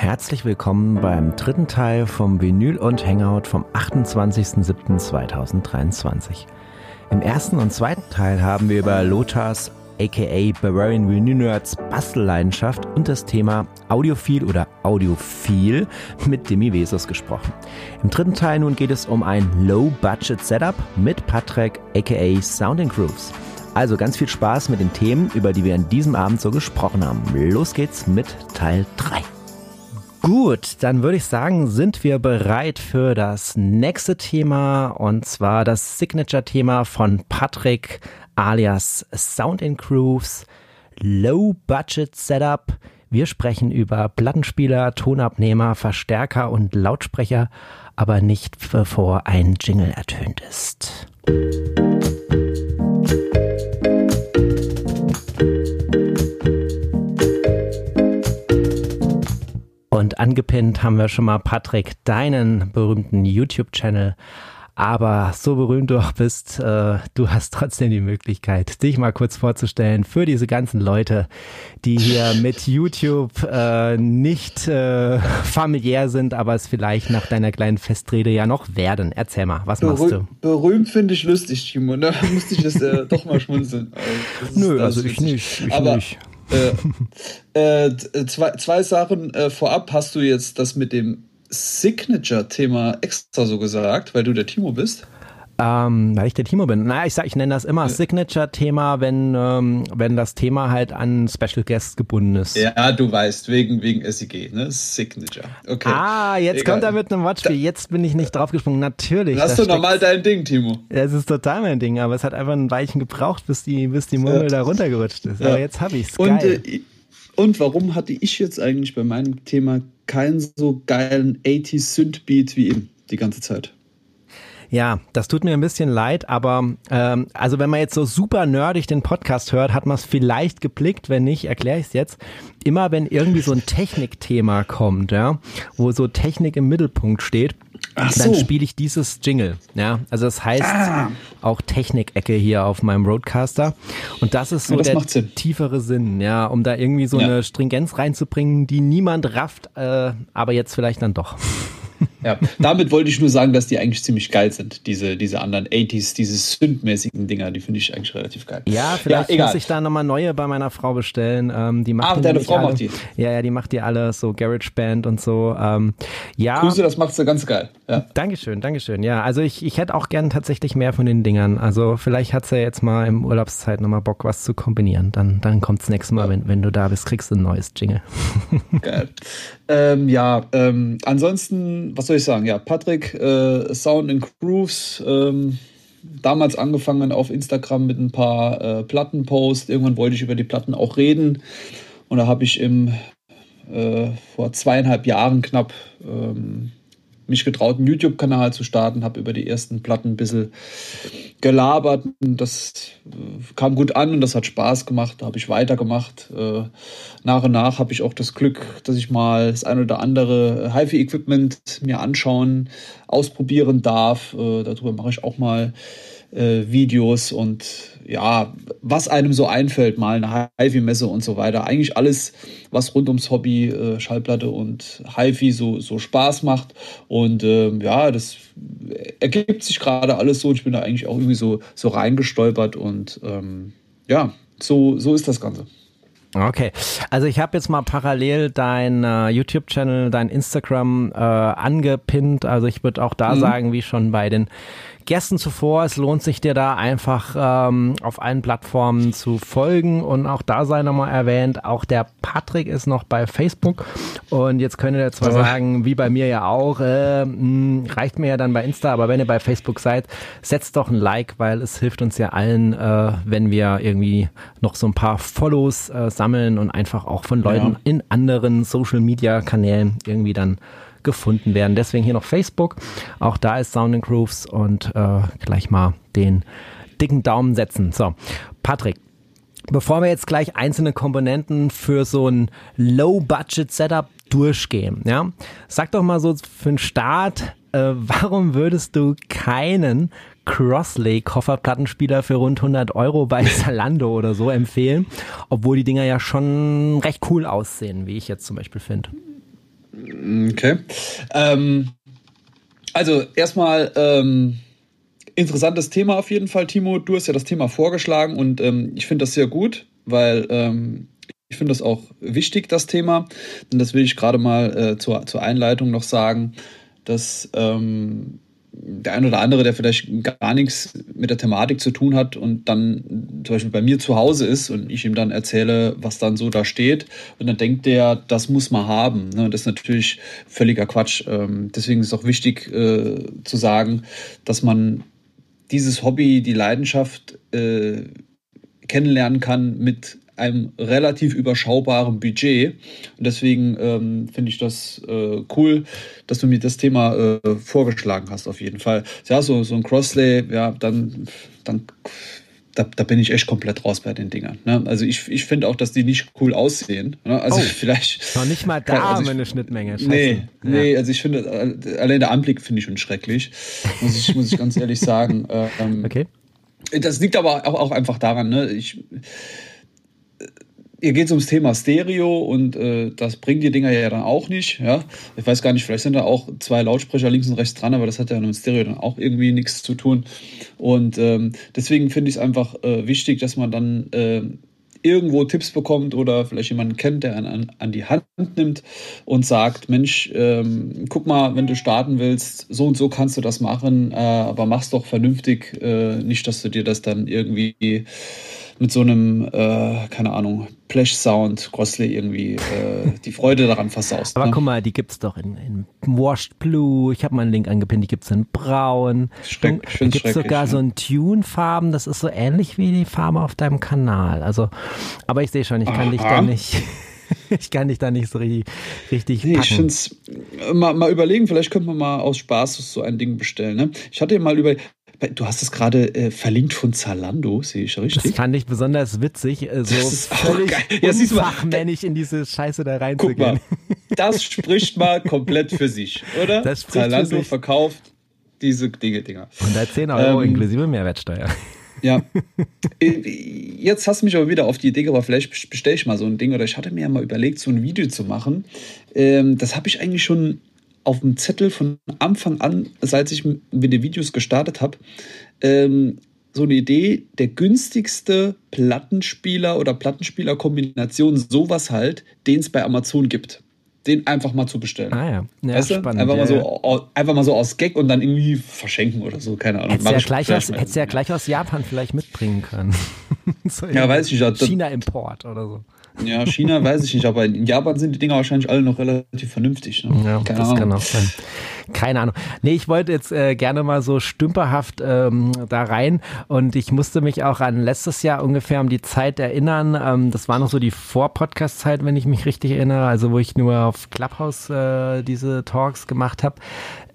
Herzlich willkommen beim dritten Teil vom Vinyl und Hangout vom 28.07.2023. Im ersten und zweiten Teil haben wir über Lothars aka Bavarian Vinyl Nerds Bastelleidenschaft und das Thema Audiophil oder Audiophil mit Demi Vesus gesprochen. Im dritten Teil nun geht es um ein Low-Budget Setup mit Patrick aka Sound Grooves. Also ganz viel Spaß mit den Themen, über die wir an diesem Abend so gesprochen haben. Los geht's mit Teil 3. Gut, dann würde ich sagen, sind wir bereit für das nächste Thema und zwar das Signature-Thema von Patrick alias Sound Grooves, Low Budget Setup. Wir sprechen über Plattenspieler, Tonabnehmer, Verstärker und Lautsprecher, aber nicht bevor ein Jingle ertönt ist. Und angepinnt haben wir schon mal Patrick, deinen berühmten YouTube-Channel. Aber so berühmt du auch bist, äh, du hast trotzdem die Möglichkeit, dich mal kurz vorzustellen für diese ganzen Leute, die hier mit YouTube äh, nicht äh, familiär sind, aber es vielleicht nach deiner kleinen Festrede ja noch werden. Erzähl mal, was Berüh machst du? Berühmt finde ich lustig, Timo. Da musste ich das äh, doch mal schmunzeln. Also, Nö, also ich nicht. Ich aber, nicht. Äh, äh, zwei, zwei Sachen äh, vorab. Hast du jetzt das mit dem Signature-Thema extra so gesagt, weil du der Timo bist? Ähm, weil ich der Timo bin. Naja, ich sag, ich nenne das immer. Signature-Thema, wenn, ähm, wenn das Thema halt an Special Guests gebunden ist. Ja, du weißt, wegen, wegen SIG, ne? Signature. Okay. Ah, jetzt Egal. kommt er mit einem Wortspiel. Jetzt bin ich nicht draufgesprungen. Natürlich. Hast du normal dein Ding, Timo. Es ist total mein Ding, aber es hat einfach ein Weilchen gebraucht, bis die, bis die Murmel ja. da runtergerutscht ist. Aber jetzt hab ich's. Geil. Und, äh, und warum hatte ich jetzt eigentlich bei meinem Thema keinen so geilen 80s Synth-Beat wie ihm die ganze Zeit? Ja, das tut mir ein bisschen leid, aber ähm, also wenn man jetzt so super nerdig den Podcast hört, hat man es vielleicht geblickt. Wenn nicht, erkläre ich es jetzt. Immer wenn irgendwie so ein Technikthema kommt, ja, wo so Technik im Mittelpunkt steht, Ach dann so. spiele ich dieses Jingle. Ja, also das heißt ah. auch Technikecke hier auf meinem Roadcaster. Und das ist so ja, das der tiefere Sinn, ja, um da irgendwie so ja. eine Stringenz reinzubringen, die niemand rafft, äh, aber jetzt vielleicht dann doch. Ja, damit wollte ich nur sagen, dass die eigentlich ziemlich geil sind, diese, diese anderen 80s, diese Synth-mäßigen Dinger, die finde ich eigentlich relativ geil. Ja, vielleicht ja, muss ich da nochmal neue bei meiner Frau bestellen. Ähm, die macht ah, deine Frau alle, macht die? Ja, ja, die macht die alle so Garage Band und so. Ähm, ja. Grüße, das macht sie ganz geil. Ja. Dankeschön, Dankeschön. Ja, also ich, ich hätte auch gern tatsächlich mehr von den Dingern. Also vielleicht hat sie ja jetzt mal im Urlaubszeit nochmal Bock, was zu kombinieren. Dann, dann kommt's nächstes Mal, ja. wenn, wenn du da bist, kriegst du ein neues Jingle. Geil. Ähm, ja, ähm, ansonsten, was soll ich sagen? Ja, Patrick, äh, Sound and Grooves, ähm, damals angefangen auf Instagram mit ein paar äh, Plattenposts. Irgendwann wollte ich über die Platten auch reden. Und da habe ich im, äh, vor zweieinhalb Jahren knapp ähm, mich getraut, einen YouTube-Kanal zu starten, habe über die ersten Platten ein bisschen gelabert. Das äh, kam gut an und das hat Spaß gemacht. Da habe ich weitergemacht. Äh, nach und nach habe ich auch das Glück, dass ich mal das ein oder andere HiFi-Equipment mir anschauen, ausprobieren darf. Äh, darüber mache ich auch mal Videos und ja, was einem so einfällt, mal eine HiFi-Messe und so weiter. Eigentlich alles, was rund ums Hobby äh, Schallplatte und HiFi so, so Spaß macht. Und ähm, ja, das ergibt sich gerade alles so. Ich bin da eigentlich auch irgendwie so, so reingestolpert und ähm, ja, so, so ist das Ganze. Okay, also ich habe jetzt mal parallel dein äh, YouTube-Channel, dein Instagram äh, angepinnt. Also ich würde auch da mhm. sagen, wie schon bei den Gästen zuvor. Es lohnt sich dir da einfach ähm, auf allen Plattformen zu folgen und auch da sei nochmal erwähnt, auch der Patrick ist noch bei Facebook und jetzt könnt ihr zwar sagen, wie bei mir ja auch, äh, mh, hm, reicht mir ja dann bei Insta, aber wenn ihr bei Facebook seid, setzt doch ein Like, weil es hilft uns ja allen, äh, wenn wir irgendwie noch so ein paar Follows äh, sammeln und einfach auch von Leuten ja. in anderen Social Media Kanälen irgendwie dann gefunden werden. Deswegen hier noch Facebook. Auch da ist Sound Grooves und äh, gleich mal den dicken Daumen setzen. So, Patrick, bevor wir jetzt gleich einzelne Komponenten für so ein Low-Budget-Setup durchgehen, ja, sag doch mal so für den Start, äh, warum würdest du keinen Crossley-Kofferplattenspieler für rund 100 Euro bei Zalando oder so empfehlen, obwohl die Dinger ja schon recht cool aussehen, wie ich jetzt zum Beispiel finde? Okay. Ähm, also erstmal ähm, interessantes Thema auf jeden Fall, Timo. Du hast ja das Thema vorgeschlagen und ähm, ich finde das sehr gut, weil ähm, ich finde das auch wichtig, das Thema. Und das will ich gerade mal äh, zur, zur Einleitung noch sagen, dass ähm, der ein oder andere, der vielleicht gar nichts mit der Thematik zu tun hat und dann zum Beispiel bei mir zu Hause ist und ich ihm dann erzähle, was dann so da steht und dann denkt der, das muss man haben. Ne? Das ist natürlich völliger Quatsch. Ähm, deswegen ist es auch wichtig äh, zu sagen, dass man dieses Hobby, die Leidenschaft äh, kennenlernen kann mit einem relativ überschaubaren Budget. Und deswegen ähm, finde ich das äh, cool, dass du mir das Thema äh, vorgeschlagen hast, auf jeden Fall. Ja, so, so ein Crosslay, ja, dann, dann da, da, bin ich echt komplett raus bei den Dingern. Ne? Also ich, ich finde auch, dass die nicht cool aussehen. Ne? Also oh, vielleicht. Noch nicht mal da also ich, eine Schnittmenge. Scheiße. Nee, ja. nee, also ich finde, äh, allein der Anblick finde ich schon schrecklich. Muss ich, muss ich ganz ehrlich sagen. Ähm, okay. Das liegt aber auch, auch einfach daran, ne? Ich, Hier geht ums Thema Stereo und äh, das bringt die Dinger ja dann auch nicht. Ja? Ich weiß gar nicht, vielleicht sind da auch zwei Lautsprecher links und rechts dran, aber das hat ja mit Stereo dann auch irgendwie nichts zu tun. Und ähm, deswegen finde ich es einfach äh, wichtig, dass man dann äh, irgendwo Tipps bekommt oder vielleicht jemanden kennt, der einen an, die Hand nimmt und sagt, Mensch, ähm, guck mal, wenn du starten willst, so und so kannst du das machen, äh, aber mach's doch vernünftig, äh, nicht, dass du dir das dann irgendwie mit so einem, äh, keine Ahnung, Plash-Sound Crossley irgendwie äh, die Freude daran versaust. Aber ne? guck mal, die gibt's doch in, in Washed Blue, ich habe mal einen Link angepinnt, die gibt's in Braun. Schreck, da gibt's sogar ja. so ein Tune-Farben, das ist so ähnlich wie die Farbe auf deinem Kanal. Also, aber ich sehe schon, ich kann Aha. dich da nicht. ich kann dich da nicht so richtig, richtig nee, Ich finde es, mal, mal überlegen, vielleicht könnte man mal aus Spaß so ein Ding bestellen. Ne? Ich hatte mal über, Du hast es gerade äh, verlinkt von Zalando, sehe ich richtig? Das fand ich besonders witzig, äh, so völlig ja, unfachmännig in diese Scheiße da reinzugehen. Guck mal, das spricht mal komplett für sich, oder? Das Zalando verkauft diese Dinge, Dinger. 110 Euro ähm, inklusive Mehrwertsteuer. Ja. Äh, jetzt hast du mich aber wieder auf die Idee gebracht, vielleicht bestelle ich mal so ein Ding oder ich hatte mir ja mal überlegt, so ein Video zu machen. Ähm, das habe ich eigentlich schon auf dem Zettel von Anfang an, seit ich mit den Videos gestartet habe, ähm, so eine Idee, der günstigste Plattenspieler oder Plattenspieler-Kombination, sowas halt, den es bei Amazon gibt. Den einfach mal zu bestellen. Ah ja, ja weißt spannend. Einfach, ja, mal so, einfach mal so aus Gag und dann irgendwie verschenken oder so, keine Ahnung. Hättest du ja, gleich aus, hättest ja gleich aus Japan vielleicht mitbringen können. so ja, weiß ich nicht. China-Import oder so. Ja, China weiß ich nicht, aber in Japan sind die Dinger wahrscheinlich alle noch relativ vernünftig. Ne? Ja, Keine das Ahnung. kann auch sein. Keine Ahnung. Nee, ich wollte jetzt äh, gerne mal so stümperhaft ähm, da rein und ich musste mich auch an letztes Jahr ungefähr um die Zeit erinnern. Ähm, das war noch so die Vor-Podcast-Zeit, wenn ich mich richtig erinnere, also wo ich nur auf Clubhouse äh, diese Talks gemacht habe.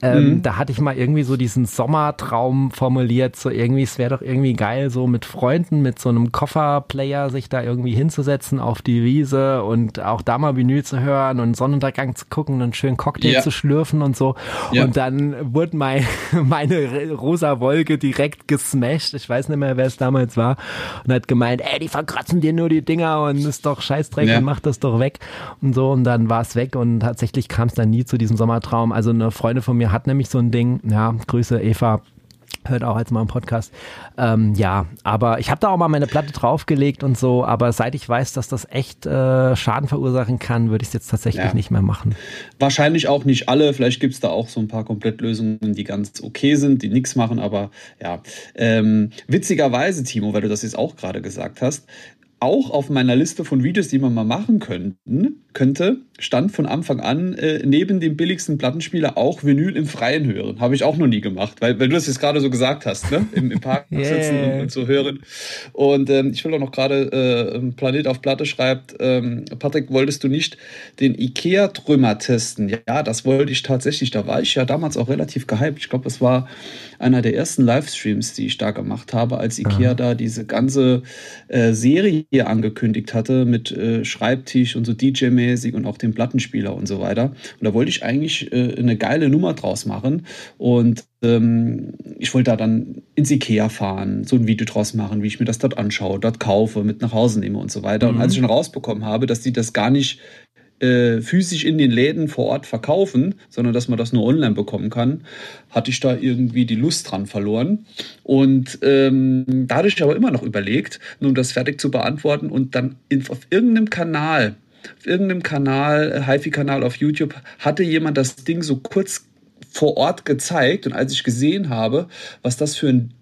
Ähm, mhm. Da hatte ich mal irgendwie so diesen Sommertraum formuliert, so irgendwie, es wäre doch irgendwie geil, so mit Freunden, mit so einem Kofferplayer sich da irgendwie hinzusetzen auf die Wiese und auch da mal Vinyl zu hören und Sonnenuntergang zu gucken und einen schönen Cocktail ja. zu schlürfen und so. Ja. Und dann wurde mein, meine rosa Wolke direkt gesmashed. Ich weiß nicht mehr, wer es damals war. Und hat gemeint, ey, die verkratzen dir nur die Dinger und ist doch Scheißdreck ja. und mach das doch weg. Und so. Und dann war es weg und tatsächlich kam es dann nie zu diesem Sommertraum. Also eine Freundin von mir hat nämlich so ein Ding. Ja, Grüße Eva hört auch jetzt mal im Podcast. Ähm, ja, aber ich habe da auch mal meine Platte draufgelegt und so, aber seit ich weiß, dass das echt äh, Schaden verursachen kann, würde ich es jetzt tatsächlich ja. nicht mehr machen. Wahrscheinlich auch nicht alle, vielleicht gibt es da auch so ein paar Komplettlösungen, die ganz okay sind, die nichts machen, aber ja. Ähm, witzigerweise, Timo, weil du das jetzt auch gerade gesagt hast, auch auf meiner Liste von Videos, die man mal machen könnten, könnte, stand von Anfang an äh, neben dem billigsten Plattenspieler auch Vinyl im Freien hören. Habe ich auch noch nie gemacht, weil, weil du das jetzt gerade so gesagt hast, ne? Im, im Park yeah. sitzen und, und, so hören. Und ähm, ich will auch noch gerade, äh, Planet auf Platte schreibt, ähm, Patrick, wolltest du nicht den IKEA-Trümmer testen? Ja, das wollte ich tatsächlich. Da war ich ja damals auch relativ gehypt. Ich glaube, das war einer der ersten Livestreams, die ich da gemacht habe, als IKEA Aha. da diese ganze äh, Serie angekündigt hatte mit äh, Schreibtisch und so DJ-mäßig und auch dem Plattenspieler und so weiter. Und da wollte ich eigentlich äh, eine geile Nummer draus machen. Und ähm, ich wollte da dann ins Ikea fahren, so ein Video draus machen, wie ich mir das dort anschaue, dort kaufe, mit nach Hause nehme und so weiter. Mhm. Und als ich schon rausbekommen habe, dass die das gar nicht äh, physisch in den Läden vor Ort verkaufen, sondern dass man das nur online bekommen kann, hatte ich da irgendwie die Lust dran verloren. Und ähm, da hatte ich aber immer noch überlegt, nur um das fertig zu beantworten und dann in, auf irgendeinem Kanal, auf irgendeinem Kanal, äh, HiFi-Kanal auf YouTube, hatte jemand das Ding so kurz vor Ort gezeigt und als ich gesehen habe, was das für ein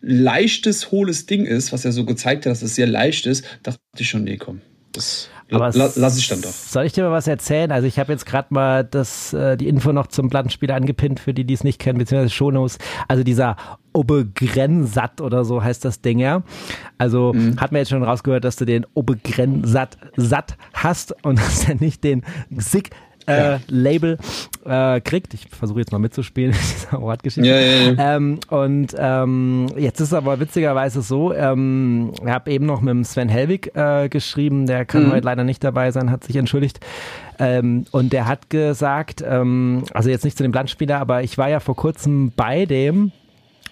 leichtes, hohles Ding ist, was er so gezeigt hat, dass es sehr leicht ist, dachte ich schon, nee, komm, das aber La lass ich dann doch. Soll ich dir mal was erzählen? Also ich habe jetzt gerade mal das, äh, die Info noch zum Plattenspieler angepinnt, für die, die es nicht kennen, beziehungsweise Shownotes. Also dieser Obegrensat oder so heißt das Ding ja. Also mhm. hat man jetzt schon rausgehört, dass du den Obegrensat satt hast und dass er nicht den SIG äh, Label äh, kriegt. Ich versuche jetzt mal mitzuspielen in dieser Wortgeschichte. Ja, ja, ja. Ähm, und ähm, jetzt ist es aber witzigerweise so, ähm, ich habe eben noch mit dem Sven Helwig äh, geschrieben, der kann mhm. heute leider nicht dabei sein, hat sich entschuldigt. Ähm, und der hat gesagt, ähm, also jetzt nicht zu dem Landspieler, aber ich war ja vor kurzem bei dem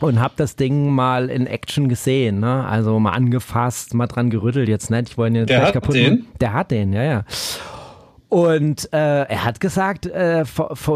und habe das Ding mal in Action gesehen, ne? Also mal angefasst, mal dran gerüttelt, jetzt nicht, ich wollte ihn jetzt der hat kaputt den? Machen. Der hat den, ja, ja. Und äh, er hat gesagt, äh,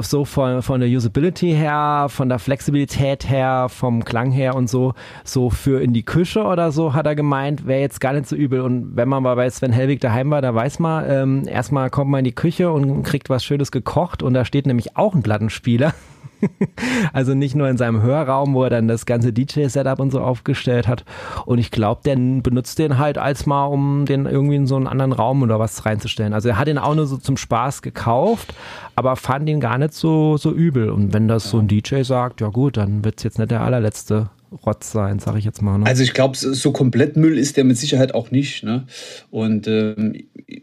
so von, von der Usability her, von der Flexibilität her, vom Klang her und so, so für in die Küche oder so, hat er gemeint, wäre jetzt gar nicht so übel. Und wenn man mal bei Sven Helwig daheim war, da weiß man, ähm, erstmal kommt man in die Küche und kriegt was Schönes gekocht und da steht nämlich auch ein Plattenspieler. also nicht nur in seinem Hörraum, wo er dann das ganze DJ-Setup und so aufgestellt hat. Und ich glaube, der benutzt den halt als mal, um den irgendwie in so einen anderen Raum oder was reinzustellen. Also er hat ihn auch nur so zum Spaß gekauft, aber fand ihn gar nicht so, so übel. Und wenn das so ein DJ sagt, ja gut, dann wird es jetzt nicht der allerletzte Rotz sein, sage ich jetzt mal. Ne? Also ich glaube, so komplett Müll ist der mit Sicherheit auch nicht. Ne? Und ähm,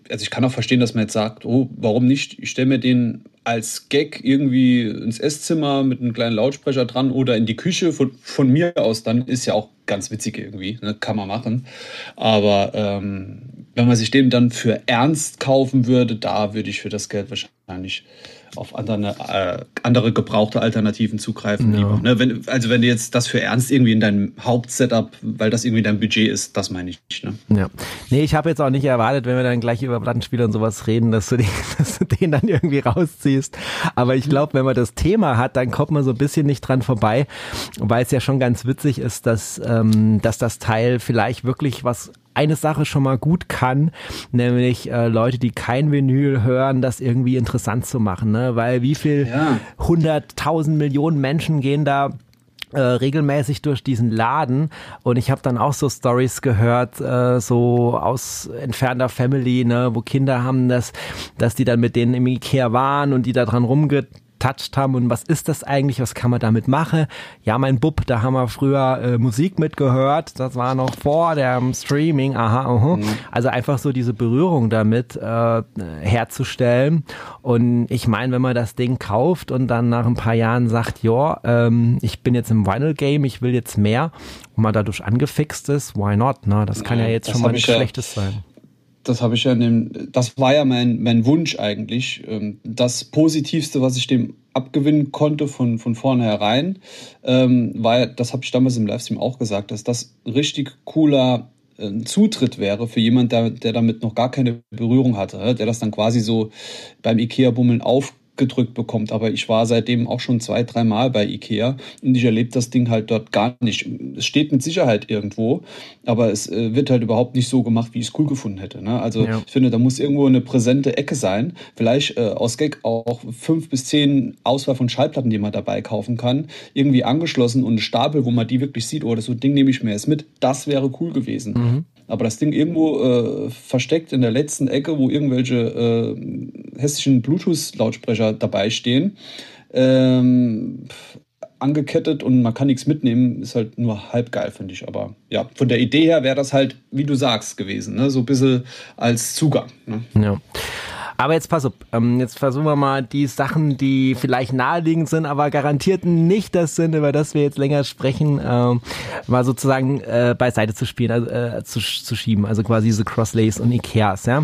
also ich kann auch verstehen, dass man jetzt sagt, oh, warum nicht? Ich stelle mir den als Gag irgendwie ins Esszimmer mit einem kleinen Lautsprecher dran oder in die Küche von, von mir aus, dann ist ja auch ganz witzig irgendwie, ne? kann man machen. Aber ähm, wenn man sich den dann für ernst kaufen würde, da würde ich für das Geld wahrscheinlich auf andere, äh, andere gebrauchte Alternativen zugreifen ja. lieber. Ne? Wenn, also wenn du jetzt das für ernst irgendwie in deinem Hauptsetup, weil das irgendwie dein Budget ist, das meine ich nicht. Ne? Ja. Nee, ich habe jetzt auch nicht erwartet, wenn wir dann gleich über Plattenspieler und sowas reden, dass du, den, dass du den dann irgendwie rausziehst. Aber ich glaube, wenn man das Thema hat, dann kommt man so ein bisschen nicht dran vorbei, weil es ja schon ganz witzig ist, dass, ähm, dass das Teil vielleicht wirklich was eine Sache schon mal gut kann, nämlich äh, Leute, die kein Vinyl hören, das irgendwie interessant zu machen, ne? Weil wie viel hunderttausend ja. Millionen Menschen gehen da äh, regelmäßig durch diesen Laden und ich habe dann auch so Stories gehört, äh, so aus entfernter Family, ne, wo Kinder haben, dass, dass die dann mit denen im Ikea waren und die da dran rumge touched haben und was ist das eigentlich, was kann man damit machen? Ja, mein Bub, da haben wir früher äh, Musik mitgehört, das war noch vor dem Streaming, aha, aha. Mhm. Also einfach so diese Berührung damit äh, herzustellen und ich meine, wenn man das Ding kauft und dann nach ein paar Jahren sagt, ja, ähm, ich bin jetzt im Vinyl-Game, ich will jetzt mehr und man dadurch angefixt ist, why not, ne? Das kann ja, ja jetzt schon mal nichts Schlechtes sein das habe ich ja in dem, das war ja mein, mein Wunsch eigentlich. Ähm, das Positivste, was ich dem abgewinnen konnte von, von vornherein, ähm, war, das habe ich damals im Livestream auch gesagt, dass das richtig cooler äh, Zutritt wäre für jemand, der, der damit noch gar keine Berührung hatte, der das dann quasi so beim Ikea-Bummeln auf gedrückt bekommt. Aber ich war seitdem auch schon zwei, dreimal bei Ikea und ich erlebe das Ding halt dort gar nicht. Es steht mit Sicherheit irgendwo, aber es äh, wird halt überhaupt nicht so gemacht, wie ich es cool gefunden hätte. Ne? Also ja. ich finde, da muss irgendwo eine präsente Ecke sein. Vielleicht äh, aus Gag auch fünf bis zehn Auswahl von Schallplatten, die man dabei kaufen kann, irgendwie angeschlossen und ein Stapel, wo man die wirklich sieht, oh, das so Ding nehme ich mir jetzt mit. Das wäre cool gewesen. Mhm. Aber das Ding irgendwo äh, versteckt in der letzten Ecke, wo irgendwelche äh, hessischen Bluetooth-Lautsprecher dabei stehen, ähm, angekettet und man kann nichts mitnehmen, ist halt nur halb geil, finde ich. Aber ja, von der Idee her wäre das halt, wie du sagst, gewesen. Ne? So ein bisschen als Zugang. Ne? Ja. Aber jetzt pass auf, ähm, jetzt versuchen wir mal die Sachen, die vielleicht naheliegend sind, aber garantiert nicht das sind, über das wir jetzt länger sprechen, ähm, mal sozusagen äh, beiseite zu spielen, also, äh, zu, zu schieben. Also quasi diese Crosslays und Ikeas, ja.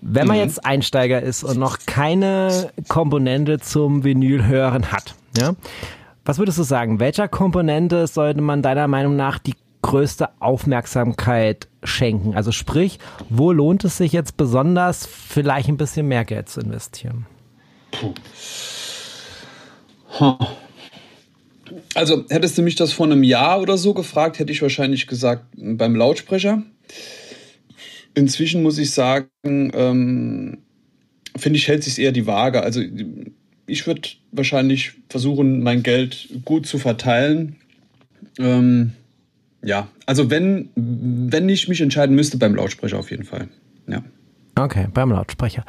Wenn man mhm. jetzt Einsteiger ist und noch keine Komponente zum Vinyl hören hat, ja, was würdest du sagen? Welcher Komponente sollte man deiner Meinung nach die größte Aufmerksamkeit schenken? Also sprich, wo lohnt es sich jetzt besonders, vielleicht ein bisschen mehr Geld zu investieren? Puh. Also hättest du mich das vor einem Jahr oder so gefragt, hätte ich wahrscheinlich gesagt beim Lautsprecher. Inzwischen muss ich sagen, ähm, finde ich, hält sich eher die Waage. Also ich würde wahrscheinlich versuchen, mein Geld gut zu verteilen. Ähm, ja, also wenn, wenn ich mich entscheiden müsste, beim Lautsprecher auf jeden Fall. Ja. Okay, beim Lautsprecher.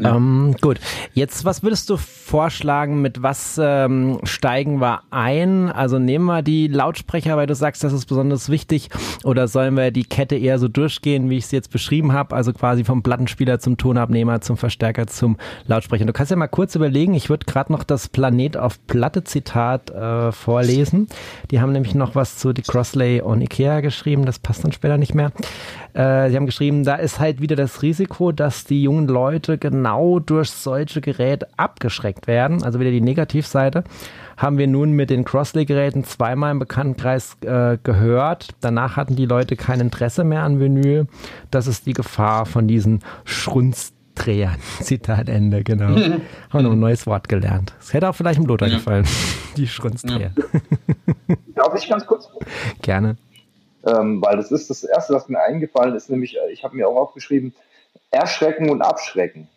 Ja. Ähm, gut, jetzt was würdest du vorschlagen, mit was ähm, steigen wir ein? Also nehmen wir die Lautsprecher, weil du sagst, das ist besonders wichtig, oder sollen wir die Kette eher so durchgehen, wie ich es jetzt beschrieben habe, also quasi vom Plattenspieler zum Tonabnehmer, zum Verstärker, zum Lautsprecher. Du kannst ja mal kurz überlegen, ich würde gerade noch das Planet auf Platte Zitat äh, vorlesen. Die haben nämlich noch was zu die Crossley und Ikea geschrieben, das passt dann später nicht mehr. Äh, sie haben geschrieben, da ist halt wieder das Risiko, dass die jungen Leute genau durch solche Geräte abgeschreckt werden. Also wieder die Negativseite. Haben wir nun mit den Crossley-Geräten zweimal im Bekanntenkreis äh, gehört. Danach hatten die Leute kein Interesse mehr an Vinyl. Das ist die Gefahr von diesen Schrunzdrehern. Zitat Ende, genau. Haben wir noch ein neues Wort gelernt. Es hätte auch vielleicht im Lothar ja. gefallen. Die Schrunzdreher. Ja. Darf ich ganz kurz? Gerne. Ähm, weil das ist das Erste, was mir eingefallen ist, nämlich, äh, ich habe mir auch aufgeschrieben, erschrecken und abschrecken.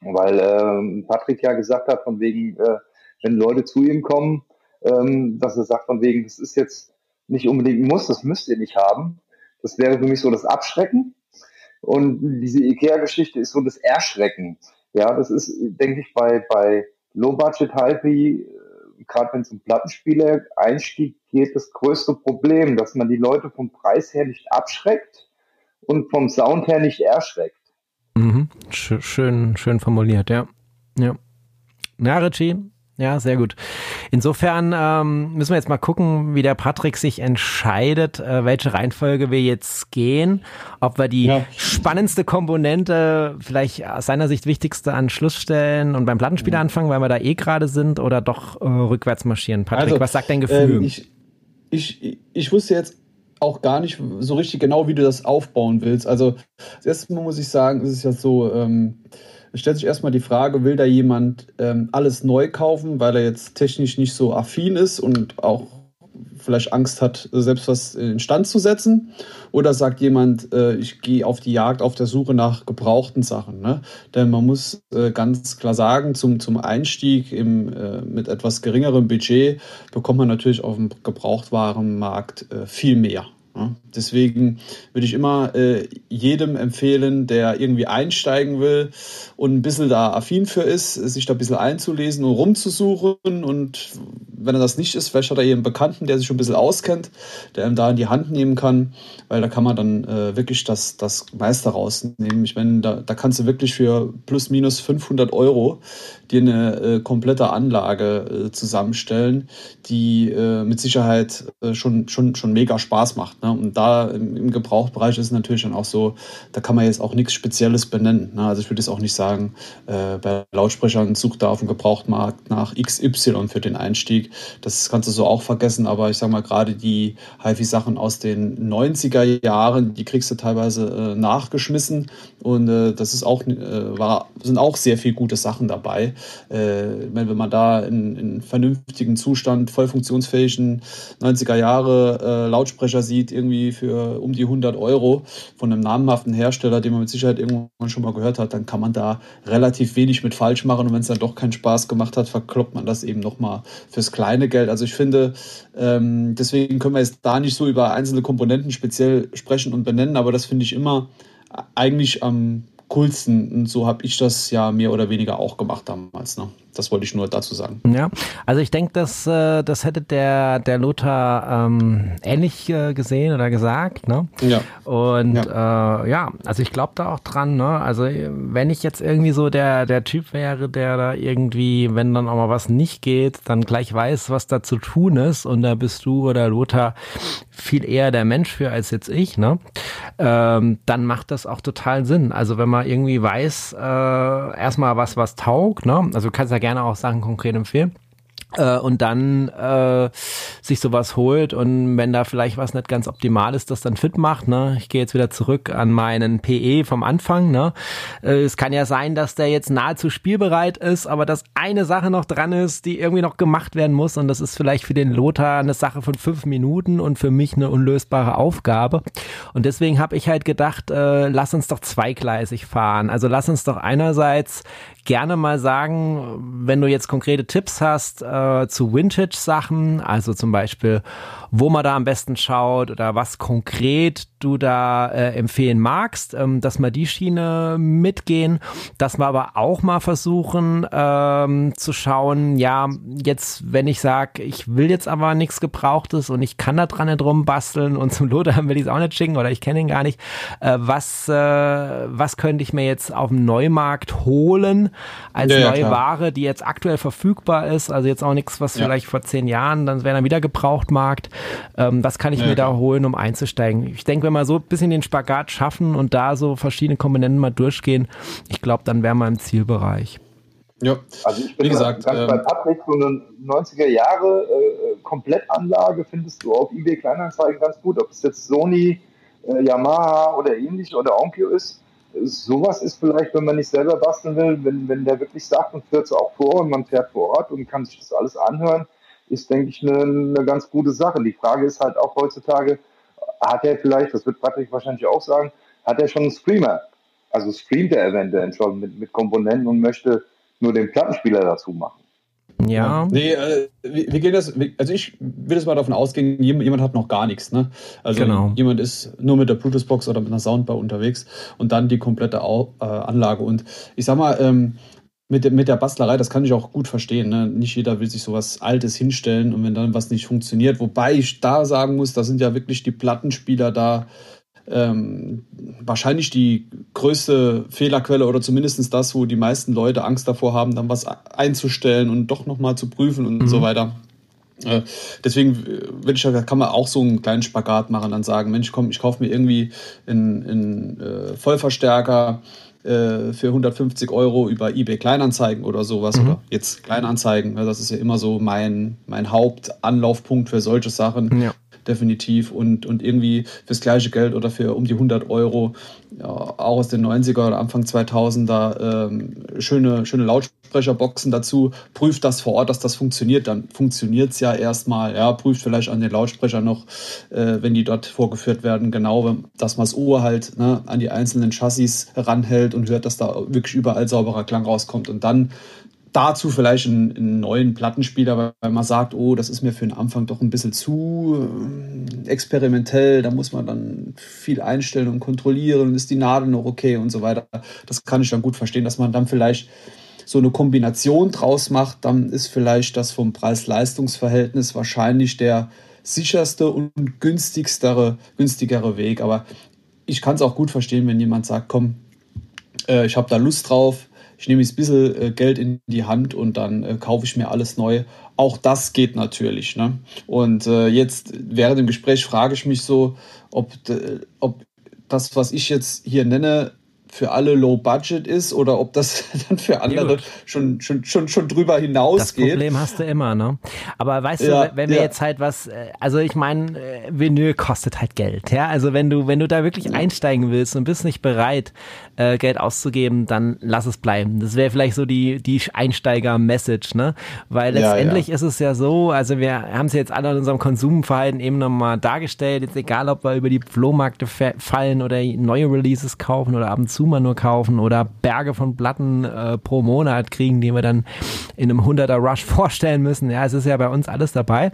Weil ähm, Patrick ja gesagt hat, von wegen, äh, wenn Leute zu ihm kommen, ähm, dass er sagt, von wegen, das ist jetzt nicht unbedingt ein Muss, das müsst ihr nicht haben. Das wäre für mich so das Abschrecken. Und diese IKEA-Geschichte ist so das Erschrecken. Ja, das ist, denke ich, bei, bei Low-Budget-Hype gerade wenn es um Plattenspieler-Einstieg geht, das größte Problem, dass man die Leute vom Preis her nicht abschreckt und vom Sound her nicht erschreckt. Mhm. Schön, schön formuliert, ja. Ja. Na, Richie, ja, sehr gut. Insofern ähm, müssen wir jetzt mal gucken, wie der Patrick sich entscheidet, äh, welche Reihenfolge wir jetzt gehen. Ob wir die ja. spannendste Komponente, vielleicht aus seiner Sicht wichtigste an Schluss stellen und beim Plattenspieler mhm. anfangen, weil wir da eh gerade sind, oder doch äh, rückwärts marschieren. Patrick, also, was sagt dein Gefühl? Ähm, ich, ich, ich wusste jetzt auch gar nicht so richtig genau, wie du das aufbauen willst. Also, das erste Mal muss ich sagen, ist es ja so, ähm, stellt sich erstmal die Frage, will da jemand ähm, alles neu kaufen, weil er jetzt technisch nicht so affin ist und auch vielleicht Angst hat, selbst was in Stand zu setzen? Oder sagt jemand, äh, ich gehe auf die Jagd auf der Suche nach gebrauchten Sachen? Ne? Denn man muss äh, ganz klar sagen, zum, zum Einstieg im, äh, mit etwas geringerem Budget bekommt man natürlich auf dem Gebrauchtwarenmarkt äh, viel mehr. Deswegen würde ich immer äh, jedem empfehlen, der irgendwie einsteigen will und ein bisschen da affin für ist, sich da ein bisschen einzulesen und rumzusuchen. Und wenn er das nicht ist, vielleicht hat er einen Bekannten, der sich schon ein bisschen auskennt, der ihm da in die Hand nehmen kann, weil da kann man dann äh, wirklich das, das meiste rausnehmen. Ich meine, da, da kannst du wirklich für plus minus 500 Euro dir eine äh, komplette Anlage äh, zusammenstellen, die äh, mit Sicherheit äh, schon, schon, schon mega Spaß macht. Ne? Und da im, Gebrauchbereich ist es natürlich dann auch so, da kann man jetzt auch nichts Spezielles benennen. Ne? Also ich würde jetzt auch nicht sagen, äh, bei Lautsprechern sucht da auf dem Gebrauchtmarkt nach XY für den Einstieg. Das kannst du so auch vergessen, aber ich sage mal, gerade die HiFi-Sachen aus den 90er Jahren, die kriegst du teilweise äh, nachgeschmissen und das ist auch, war, sind auch sehr viele gute Sachen dabei. Äh, wenn man da in, in vernünftigen Zustand, voll funktionsfähigen 90er Jahre äh, Lautsprecher sieht, irgendwie für um die 100 Euro von einem namhaften Hersteller, den man mit Sicherheit irgendwann schon mal gehört hat, dann kann man da relativ wenig mit falsch machen. Und wenn es dann doch keinen Spaß gemacht hat, verkloppt man das eben nochmal fürs kleine Geld. Also ich finde, ähm, deswegen können wir jetzt da nicht so über einzelne Komponenten speziell sprechen und benennen, aber das finde ich immer eigentlich am coolsten. Und so habe ich das ja mehr oder weniger auch gemacht damals. Ne? Das wollte ich nur dazu sagen. Ja, also ich denke, dass äh, das hätte der, der Lothar ähm, ähnlich äh, gesehen oder gesagt. Ne? Ja. Und ja, äh, ja also ich glaube da auch dran. Ne? Also wenn ich jetzt irgendwie so der, der Typ wäre, der da irgendwie, wenn dann auch mal was nicht geht, dann gleich weiß, was da zu tun ist. Und da bist du oder Lothar viel eher der Mensch für als jetzt ich. Ne? Ähm, dann macht das auch total Sinn. Also wenn man irgendwie weiß, äh, erstmal was, was taugt. Ne? Also du kannst ja gerne auch Sachen konkret empfehlen. Äh, und dann äh, sich sowas holt und wenn da vielleicht was nicht ganz optimal ist, das dann fit macht. Ne? Ich gehe jetzt wieder zurück an meinen PE vom Anfang. Ne? Äh, es kann ja sein, dass der jetzt nahezu spielbereit ist, aber dass eine Sache noch dran ist, die irgendwie noch gemacht werden muss und das ist vielleicht für den Lothar eine Sache von fünf Minuten und für mich eine unlösbare Aufgabe. Und deswegen habe ich halt gedacht, äh, lass uns doch zweigleisig fahren. Also lass uns doch einerseits gerne mal sagen, wenn du jetzt konkrete Tipps hast äh, zu Vintage-Sachen, also zum Beispiel, wo man da am besten schaut oder was konkret du da äh, empfehlen magst, ähm, dass wir die Schiene mitgehen, dass wir aber auch mal versuchen ähm, zu schauen, ja, jetzt, wenn ich sage, ich will jetzt aber nichts Gebrauchtes und ich kann da dran nicht rumbasteln und zum Loder will ich es auch nicht schicken oder ich kenne ihn gar nicht, äh, was, äh, was könnte ich mir jetzt auf dem Neumarkt holen als ja, neue ja, Ware, die jetzt aktuell verfügbar ist, also jetzt auch nichts, was ja. vielleicht vor zehn Jahren, dann wäre dann wieder Gebrauchtmarkt, ähm, was kann ich mir da holen, um einzusteigen? Ich denke, wenn wir so ein bisschen den Spagat schaffen und da so verschiedene Komponenten mal durchgehen, ich glaube, dann wären wir im Zielbereich. Ja, also ich bin wie gesagt, ganz ähm, bei Patrick, so eine 90er Jahre äh, Komplettanlage findest du auf eBay Kleinanzeigen ganz gut, ob es jetzt Sony, äh, Yamaha oder ähnlich oder Onkyo ist. Sowas ist vielleicht, wenn man nicht selber basteln will, wenn, wenn der wirklich sagt und fährt es auch vor und man fährt vor Ort und kann sich das alles anhören, ist, denke ich, eine, eine ganz gute Sache. Die Frage ist halt auch heutzutage, hat er vielleicht, das wird Patrick wahrscheinlich auch sagen, hat er schon einen Streamer? Also streamt er eventuell schon mit, mit Komponenten und möchte nur den Plattenspieler dazu machen. Ja. Nee, äh, wir, gehen das, also ich will jetzt mal davon ausgehen, jemand hat noch gar nichts, ne? Also genau. jemand ist nur mit der Bluetooth-Box oder mit einer Soundbar unterwegs und dann die komplette Au äh, Anlage. Und ich sag mal, ähm, mit, der, mit der Bastlerei, das kann ich auch gut verstehen. Ne? Nicht jeder will sich sowas Altes hinstellen und wenn dann was nicht funktioniert, wobei ich da sagen muss, da sind ja wirklich die Plattenspieler da ähm, wahrscheinlich die größte Fehlerquelle oder zumindest das, wo die meisten Leute Angst davor haben, dann was einzustellen und doch nochmal zu prüfen und mhm. so weiter. Äh, deswegen äh, ich da kann man auch so einen kleinen Spagat machen, dann sagen, Mensch, komm, ich kaufe mir irgendwie einen, einen äh, Vollverstärker, äh, für 150 Euro über eBay Kleinanzeigen oder sowas mhm. oder jetzt Kleinanzeigen. Das ist ja immer so mein, mein Hauptanlaufpunkt für solche Sachen. Ja definitiv. Und, und irgendwie fürs gleiche Geld oder für um die 100 Euro, ja, auch aus den 90er oder Anfang 2000er, ähm, schöne, schöne Lautsprecherboxen dazu. Prüft das vor Ort, dass das funktioniert. Dann funktioniert es ja erstmal. Ja, prüft vielleicht an den Lautsprecher noch, äh, wenn die dort vorgeführt werden, genau, dass man das Ohr halt ne, an die einzelnen Chassis ranhält und hört, dass da wirklich überall sauberer Klang rauskommt. Und dann dazu vielleicht einen, einen, neuen Plattenspieler, weil man sagt, oh, das ist mir für den Anfang doch ein bisschen zu äh, experimentell, da muss man dann viel einstellen und kontrollieren, ist die Nadel noch okay und so weiter. Das kann ich dann gut verstehen, dass man dann vielleicht so eine Kombination draus macht, dann ist vielleicht das vom Preis-Leistungs-Verhältnis wahrscheinlich der sicherste und günstigere, günstigere Weg. Aber ich kann es auch gut verstehen, wenn jemand sagt, komm, äh, ich habe da Lust drauf, ich nehme ein bisschen äh, Geld in die Hand und dann äh, kaufe ich mir alles neu. Auch das geht natürlich. Ne? Und äh, jetzt während dem Gespräch frage ich mich so, ob, ob das, was ich jetzt hier nenne, für alle Low Budget ist oder ob das dann für andere schon, schon, schon, schon drüber hinausgeht. Das Problem hast du immer, ne? Aber weißt ja, du, wenn wir ja. jetzt halt was, äh, also ich meine, äh, Vinyl kostet halt Geld, ja? Also wenn du, wenn du da wirklich einsteigen willst und bist nicht bereit, äh, Geld auszugeben, dann lass es bleiben. Das wäre vielleicht so die, die Einsteiger-Message, ne? Weil letztendlich ja, ist es ja so, also wir haben es jetzt alle in unserem Konsumverhalten eben nochmal dargestellt, jetzt egal, ob wir über die Flohmärkte fallen oder neue Releases kaufen oder ab und zu mal nur kaufen oder Berge von Platten äh, pro Monat kriegen, die wir dann in einem 100er Rush vorstellen müssen. Ja, es ist ja bei uns alles dabei.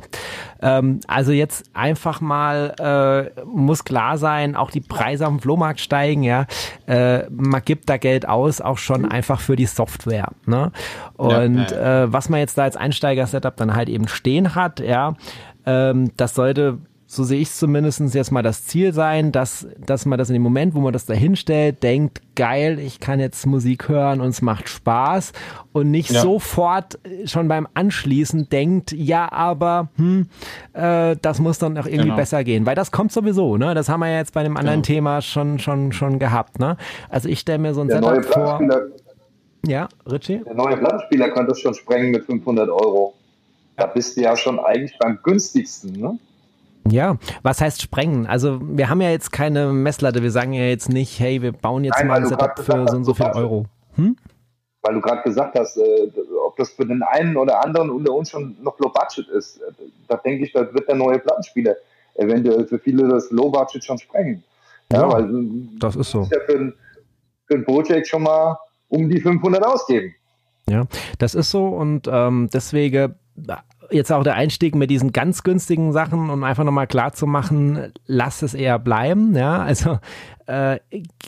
Ähm, also jetzt einfach mal äh, muss klar sein, auch die Preise am Flohmarkt steigen, ja. Äh, man gibt da Geld aus, auch schon einfach für die Software. Ne? Und ja. Äh, was man jetzt da als Einsteiger-Setup dann halt eben stehen hat, ja, ähm, das sollte so sehe ich es zumindest jetzt mal das Ziel sein, dass, dass man das in dem Moment, wo man das da hinstellt, denkt, geil, ich kann jetzt Musik hören und es macht Spaß und nicht ja. sofort schon beim Anschließen denkt, ja, aber hm, äh, das muss dann auch irgendwie genau. besser gehen, weil das kommt sowieso, ne? Das haben wir ja jetzt bei dem anderen genau. Thema schon, schon, schon gehabt, ne? Also ich stelle mir so ein Der Setup vor. Ja, Richie? Der neue Plattenspieler kann das schon sprengen mit 500 Euro. Da bist du ja schon eigentlich beim günstigsten, ne? Ja, was heißt sprengen? Also wir haben ja jetzt keine Messlatte, wir sagen ja jetzt nicht, hey, wir bauen jetzt Nein, mal ein Setup für so und so viel Euro. Hm? Weil du gerade gesagt hast, äh, ob das für den einen oder anderen unter uns schon noch Low Budget ist, äh, da denke ich, da wird der neue Plattenspieler eventuell für viele das Low Budget schon sprengen. Ja, ja weil das ist so. Ja für ein, für ein Projekt schon mal um die 500 ausgeben. Ja, das ist so und ähm, deswegen jetzt auch der Einstieg mit diesen ganz günstigen Sachen, um einfach nochmal klar zu machen, lasst es eher bleiben. Ja, also äh,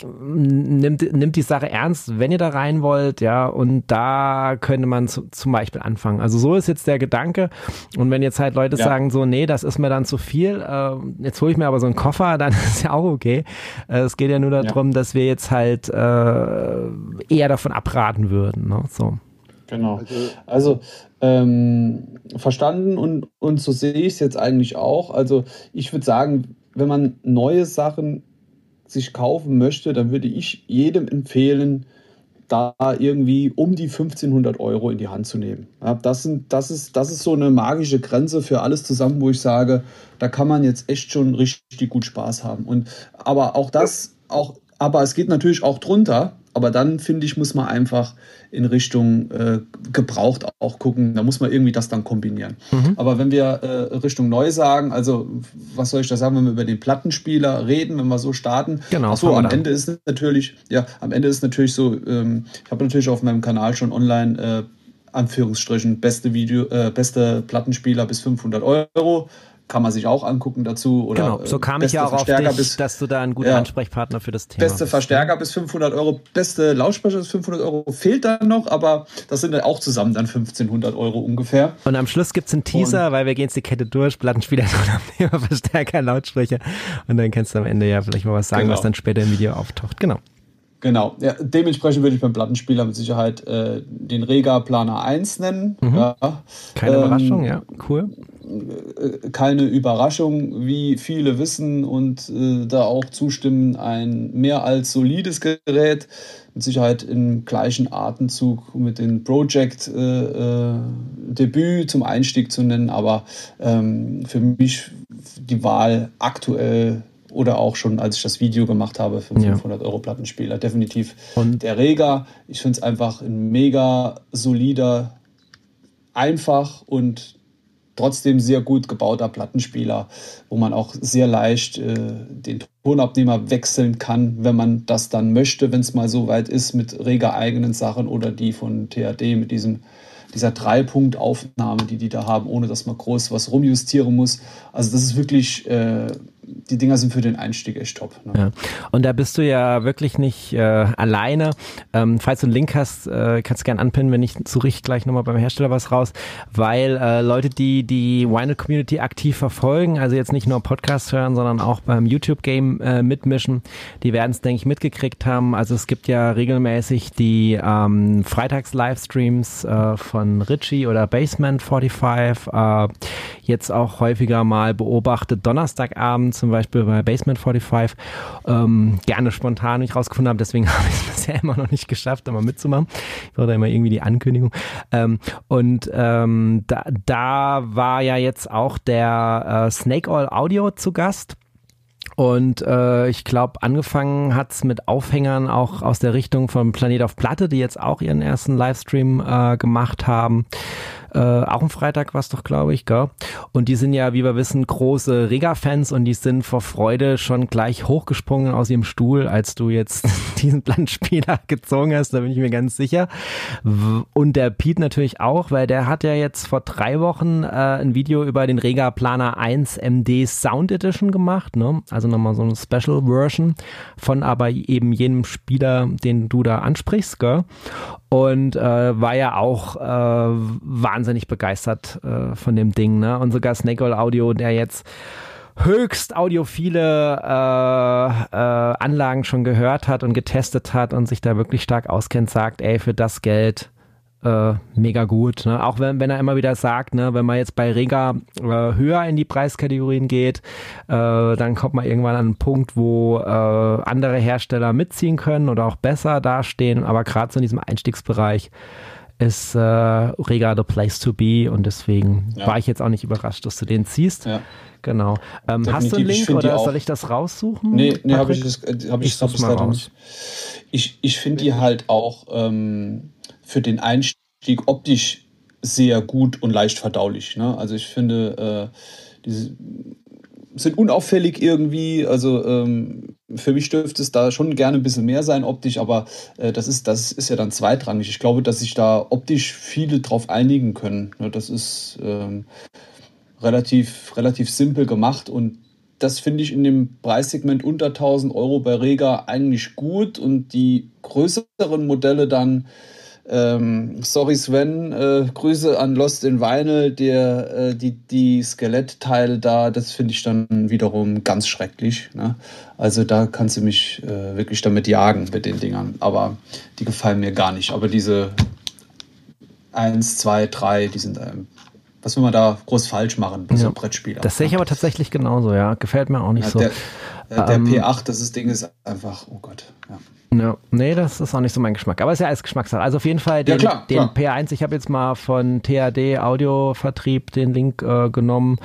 nimmt, nimmt die Sache ernst, wenn ihr da rein wollt, ja, und da könnte man zu, zum Beispiel anfangen. Also so ist jetzt der Gedanke. Und wenn jetzt halt Leute ja. sagen, so, nee, das ist mir dann zu viel, äh, jetzt hole ich mir aber so einen Koffer, dann ist ja auch okay. Äh, es geht ja nur darum, ja. dass wir jetzt halt äh, eher davon abraten würden. Ne? So. Genau. Also, also ähm, verstanden und, und so sehe ich es jetzt eigentlich auch. Also ich würde sagen, wenn man neue Sachen sich kaufen möchte, dann würde ich jedem empfehlen, da irgendwie um die 1500 Euro in die Hand zu nehmen. Ja, das, sind, das, ist, das ist so eine magische Grenze für alles zusammen, wo ich sage, da kann man jetzt echt schon richtig gut Spaß haben. Und, aber auch das, auch, aber es geht natürlich auch drunter. Aber dann, finde ich, muss man einfach in Richtung äh, gebraucht auch gucken. Da muss man irgendwie das dann kombinieren. Mhm. Aber wenn wir äh, Richtung neu sagen, also was soll ich da sagen, wenn wir über den Plattenspieler reden, wenn wir so starten? Genau. Achso, am Ende ist natürlich, ja, am Ende ist natürlich so, ähm, ich habe natürlich auf meinem Kanal schon online äh, Anführungsstrichen beste Video, äh, beste Plattenspieler bis 500 Euro kann man sich auch angucken dazu. Oder genau, so kam ich ja auch auf dich, bis, dass du da ein guter ja, Ansprechpartner für das Thema Beste bist. Verstärker bis 500 Euro, beste Lautsprecher bis 500 Euro fehlt dann noch, aber das sind dann auch zusammen dann 1500 Euro ungefähr. Und am Schluss gibt es einen Teaser, und weil wir gehen jetzt die Kette durch, Plattenspieler, Verstärker, Lautsprecher und dann kannst du am Ende ja vielleicht mal was sagen, genau. was dann später im Video auftaucht. Genau. Genau, ja, dementsprechend würde ich beim Plattenspieler mit Sicherheit äh, den Rega Planer 1 nennen. Mhm. Ja. Keine ähm, Überraschung, ja, cool. Äh, keine Überraschung, wie viele wissen und äh, da auch zustimmen, ein mehr als solides Gerät, mit Sicherheit im gleichen Atemzug mit dem Project äh, äh, Debüt zum Einstieg zu nennen, aber ähm, für mich die Wahl aktuell oder auch schon, als ich das Video gemacht habe für 500 ja. Euro Plattenspieler. Definitiv und der Rega. Ich finde es einfach ein mega solider, einfach und trotzdem sehr gut gebauter Plattenspieler, wo man auch sehr leicht äh, den Tonabnehmer wechseln kann, wenn man das dann möchte, wenn es mal so weit ist mit Rega eigenen Sachen oder die von THD mit diesem dieser Dreipunkt-Aufnahme, die die da haben, ohne dass man groß was rumjustieren muss. Also das ist wirklich äh, die Dinger sind für den Einstieg echt top. Ne? Ja. Und da bist du ja wirklich nicht äh, alleine. Ähm, falls du einen Link hast, äh, kannst du gerne anpinnen, wenn nicht, suche ich gleich nochmal beim Hersteller was raus, weil äh, Leute, die die Vinyl Community aktiv verfolgen, also jetzt nicht nur Podcast hören, sondern auch beim YouTube-Game äh, mitmischen, die werden es, denke ich, mitgekriegt haben. Also es gibt ja regelmäßig die ähm, Freitags-Livestreams äh, von Richie oder Basement 45, äh, jetzt auch häufiger mal beobachtet Donnerstagabend zum Beispiel bei Basement 45 ähm, gerne spontan nicht rausgefunden habe. Deswegen habe ich es bisher immer noch nicht geschafft, da mal mitzumachen. Ich war da immer irgendwie die Ankündigung. Ähm, und ähm, da, da war ja jetzt auch der äh, Snake All Audio zu Gast. Und äh, ich glaube, angefangen hat's mit Aufhängern auch aus der Richtung von Planet auf Platte, die jetzt auch ihren ersten Livestream äh, gemacht haben. Äh, auch am Freitag war es doch, glaube ich, gell? Und die sind ja, wie wir wissen, große Rega-Fans und die sind vor Freude schon gleich hochgesprungen aus ihrem Stuhl, als du jetzt diesen Planspieler gezogen hast, da bin ich mir ganz sicher. Und der Pete natürlich auch, weil der hat ja jetzt vor drei Wochen äh, ein Video über den Rega Planer 1 MD Sound Edition gemacht, ne? Also nochmal so eine Special Version von aber eben jenem Spieler, den du da ansprichst, gell? Und äh, war ja auch äh, wahnsinnig begeistert äh, von dem Ding. Ne? Und sogar Snake Oil Audio, der jetzt höchst audiophile äh, äh, Anlagen schon gehört hat und getestet hat und sich da wirklich stark auskennt, sagt, ey, für das Geld äh, mega gut. Ne? Auch wenn, wenn er immer wieder sagt, ne, wenn man jetzt bei Rega äh, höher in die Preiskategorien geht, äh, dann kommt man irgendwann an einen Punkt, wo äh, andere Hersteller mitziehen können oder auch besser dastehen. Aber gerade so in diesem Einstiegsbereich ist äh, Rega the place to be und deswegen ja. war ich jetzt auch nicht überrascht, dass du den ziehst. Ja. Genau. Ähm, hast du einen Link oder soll ich das raussuchen? Nee, nee habe ich, das, hab ich, ich das leider nicht. Ich, ich finde die halt auch ähm, für den Einstieg optisch sehr gut und leicht verdaulich. Ne? Also ich finde, äh, diese sind unauffällig irgendwie. Also ähm, für mich dürfte es da schon gerne ein bisschen mehr sein optisch, aber äh, das, ist, das ist ja dann zweitrangig. Ich glaube, dass sich da optisch viele drauf einigen können. Ne? Das ist ähm, relativ, relativ simpel gemacht und das finde ich in dem Preissegment unter 1000 Euro bei Rega eigentlich gut und die größeren Modelle dann ähm, sorry Sven, äh, Grüße an Lost in Vinyl, der, äh, die, die Skelettteile da, das finde ich dann wiederum ganz schrecklich. Ne? Also da kannst du mich äh, wirklich damit jagen mit den Dingern. Aber die gefallen mir gar nicht. Aber diese 1, 2, 3, die sind ähm, was will man da groß falsch machen bei ja. so einem Brettspiel? Das sehe ich aber tatsächlich genauso, ja. Gefällt mir auch nicht ja, so. Der, äh, der ähm, P8, das ist, Ding ist einfach, oh Gott. Ja. Ja, nee, das ist auch nicht so mein Geschmack. Aber ist ja alles Geschmackssache. Also auf jeden Fall den, ja, klar, den klar. P1, ich habe jetzt mal von THD Audiovertrieb den Link äh, genommen.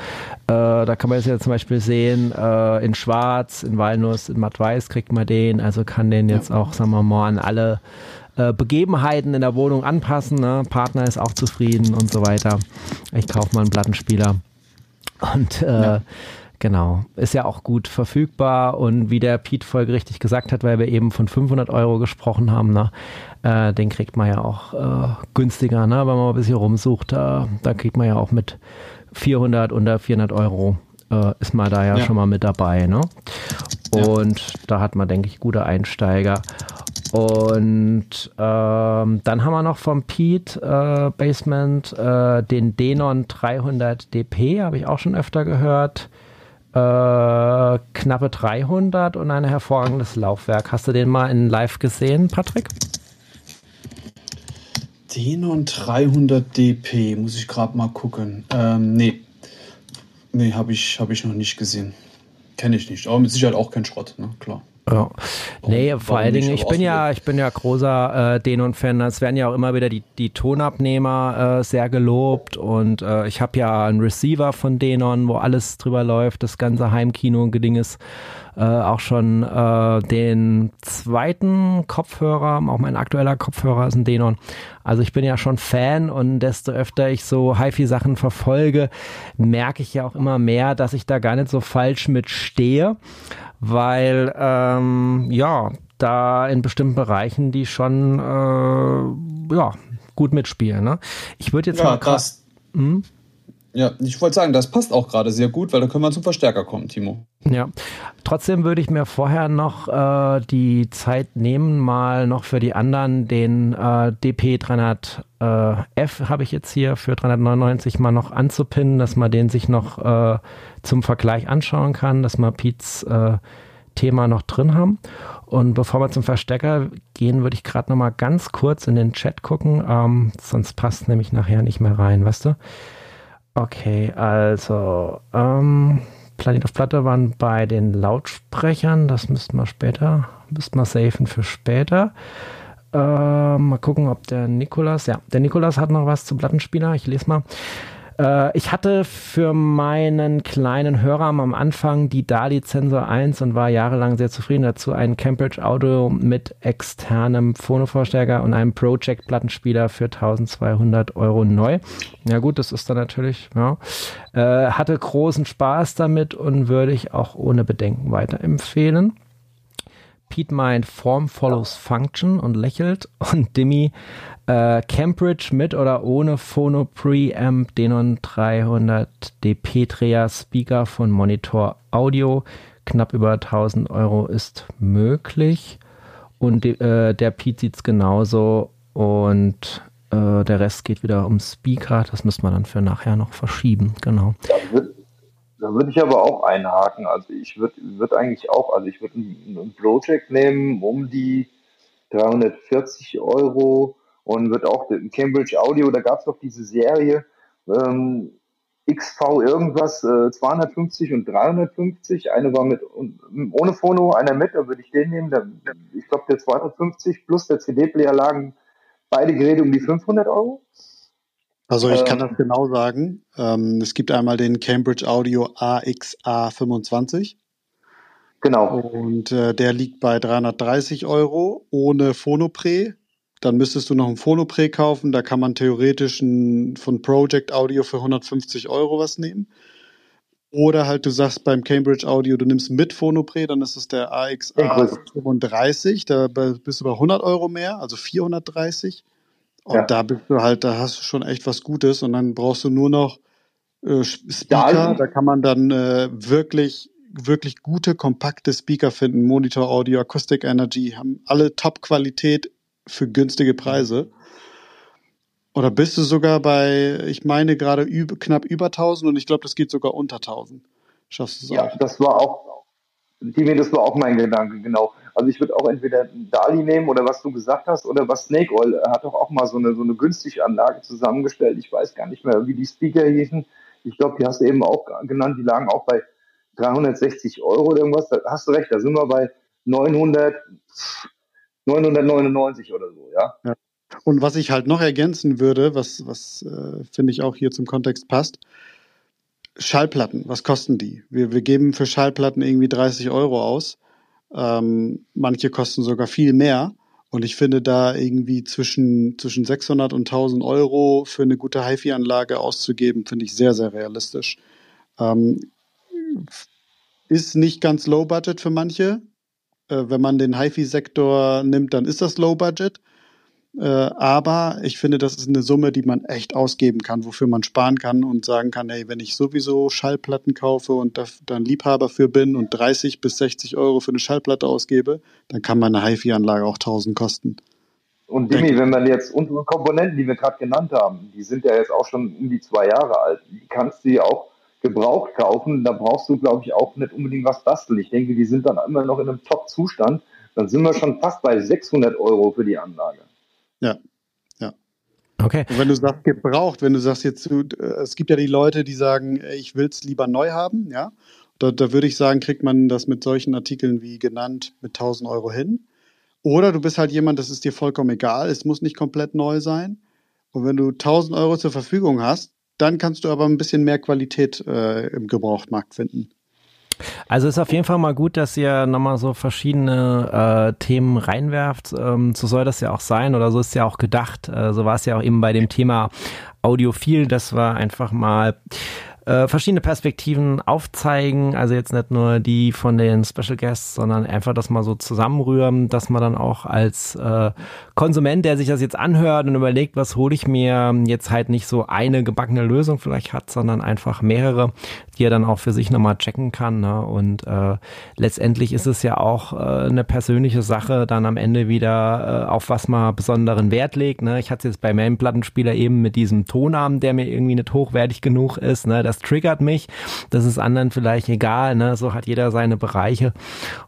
Äh, da kann man jetzt ja zum Beispiel sehen, äh, in Schwarz, in Walnuss, in Matt-Weiß kriegt man den. Also kann den jetzt ja. auch, sagen wir mal, an alle äh, Begebenheiten in der Wohnung anpassen. Ne? Partner ist auch zufrieden und so weiter. Ich kaufe mal einen Plattenspieler. Und äh, ja. Genau, ist ja auch gut verfügbar und wie der Pete folgerichtig gesagt hat, weil wir eben von 500 Euro gesprochen haben, ne, äh, den kriegt man ja auch äh, günstiger, ne, wenn man ein bisschen rumsucht, äh, da kriegt man ja auch mit 400 unter 400 Euro äh, ist man da ja, ja, schon mal mit dabei, ne? Und ja. da hat man, denke ich, gute Einsteiger. Und ähm, dann haben wir noch vom Pete äh, Basement äh, den Denon 300 DP, habe ich auch schon öfter gehört äh, knappe 300 und ein hervorragendes Laufwerk. Hast du den mal in live gesehen, Patrick? Denon 300 DP, muss ich gerade mal gucken. Ähm, nee. Nee, habe ich, hab ich noch nicht gesehen. Kenne ich nicht. Aber mit Sicherheit auch kein Schrott, ne? Klar. Ja. Nee, vor allen Dingen, ich bin ja, ich bin ja großer äh, Denon-Fan. Es werden ja auch immer wieder die, die Tonabnehmer äh, sehr gelobt und äh, ich habe ja einen Receiver von Denon, wo alles drüber läuft, das ganze Heimkino und Geding ist. Äh, auch schon äh, den zweiten Kopfhörer, auch mein aktueller Kopfhörer ist ein Denon. Also ich bin ja schon Fan und desto öfter ich so HiFi-Sachen verfolge, merke ich ja auch immer mehr, dass ich da gar nicht so falsch mit stehe weil ähm, ja, da in bestimmten Bereichen die schon äh, ja, gut mitspielen. Ne? Ich würde jetzt ja, mal krass. Hm? Ja, ich wollte sagen, das passt auch gerade sehr gut, weil da können wir zum Verstärker kommen, Timo. Ja, trotzdem würde ich mir vorher noch äh, die Zeit nehmen, mal noch für die anderen den äh, DP300F äh, habe ich jetzt hier für 399 mal noch anzupinnen, dass man den sich noch äh, zum Vergleich anschauen kann, dass wir Pete's äh, Thema noch drin haben. Und bevor wir zum Verstecker gehen, würde ich gerade noch mal ganz kurz in den Chat gucken, ähm, sonst passt nämlich nachher nicht mehr rein, weißt du? Okay, also ähm, Planet auf Platte waren bei den Lautsprechern, das müssten wir später, müssten wir safen für später. Äh, mal gucken, ob der Nikolas, ja, der Nikolas hat noch was zum Plattenspieler, ich lese mal. Äh, ich hatte für meinen kleinen Hörer am Anfang die DALI Sensor 1 und war jahrelang sehr zufrieden dazu. Ein Cambridge Audio mit externem Phonovorstärker und einem Project Plattenspieler für 1200 Euro neu. Ja gut, das ist dann natürlich, ja. Äh, hatte großen Spaß damit und würde ich auch ohne Bedenken weiterempfehlen. Pete meint Form follows Function und lächelt und Dimmy äh, Cambridge mit oder ohne Phono Preamp Denon 300 DP Dreher Speaker von Monitor Audio. Knapp über 1000 Euro ist möglich. Und äh, der Pete sieht es genauso. Und äh, der Rest geht wieder um Speaker, das müssen wir dann für nachher noch verschieben, genau. Da würde ich aber auch einhaken. Also ich würde würd eigentlich auch, also ich würde ein, ein Project nehmen um die 340 Euro und wird auch in Cambridge Audio, da gab es doch diese Serie ähm, XV irgendwas, äh, 250 und 350. Eine war mit ohne Phono, einer mit, da würde ich den nehmen. Der, ich glaube, der 250 plus der CD-Player lagen beide Geräte um die 500 Euro. Also ich kann ähm, das genau sagen. Ähm, es gibt einmal den Cambridge Audio AXA25. Genau. Und äh, der liegt bei 330 Euro ohne Phonopre. Dann müsstest du noch ein Phonopre kaufen. Da kann man theoretisch ein, von Project Audio für 150 Euro was nehmen. Oder halt du sagst beim Cambridge Audio, du nimmst mit Phonopre, dann ist es der AXA 35. Da bist du bei 100 Euro mehr, also 430. Und ja. da bist du halt, da hast du schon echt was Gutes und dann brauchst du nur noch äh, Speaker. Da, da kann man dann äh, wirklich, wirklich gute, kompakte Speaker finden. Monitor Audio, Acoustic Energy, haben alle Top-Qualität für günstige Preise. Oder bist du sogar bei, ich meine gerade üb, knapp über 1000 und ich glaube, das geht sogar unter 1000. Schaffst du es ja, auch? Ja, das war auch, Timi, das war auch mein Gedanke, genau. Also ich würde auch entweder Dali nehmen oder was du gesagt hast oder was Snake Oil hat doch auch mal so eine, so eine günstige Anlage zusammengestellt. Ich weiß gar nicht mehr, wie die Speaker hießen. Ich glaube, die hast du eben auch genannt. Die lagen auch bei 360 Euro oder irgendwas. Da hast du recht, da sind wir bei 900, 999 oder so, ja. ja. Und was ich halt noch ergänzen würde, was, was äh, finde ich auch hier zum Kontext passt, Schallplatten, was kosten die? Wir, wir geben für Schallplatten irgendwie 30 Euro aus. Ähm, manche kosten sogar viel mehr. Und ich finde da irgendwie zwischen, zwischen 600 und 1000 Euro für eine gute HiFi-Anlage auszugeben, finde ich sehr, sehr realistisch. Ähm, ist nicht ganz low budget für manche. Äh, wenn man den HiFi-Sektor nimmt, dann ist das low budget. Äh, aber ich finde, das ist eine Summe, die man echt ausgeben kann, wofür man sparen kann und sagen kann, hey, wenn ich sowieso Schallplatten kaufe und da, dann Liebhaber für bin und 30 bis 60 Euro für eine Schallplatte ausgebe, dann kann meine HiFi-Anlage auch 1000 kosten. Und Dimi, wenn man jetzt unsere Komponenten, die wir gerade genannt haben, die sind ja jetzt auch schon um die zwei Jahre alt, kannst du ja auch gebraucht kaufen. Da brauchst du, glaube ich, auch nicht unbedingt was basteln. Ich denke, die sind dann immer noch in einem Top-Zustand. Dann sind wir schon fast bei 600 Euro für die Anlage. Ja, ja. Okay. Und wenn du sagst gebraucht, wenn du sagst jetzt, äh, es gibt ja die Leute, die sagen, ich will es lieber neu haben, ja. Da, da würde ich sagen, kriegt man das mit solchen Artikeln wie genannt mit 1000 Euro hin. Oder du bist halt jemand, das ist dir vollkommen egal, es muss nicht komplett neu sein. Und wenn du 1000 Euro zur Verfügung hast, dann kannst du aber ein bisschen mehr Qualität äh, im Gebrauchtmarkt finden. Also ist auf jeden Fall mal gut, dass ihr nochmal so verschiedene äh, Themen reinwerft. Ähm, so soll das ja auch sein oder so ist ja auch gedacht. Äh, so war es ja auch eben bei dem Thema Audiophil, dass wir einfach mal äh, verschiedene Perspektiven aufzeigen. Also jetzt nicht nur die von den Special Guests, sondern einfach das mal so zusammenrühren, dass man dann auch als äh, Konsument, der sich das jetzt anhört und überlegt, was hole ich mir, jetzt halt nicht so eine gebackene Lösung vielleicht hat, sondern einfach mehrere, die er dann auch für sich nochmal checken kann. Ne? Und äh, letztendlich ist es ja auch äh, eine persönliche Sache, dann am Ende wieder, äh, auf was man besonderen Wert legt. Ne? Ich hatte es jetzt bei meinem Plattenspieler eben mit diesem Tonarm, der mir irgendwie nicht hochwertig genug ist. Ne? Das triggert mich. Das ist anderen vielleicht egal. Ne? So hat jeder seine Bereiche.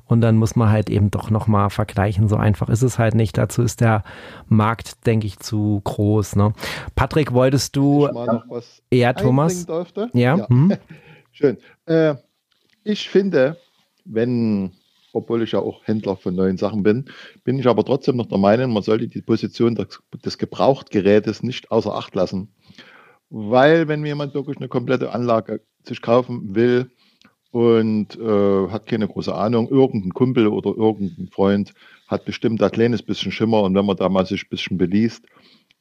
Und dann muss man halt eben doch nochmal vergleichen. So einfach ist es halt nicht. Dazu ist der Markt, denke ich, zu groß. Ne? Patrick, wolltest du. Ich mal noch was ja, Thomas. Dürfte? Ja. ja. Hm? Schön. Äh, ich finde, wenn, obwohl ich ja auch Händler von neuen Sachen bin, bin ich aber trotzdem noch der Meinung, man sollte die Position des, des Gebrauchtgerätes nicht außer Acht lassen. Weil, wenn jemand wirklich eine komplette Anlage sich kaufen will und äh, hat keine große Ahnung, irgendein Kumpel oder irgendein Freund hat bestimmt ein kleines bisschen Schimmer und wenn man da mal sich ein bisschen beliest,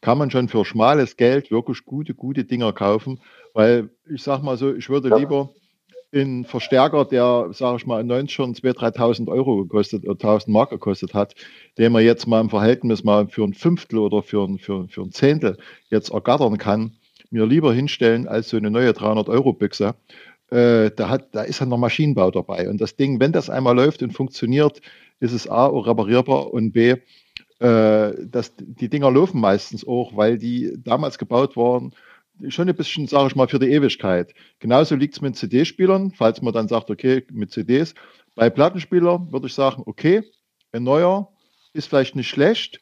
kann man schon für schmales Geld wirklich gute, gute Dinger kaufen, weil ich sag mal so, ich würde ja. lieber einen Verstärker, der, sage ich mal, in 90 schon 2.000, 3.000 Euro gekostet oder 1.000 Mark gekostet hat, den man jetzt mal im Verhältnis mal für ein Fünftel oder für ein, für, für ein Zehntel jetzt ergattern kann, mir lieber hinstellen als so eine neue 300-Euro-Büchse. Äh, da, da ist ja noch Maschinenbau dabei. Und das Ding, wenn das einmal läuft und funktioniert, ist es A, auch reparierbar und B, äh, dass die Dinger laufen meistens auch, weil die damals gebaut waren, schon ein bisschen, sage ich mal, für die Ewigkeit. Genauso liegt es mit CD-Spielern, falls man dann sagt, okay, mit CDs. Bei Plattenspielern würde ich sagen, okay, ein neuer ist vielleicht nicht schlecht,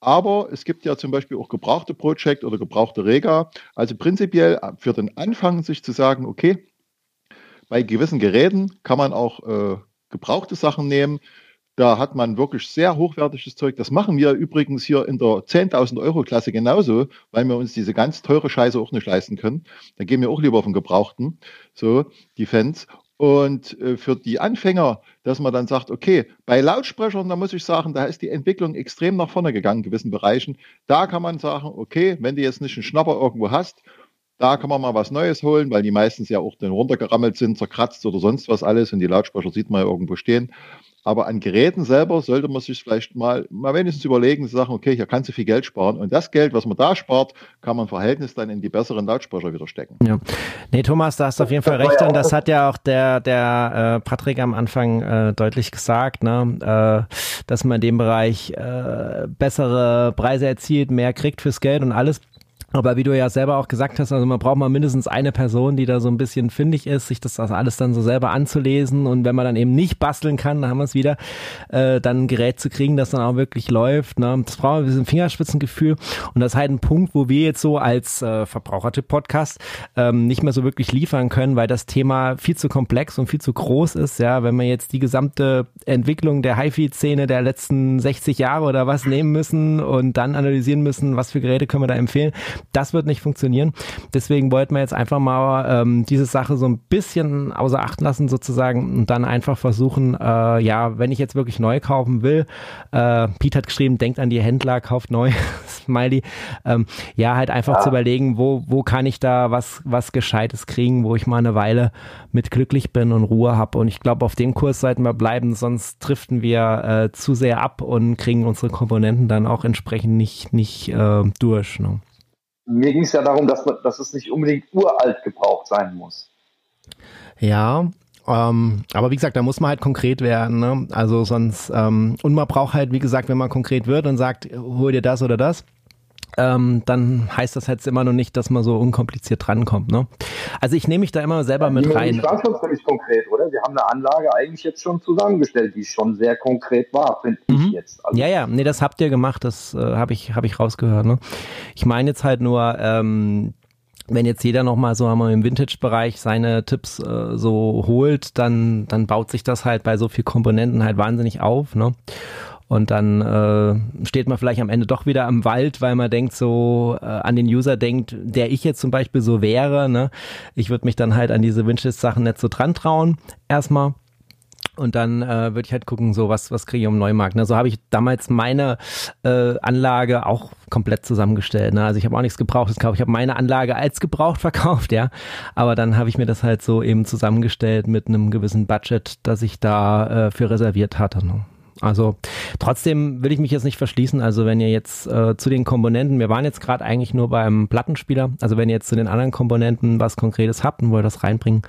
aber es gibt ja zum Beispiel auch gebrauchte Project oder gebrauchte Rega. Also prinzipiell für den Anfang sich zu sagen, okay, bei gewissen Geräten kann man auch äh, gebrauchte Sachen nehmen, Da hat man wirklich sehr hochwertiges Zeug. Das machen wir übrigens hier in der 10.000 Euro Klasse genauso, weil wir uns diese ganz teure Scheiße auch nicht leisten können. Da gehen wir auch lieber auf den Gebrauchten, so die Fans. Und äh, für die Anfänger, dass man dann sagt, okay, bei Lautsprechern, da muss ich sagen, da ist die Entwicklung extrem nach vorne gegangen in gewissen Bereichen. Da kann man sagen, okay, wenn du jetzt nicht einen Schnapper irgendwo hast, da kann man mal was Neues holen, weil die meistens ja auch dann runtergerammelt sind, zerkratzt oder sonst was alles und die Lautsprecher sieht man ja irgendwo stehen. Aber an Geräten selber sollte man sich vielleicht mal, mal wenigstens überlegen, zu sagen, okay, hier kannst du viel Geld sparen. Und das Geld, was man da spart, kann man Verhältnis dann in die besseren Lautsprecher wieder stecken. Ja. Nee, Thomas, da hast du auf jeden Fall recht. Und das hat ja auch der, der äh, Patrick am Anfang äh, deutlich gesagt, ne? äh, dass man in dem Bereich äh, bessere Preise erzielt, mehr kriegt fürs Geld und alles. Aber wie du ja selber auch gesagt hast, also man braucht mal mindestens eine Person, die da so ein bisschen findig ist, sich das alles dann so selber anzulesen und wenn man dann eben nicht basteln kann, dann haben wir es wieder, äh, dann ein Gerät zu kriegen, das dann auch wirklich läuft. Ne? Das braucht ein bisschen Fingerspitzengefühl und das ist halt ein Punkt, wo wir jetzt so als äh, Verbrauchertipp-Podcast ähm, nicht mehr so wirklich liefern können, weil das Thema viel zu komplex und viel zu groß ist. Ja, wenn wir jetzt die gesamte Entwicklung der HiFi-Szene der letzten 60 Jahre oder was nehmen müssen und dann analysieren müssen, was für Geräte können wir da empfehlen, das wird nicht funktionieren. Deswegen wollten wir jetzt einfach mal ähm, diese Sache so ein bisschen außer Acht lassen sozusagen und dann einfach versuchen, äh, ja, wenn ich jetzt wirklich neu kaufen will, äh, Pete hat geschrieben, denkt an die Händler, kauft neu, Smiley, ähm, ja, halt einfach ja. zu überlegen, wo, wo kann ich da was, was Gescheites kriegen, wo ich mal eine Weile mit glücklich bin und Ruhe habe. Und ich glaube, auf dem Kurs sollten wir bleiben, sonst driften wir äh, zu sehr ab und kriegen unsere Komponenten dann auch entsprechend nicht, nicht äh, durch. Ne? Mir ging es ja darum, dass, dass es nicht unbedingt uralt gebraucht sein muss. Ja, ähm, aber wie gesagt, da muss man halt konkret werden. Ne? Also sonst, ähm, und man braucht halt, wie gesagt, wenn man konkret wird und sagt, hol dir das oder das, ähm, dann heißt das jetzt immer noch nicht, dass man so unkompliziert drankommt. Ne? Also ich nehme mich da immer selber ja, mit rein. Die war schon konkret, oder? Wir haben eine Anlage eigentlich jetzt schon zusammengestellt, die schon sehr konkret war, finde mhm. ich jetzt. Also ja, ja, nee, das habt ihr gemacht, das äh, habe ich, hab ich rausgehört. Ne? Ich meine jetzt halt nur, ähm, wenn jetzt jeder nochmal so einmal im Vintage-Bereich seine Tipps äh, so holt, dann, dann baut sich das halt bei so viel Komponenten halt wahnsinnig auf. Ne? Und dann äh, steht man vielleicht am Ende doch wieder am Wald, weil man denkt so äh, an den User denkt, der ich jetzt zum Beispiel so wäre. Ne? Ich würde mich dann halt an diese Wünschlist-Sachen nicht so dran trauen, erstmal. Und dann äh, würde ich halt gucken, so was, was kriege ich am Neumarkt. Ne? So habe ich damals meine äh, Anlage auch komplett zusammengestellt. Ne? Also ich habe auch nichts Gebrauchtes gekauft. Ich habe meine Anlage als gebraucht verkauft, ja. Aber dann habe ich mir das halt so eben zusammengestellt mit einem gewissen Budget, das ich da äh, für reserviert hatte. Ne? Also trotzdem will ich mich jetzt nicht verschließen. Also wenn ihr jetzt äh, zu den Komponenten, wir waren jetzt gerade eigentlich nur beim Plattenspieler, also wenn ihr jetzt zu den anderen Komponenten was Konkretes habt und wollt das reinbringen,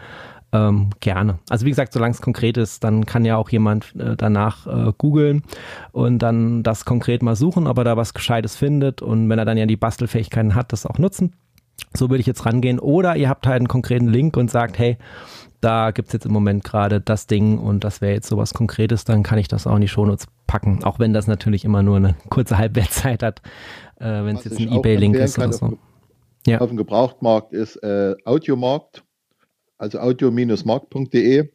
ähm, gerne. Also wie gesagt, solange es konkret ist, dann kann ja auch jemand äh, danach äh, googeln und dann das konkret mal suchen, ob er da was Gescheites findet und wenn er dann ja die Bastelfähigkeiten hat, das auch nutzen. So würde ich jetzt rangehen. Oder ihr habt halt einen konkreten Link und sagt, hey, da gibt es jetzt im Moment gerade das Ding und das wäre jetzt sowas Konkretes, dann kann ich das auch in die Shownotes packen. Auch wenn das natürlich immer nur eine kurze Halbwertzeit hat, äh, wenn es jetzt ein Ebay-Link ist oder so. Auf, ja. auf dem Gebrauchtmarkt ist äh, Audiomarkt, also audio-markt.de.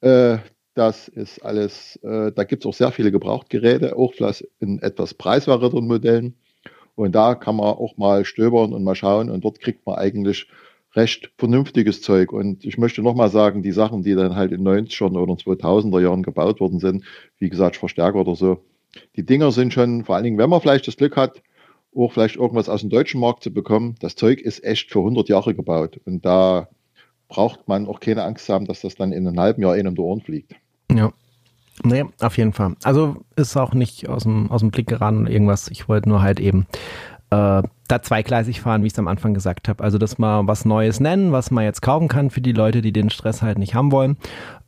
Äh, das ist alles, äh, da gibt es auch sehr viele Gebrauchtgeräte, auch vielleicht in etwas preiswerteren Modellen. Und da kann man auch mal stöbern und mal schauen und dort kriegt man eigentlich recht vernünftiges Zeug. Und ich möchte nochmal sagen, die Sachen, die dann halt in 90er oder 2000er Jahren gebaut worden sind, wie gesagt, Verstärker oder so, die Dinger sind schon, vor allen Dingen, wenn man vielleicht das Glück hat, auch vielleicht irgendwas aus dem deutschen Markt zu bekommen, das Zeug ist echt für 100 Jahre gebaut. Und da braucht man auch keine Angst haben, dass das dann in einem halben Jahr in um die Ohren fliegt. Ja. Nee, auf jeden Fall. Also ist auch nicht aus dem, aus dem Blick geraten irgendwas. Ich wollte nur halt eben äh, da zweigleisig fahren, wie ich es am Anfang gesagt habe. Also, dass man was Neues nennen, was man jetzt kaufen kann für die Leute, die den Stress halt nicht haben wollen.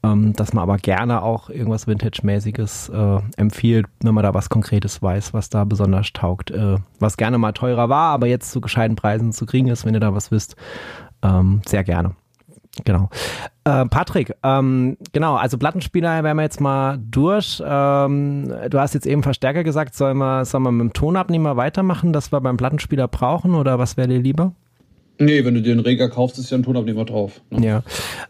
Ähm, dass man aber gerne auch irgendwas Vintage-mäßiges äh, empfiehlt, wenn man da was Konkretes weiß, was da besonders taugt. Äh, was gerne mal teurer war, aber jetzt zu gescheiten Preisen zu kriegen ist, wenn ihr da was wisst. Ähm, sehr gerne. Genau. Äh, Patrick, ähm, genau, also Plattenspieler werden wir jetzt mal durch. Ähm, du hast jetzt eben Verstärker gesagt, sollen wir, sollen wir mit dem Tonabnehmer weitermachen, das wir beim Plattenspieler brauchen oder was wäre dir lieber? Nee, wenn du dir einen Reger kaufst, ist ja ein Tonabnehmer drauf. Ne? Ja.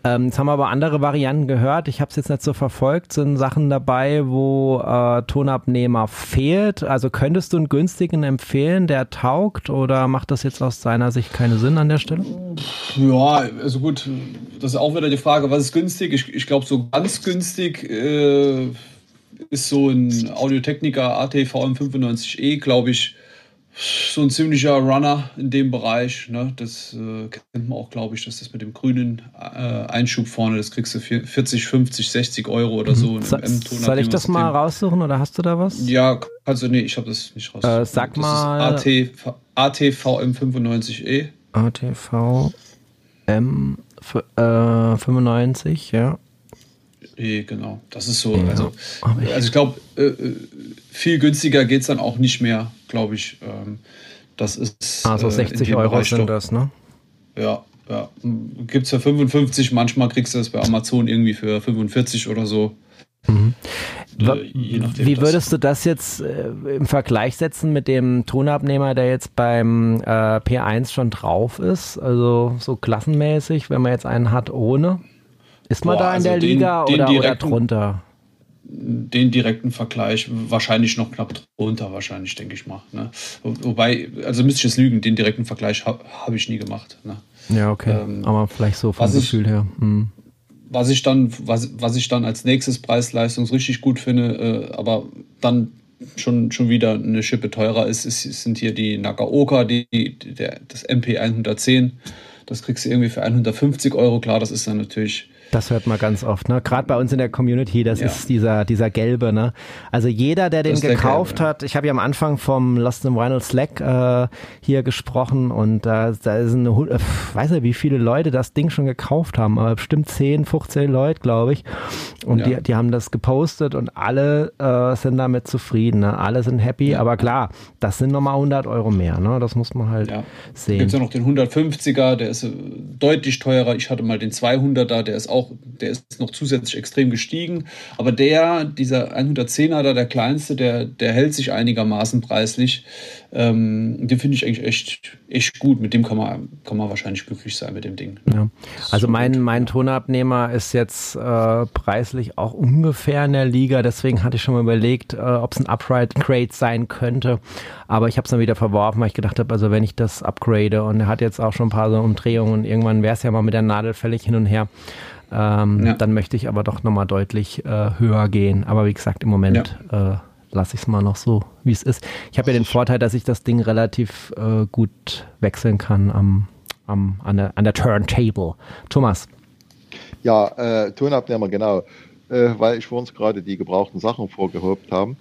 Ähm, jetzt haben wir aber andere Varianten gehört. Ich habe es jetzt nicht so verfolgt. Sind Sachen dabei, wo äh, Tonabnehmer fehlt? Also könntest du einen günstigen empfehlen, der taugt? Oder macht das jetzt aus seiner Sicht keinen Sinn an der Stelle? Ja, also gut, das ist auch wieder die Frage, was ist günstig? Ich, ich glaube, so ganz günstig äh, ist so ein Audio-Technica ATVM 95E, glaube ich, so ein ziemlicher Runner in dem Bereich. Ne? Das äh, kennt man auch, glaube ich, dass das mit dem grünen äh, Einschub vorne, das kriegst du 40, 50, 60 Euro oder so. Mhm. So, soll ich das mal raussuchen oder hast du da was? Ja, also nee, ich habe das nicht rausgesucht. Äh, sag das mal. AT, ATVM 95E. ATVM äh, 95, ja. E, genau. Das ist so. Ja, also, also ich glaube, äh, äh, viel günstiger geht es dann auch nicht mehr glaube ich. Ähm, das ist. Also 60 äh, Euro sind das, ne? Ja, ja. Gibt es für 55, manchmal kriegst du das bei Amazon irgendwie für 45 oder so. Mhm. Äh, Wie würdest du das jetzt äh, im Vergleich setzen mit dem Tonabnehmer, der jetzt beim äh, P1 schon drauf ist? Also so klassenmäßig, wenn man jetzt einen hat ohne? Ist man Boah, da in also der den, Liga den oder, oder drunter? Den direkten Vergleich wahrscheinlich noch knapp drunter, wahrscheinlich, denke ich mal. Ne? Wobei, also müsste ich jetzt lügen, den direkten Vergleich habe hab ich nie gemacht. Ne? Ja, okay. Ähm, Aber vielleicht so vom Gefühl ich, her. Hm. Was ich dann, was, was ich dann als nächstes Preis-Leistungs richtig gut finde, äh, aber dann schon, schon wieder eine Schippe teurer ist, ist sind hier die Nakaoka, die, der, das MP 110. Das kriegst du irgendwie für 150 Euro. Klar, das ist dann natürlich das hört man ganz oft, ne? Gerade bei uns in der Community, das ja. ist dieser, dieser gelbe, ne? Also jeder, der den gekauft gelbe, hat, ich habe ja am Anfang vom Lost in Vinyl Slack äh, hier gesprochen und da, da ist eine, äh, weiß nicht, wie viele Leute das Ding schon gekauft haben, aber bestimmt 10, 15 Leute, glaube ich. Und ja. die, die haben das gepostet und alle äh, sind damit zufrieden, ne? Alle sind happy, ja. aber klar, das sind nochmal 100 Euro mehr, ne? Das muss man halt sehen. Gibt es ja noch den 150er, der ist äh, deutlich teurer. Ich hatte mal den 200er, der ist auch auch, der ist noch zusätzlich extrem gestiegen. Aber der, dieser 110er da, der kleinste, der, der hält sich einigermaßen preislich. Ähm, den finde ich eigentlich echt, echt gut. Mit dem kann man, kann man wahrscheinlich glücklich sein mit dem Ding. Ja. Also mein, mein Tonabnehmer ist jetzt äh, preislich auch ungefähr in der Liga. Deswegen hatte ich schon mal überlegt, äh, ob es ein Upright Crate sein könnte. Aber ich habe es dann wieder verworfen, weil ich gedacht habe, also wenn ich das upgrade und er hat jetzt auch schon ein paar so Umdrehungen und irgendwann wäre es ja mal mit der Nadel völlig hin und her. Ähm, ja. Dann möchte ich aber doch nochmal deutlich äh, höher gehen. Aber wie gesagt, im Moment ja. äh, lasse ich es mal noch so, wie es ist. Ich habe ja den Vorteil, dass ich das Ding relativ äh, gut wechseln kann am, am, an, der, an der Turntable. Thomas. Ja, äh, Tonabnehmer, genau. Äh, weil ich vor uns gerade die gebrauchten Sachen vorgehobt haben.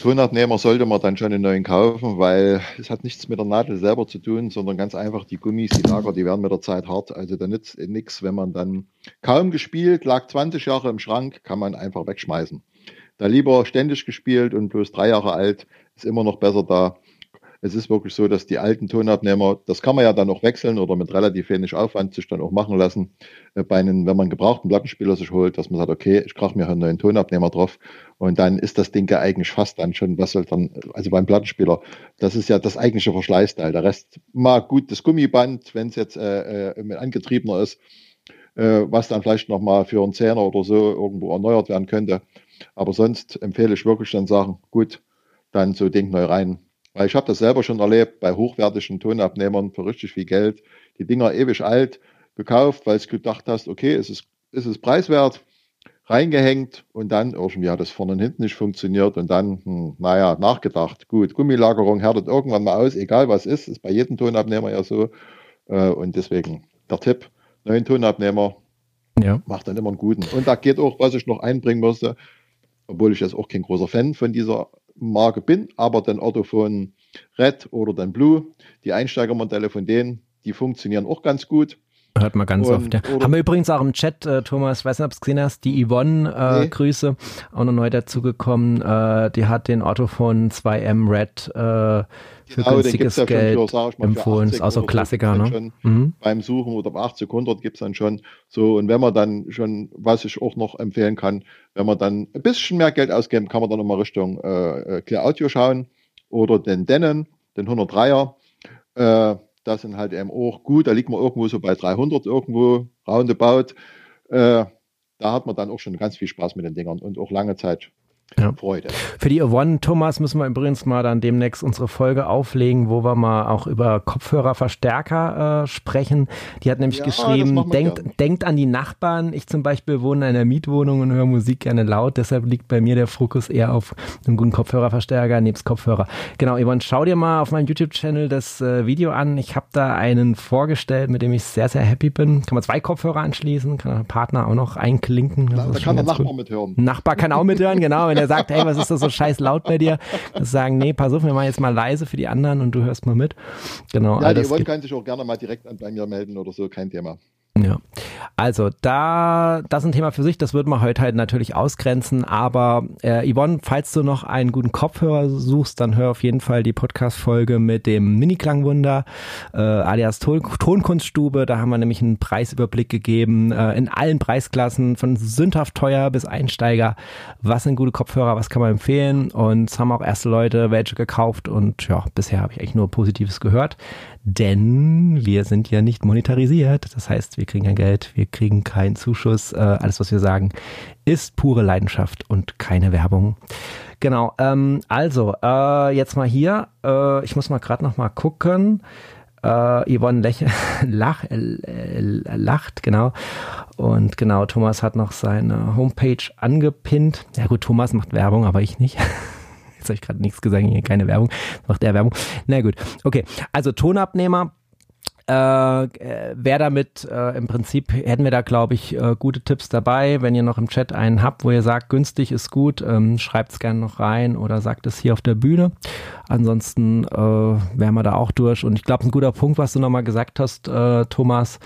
Tonabnehmer sollte man dann schon einen neuen kaufen, weil es hat nichts mit der Nadel selber zu tun, sondern ganz einfach die Gummis, die Lager, die werden mit der Zeit hart. Also da nützt nichts, wenn man dann kaum gespielt, lag 20 Jahre im Schrank, kann man einfach wegschmeißen. Da lieber ständig gespielt und bloß drei Jahre alt, ist immer noch besser da es ist wirklich so, dass die alten Tonabnehmer, das kann man ja dann auch wechseln oder mit relativ wenig Aufwand sich dann auch machen lassen, äh, bei einem, wenn man einen gebrauchten Plattenspieler sich holt, dass man sagt, okay, ich krach mir einen neuen Tonabnehmer drauf und dann ist das Ding ja eigentlich fast dann schon, was soll dann, also beim Plattenspieler, das ist ja das eigentliche Verschleißteil. Der Rest mag gut das Gummiband, wenn es jetzt äh, äh, mit angetriebener ist, äh, was dann vielleicht nochmal für einen Zehner oder so irgendwo erneuert werden könnte. Aber sonst empfehle ich wirklich dann sagen, gut, dann so Ding neu rein, weil ich habe das selber schon erlebt bei hochwertigen Tonabnehmern für richtig viel Geld. Die Dinger ewig alt gekauft, weil du gedacht hast, okay, es ist, ist es preiswert, reingehängt und dann irgendwie hat das vorne und hinten nicht funktioniert und dann, hm, naja, nachgedacht. Gut, Gummilagerung härtet irgendwann mal aus, egal was ist, ist bei jedem Tonabnehmer ja so. Äh, und deswegen der Tipp, neuen Tonabnehmer ja. macht dann immer einen guten. Und da geht auch, was ich noch einbringen musste, obwohl ich jetzt auch kein großer Fan von dieser Marke bin, aber den Autophon Red oder den Blue, die Einsteigermodelle von denen, die funktionieren auch ganz gut. Hört man ganz und, oft. Ja. Haben wir übrigens auch im Chat, äh, Thomas, weiß nicht, ob du es gesehen hast, die Yvonne, äh, nee. Grüße, auch noch neu dazugekommen. Äh, die hat den Autophone 2M Red äh, für genau, günstiges ja Geld für, mal, empfohlen. Ist auch so Klassiker, ne? Mhm. Beim Suchen oder bei 80, 100 gibt es dann schon so. Und wenn man dann schon, was ich auch noch empfehlen kann, wenn man dann ein bisschen mehr Geld ausgeben, kann man dann nochmal Richtung äh, äh, Clear Audio schauen oder den Denon, den 103er. Das sind halt eben auch gut, da liegt man irgendwo so bei 300 irgendwo, roundabout. Äh, da hat man dann auch schon ganz viel Spaß mit den Dingern und auch lange Zeit ja. Freude. Für die Yvonne Thomas müssen wir übrigens mal dann demnächst unsere Folge auflegen, wo wir mal auch über Kopfhörerverstärker äh, sprechen. Die hat nämlich ja, geschrieben, denkt, denkt an die Nachbarn. Ich zum Beispiel wohne in einer Mietwohnung und höre Musik gerne laut. Deshalb liegt bei mir der Fokus eher auf einem guten Kopfhörerverstärker nebst Kopfhörer. Genau, Yvonne, schau dir mal auf meinem YouTube-Channel das äh, Video an. Ich habe da einen vorgestellt, mit dem ich sehr, sehr happy bin. Kann man zwei Kopfhörer anschließen, kann der Partner auch noch einklinken. Da, da kann der Nachbar gut. mithören. Nachbar kann auch mithören, genau wenn er sagt, hey, was ist das so scheiß laut bei dir? Das sagen, nee, pass auf, wir machen jetzt mal leise für die anderen und du hörst mal mit. Genau. Ja, die Yvonne kann sich auch gerne mal direkt bei mir melden oder so, kein Thema. Ja, also da, das ist ein Thema für sich, das wird man heute halt natürlich ausgrenzen, aber äh, Yvonne, falls du noch einen guten Kopfhörer suchst, dann hör auf jeden Fall die Podcast-Folge mit dem Mini-Klangwunder, äh, alias Ton Tonkunststube, da haben wir nämlich einen Preisüberblick gegeben, äh, in allen Preisklassen, von sündhaft teuer bis Einsteiger, was sind gute Kopfhörer, was kann man empfehlen? Und es haben auch erste Leute welche gekauft und ja, bisher habe ich eigentlich nur Positives gehört denn wir sind ja nicht monetarisiert. Das heißt, wir kriegen kein Geld, wir kriegen keinen Zuschuss. Äh, alles, was wir sagen, ist pure Leidenschaft und keine Werbung. Genau, ähm, also äh, jetzt mal hier. Äh, ich muss mal gerade noch mal gucken. Äh, Yvonne lächelt, lach, äh, lacht, genau. Und genau, Thomas hat noch seine Homepage angepinnt. Ja gut, Thomas macht Werbung, aber ich nicht. Jetzt habe ich gerade nichts gesagt, hier keine Werbung. Macht der Werbung. Na gut. Okay. Also Tonabnehmer. Äh, äh wer damit äh, im Prinzip hätten wir da glaube ich äh, gute Tipps dabei. Wenn ihr noch im Chat einen habt, wo ihr sagt, günstig ist gut, ähm, schreibt es gerne noch rein oder sagt es hier auf der Bühne. Ansonsten äh, wären wir da auch durch. Und ich glaube, ein guter Punkt, was du nochmal gesagt hast, äh, Thomas,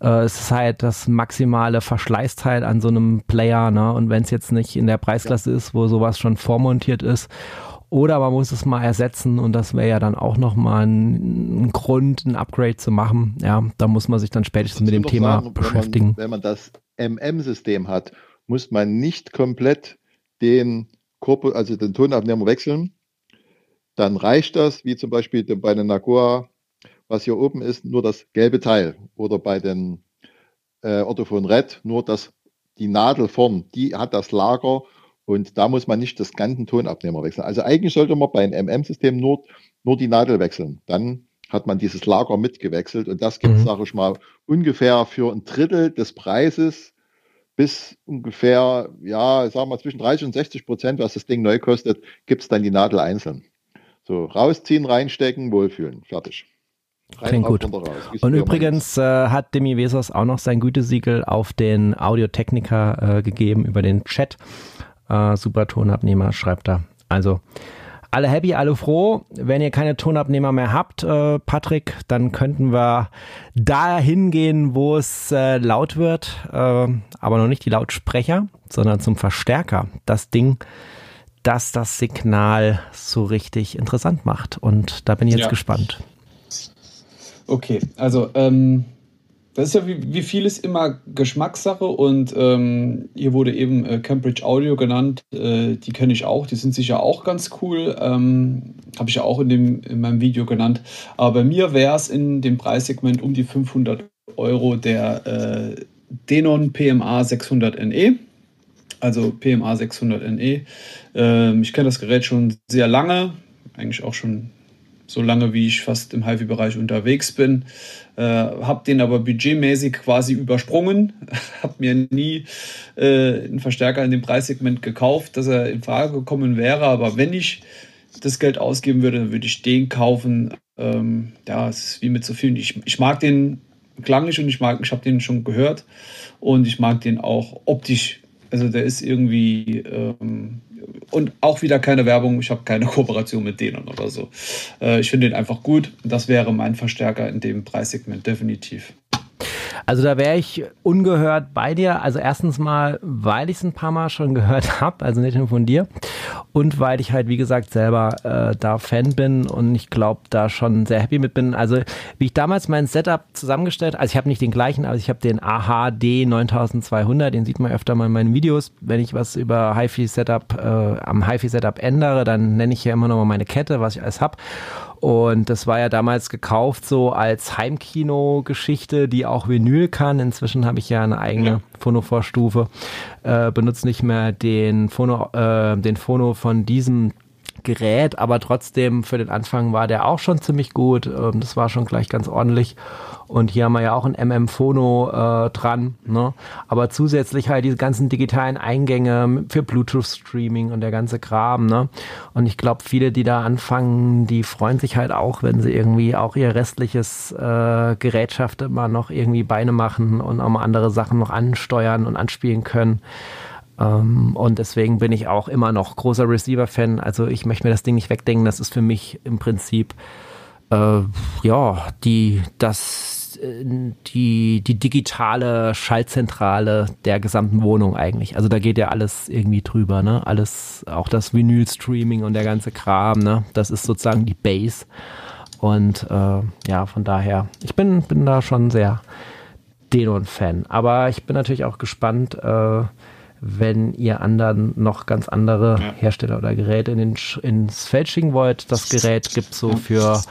äh, es ist halt das maximale Verschleißteil an so einem Player. Ne? Und wenn es jetzt nicht in der Preisklasse ja. ist, wo sowas schon vormontiert ist oder man muss es mal ersetzen und das wäre ja dann auch nochmal ein, ein, Grund, ein Upgrade zu machen. Ja, da muss man sich dann spätestens mit dem Thema sagen, beschäftigen. Wenn man, wenn man das MM-System hat, muss man nicht komplett den Korpus, also den Tonabnehmer wechseln. Dann reicht das, wie zum Beispiel bei der Nagoa, was hier oben ist, nur das gelbe Teil. Oder bei den äh, Orthophon Red nur das, die Nadel vorn, die hat das Lager und da muss man nicht das ganze Tonabnehmer wechseln. Also eigentlich sollte man bei einem MM-System nur, nur die Nadel wechseln. Dann hat man dieses Lager mitgewechselt und das gibt es, mhm. sage ich mal, ungefähr für ein Drittel des Preises bis ungefähr, ja, sagen wir zwischen 30 und 60 Prozent, was das Ding neu kostet, gibt es dann die Nadel einzeln. So, rausziehen, reinstecken, wohlfühlen, fertig. Klingt gut. Und übrigens äh, hat Demi Wesos auch noch sein Gütesiegel auf den Audiotechniker äh, gegeben über den Chat. Äh, super Tonabnehmer, schreibt er. Also alle happy, alle froh. Wenn ihr keine Tonabnehmer mehr habt, äh, Patrick, dann könnten wir da hingehen, wo es äh, laut wird, äh, aber noch nicht die Lautsprecher, sondern zum Verstärker. Das Ding, das das Signal so richtig interessant macht. Und da bin ich jetzt ja. gespannt. Okay, also ähm, das ist ja wie, wie vieles immer Geschmackssache und ähm, hier wurde eben äh, Cambridge Audio genannt. Äh, die kenne ich auch, die sind sicher auch ganz cool. Ähm, Habe ich ja auch in, dem, in meinem Video genannt. Aber bei mir wäre es in dem Preissegment um die 500 Euro der äh, Denon PMA 600 NE. Also PMA 600 NE. Ähm, ich kenne das Gerät schon sehr lange, eigentlich auch schon so lange, wie ich fast im HIFI-Bereich unterwegs bin. Äh, habe den aber budgetmäßig quasi übersprungen, habe mir nie äh, einen Verstärker in dem Preissegment gekauft, dass er in Frage gekommen wäre. Aber wenn ich das Geld ausgeben würde, dann würde ich den kaufen. Ähm, ja, es ist wie mit so vielen. Ich, ich mag den klanglich und ich mag, ich habe den schon gehört und ich mag den auch optisch. Also der ist irgendwie ähm, und auch wieder keine Werbung. Ich habe keine Kooperation mit denen oder so. Äh, ich finde den einfach gut. Das wäre mein Verstärker in dem Preissegment definitiv. Also da wäre ich ungehört bei dir. Also erstens mal, weil ich es ein paar Mal schon gehört habe, also nicht nur von dir. Und weil ich halt, wie gesagt, selber äh, da Fan bin und ich glaube, da schon sehr happy mit bin. Also wie ich damals mein Setup zusammengestellt, also ich habe nicht den gleichen, aber ich habe den AHD 9200, den sieht man öfter mal in meinen Videos. Wenn ich was über HiFi Setup, äh, am HiFi Setup ändere, dann nenne ich ja immer noch mal meine Kette, was ich alles habe. Und das war ja damals gekauft so als Heimkino-Geschichte, die auch Vinyl kann. Inzwischen habe ich ja eine eigene ja. Phono-Vorstufe. Äh, benutze nicht mehr den Phono, äh, den Phono von diesem Gerät, aber trotzdem für den Anfang war der auch schon ziemlich gut. Ähm, das war schon gleich ganz ordentlich. Und hier haben wir ja auch ein MM Phono äh, dran. Ne? Aber zusätzlich halt diese ganzen digitalen Eingänge für Bluetooth Streaming und der ganze Kram. Ne? Und ich glaube, viele, die da anfangen, die freuen sich halt auch, wenn sie irgendwie auch ihr restliches äh, Gerätschaft immer noch irgendwie Beine machen und auch mal andere Sachen noch ansteuern und anspielen können. Ähm, und deswegen bin ich auch immer noch großer Receiver-Fan. Also ich möchte mir das Ding nicht wegdenken. Das ist für mich im Prinzip äh, ja die das äh, die die digitale Schaltzentrale der gesamten Wohnung eigentlich. Also da geht ja alles irgendwie drüber, ne? Alles, auch das Vinyl-Streaming und der ganze Kram, ne? Das ist sozusagen die Base. Und äh, ja, von daher, ich bin bin da schon sehr Denon-Fan. Aber ich bin natürlich auch gespannt. Äh, wenn ihr anderen noch ganz andere. Hersteller oder Geräte in den, ins Feld schicken wollt. Das Gerät gibt so für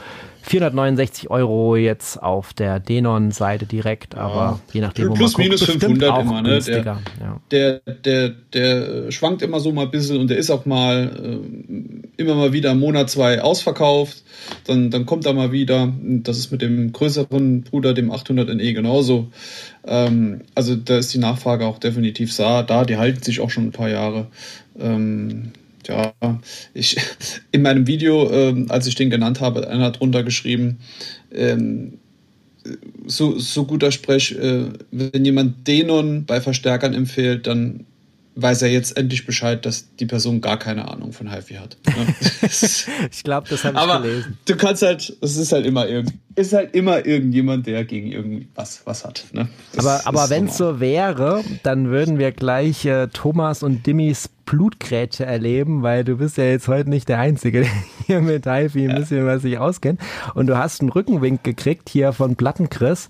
469 Euro jetzt auf der Denon-Seite direkt, aber ja. je nachdem, wo Plus, man guckt, minus 500 immer, ne? Der, ja. der, der, der, schwankt immer so mal ein bisschen und der ist auch mal äh, immer mal wieder im Monat zwei ausverkauft. Dann, dann kommt er mal wieder. Das ist mit dem größeren Bruder, dem 800 NE genauso. Ähm, also da ist die Nachfrage auch definitiv da. Die halten sich auch schon ein paar Jahre. Ähm, ja, ich in meinem Video, ähm, als ich den genannt habe, einer hat drunter geschrieben, ähm, so, so guter Sprech, äh, wenn jemand Denon bei Verstärkern empfiehlt, dann weiß er jetzt endlich Bescheid, dass die Person gar keine Ahnung von HiFi hat. Ne? ich glaube, das habe ich Aber gelesen. Du kannst halt, es ist halt immer irgend, ist halt immer irgendjemand, der gegen irgendwas was hat. Ne? aber aber wenn es so wäre, dann würden wir gleich äh, Thomas und Dimmys Blutgrätsche erleben, weil du bist ja jetzt heute nicht der Einzige, der hier mit HiFi ein bisschen was sich auskennt. Und du hast einen Rückenwink gekriegt hier von Plattenchris.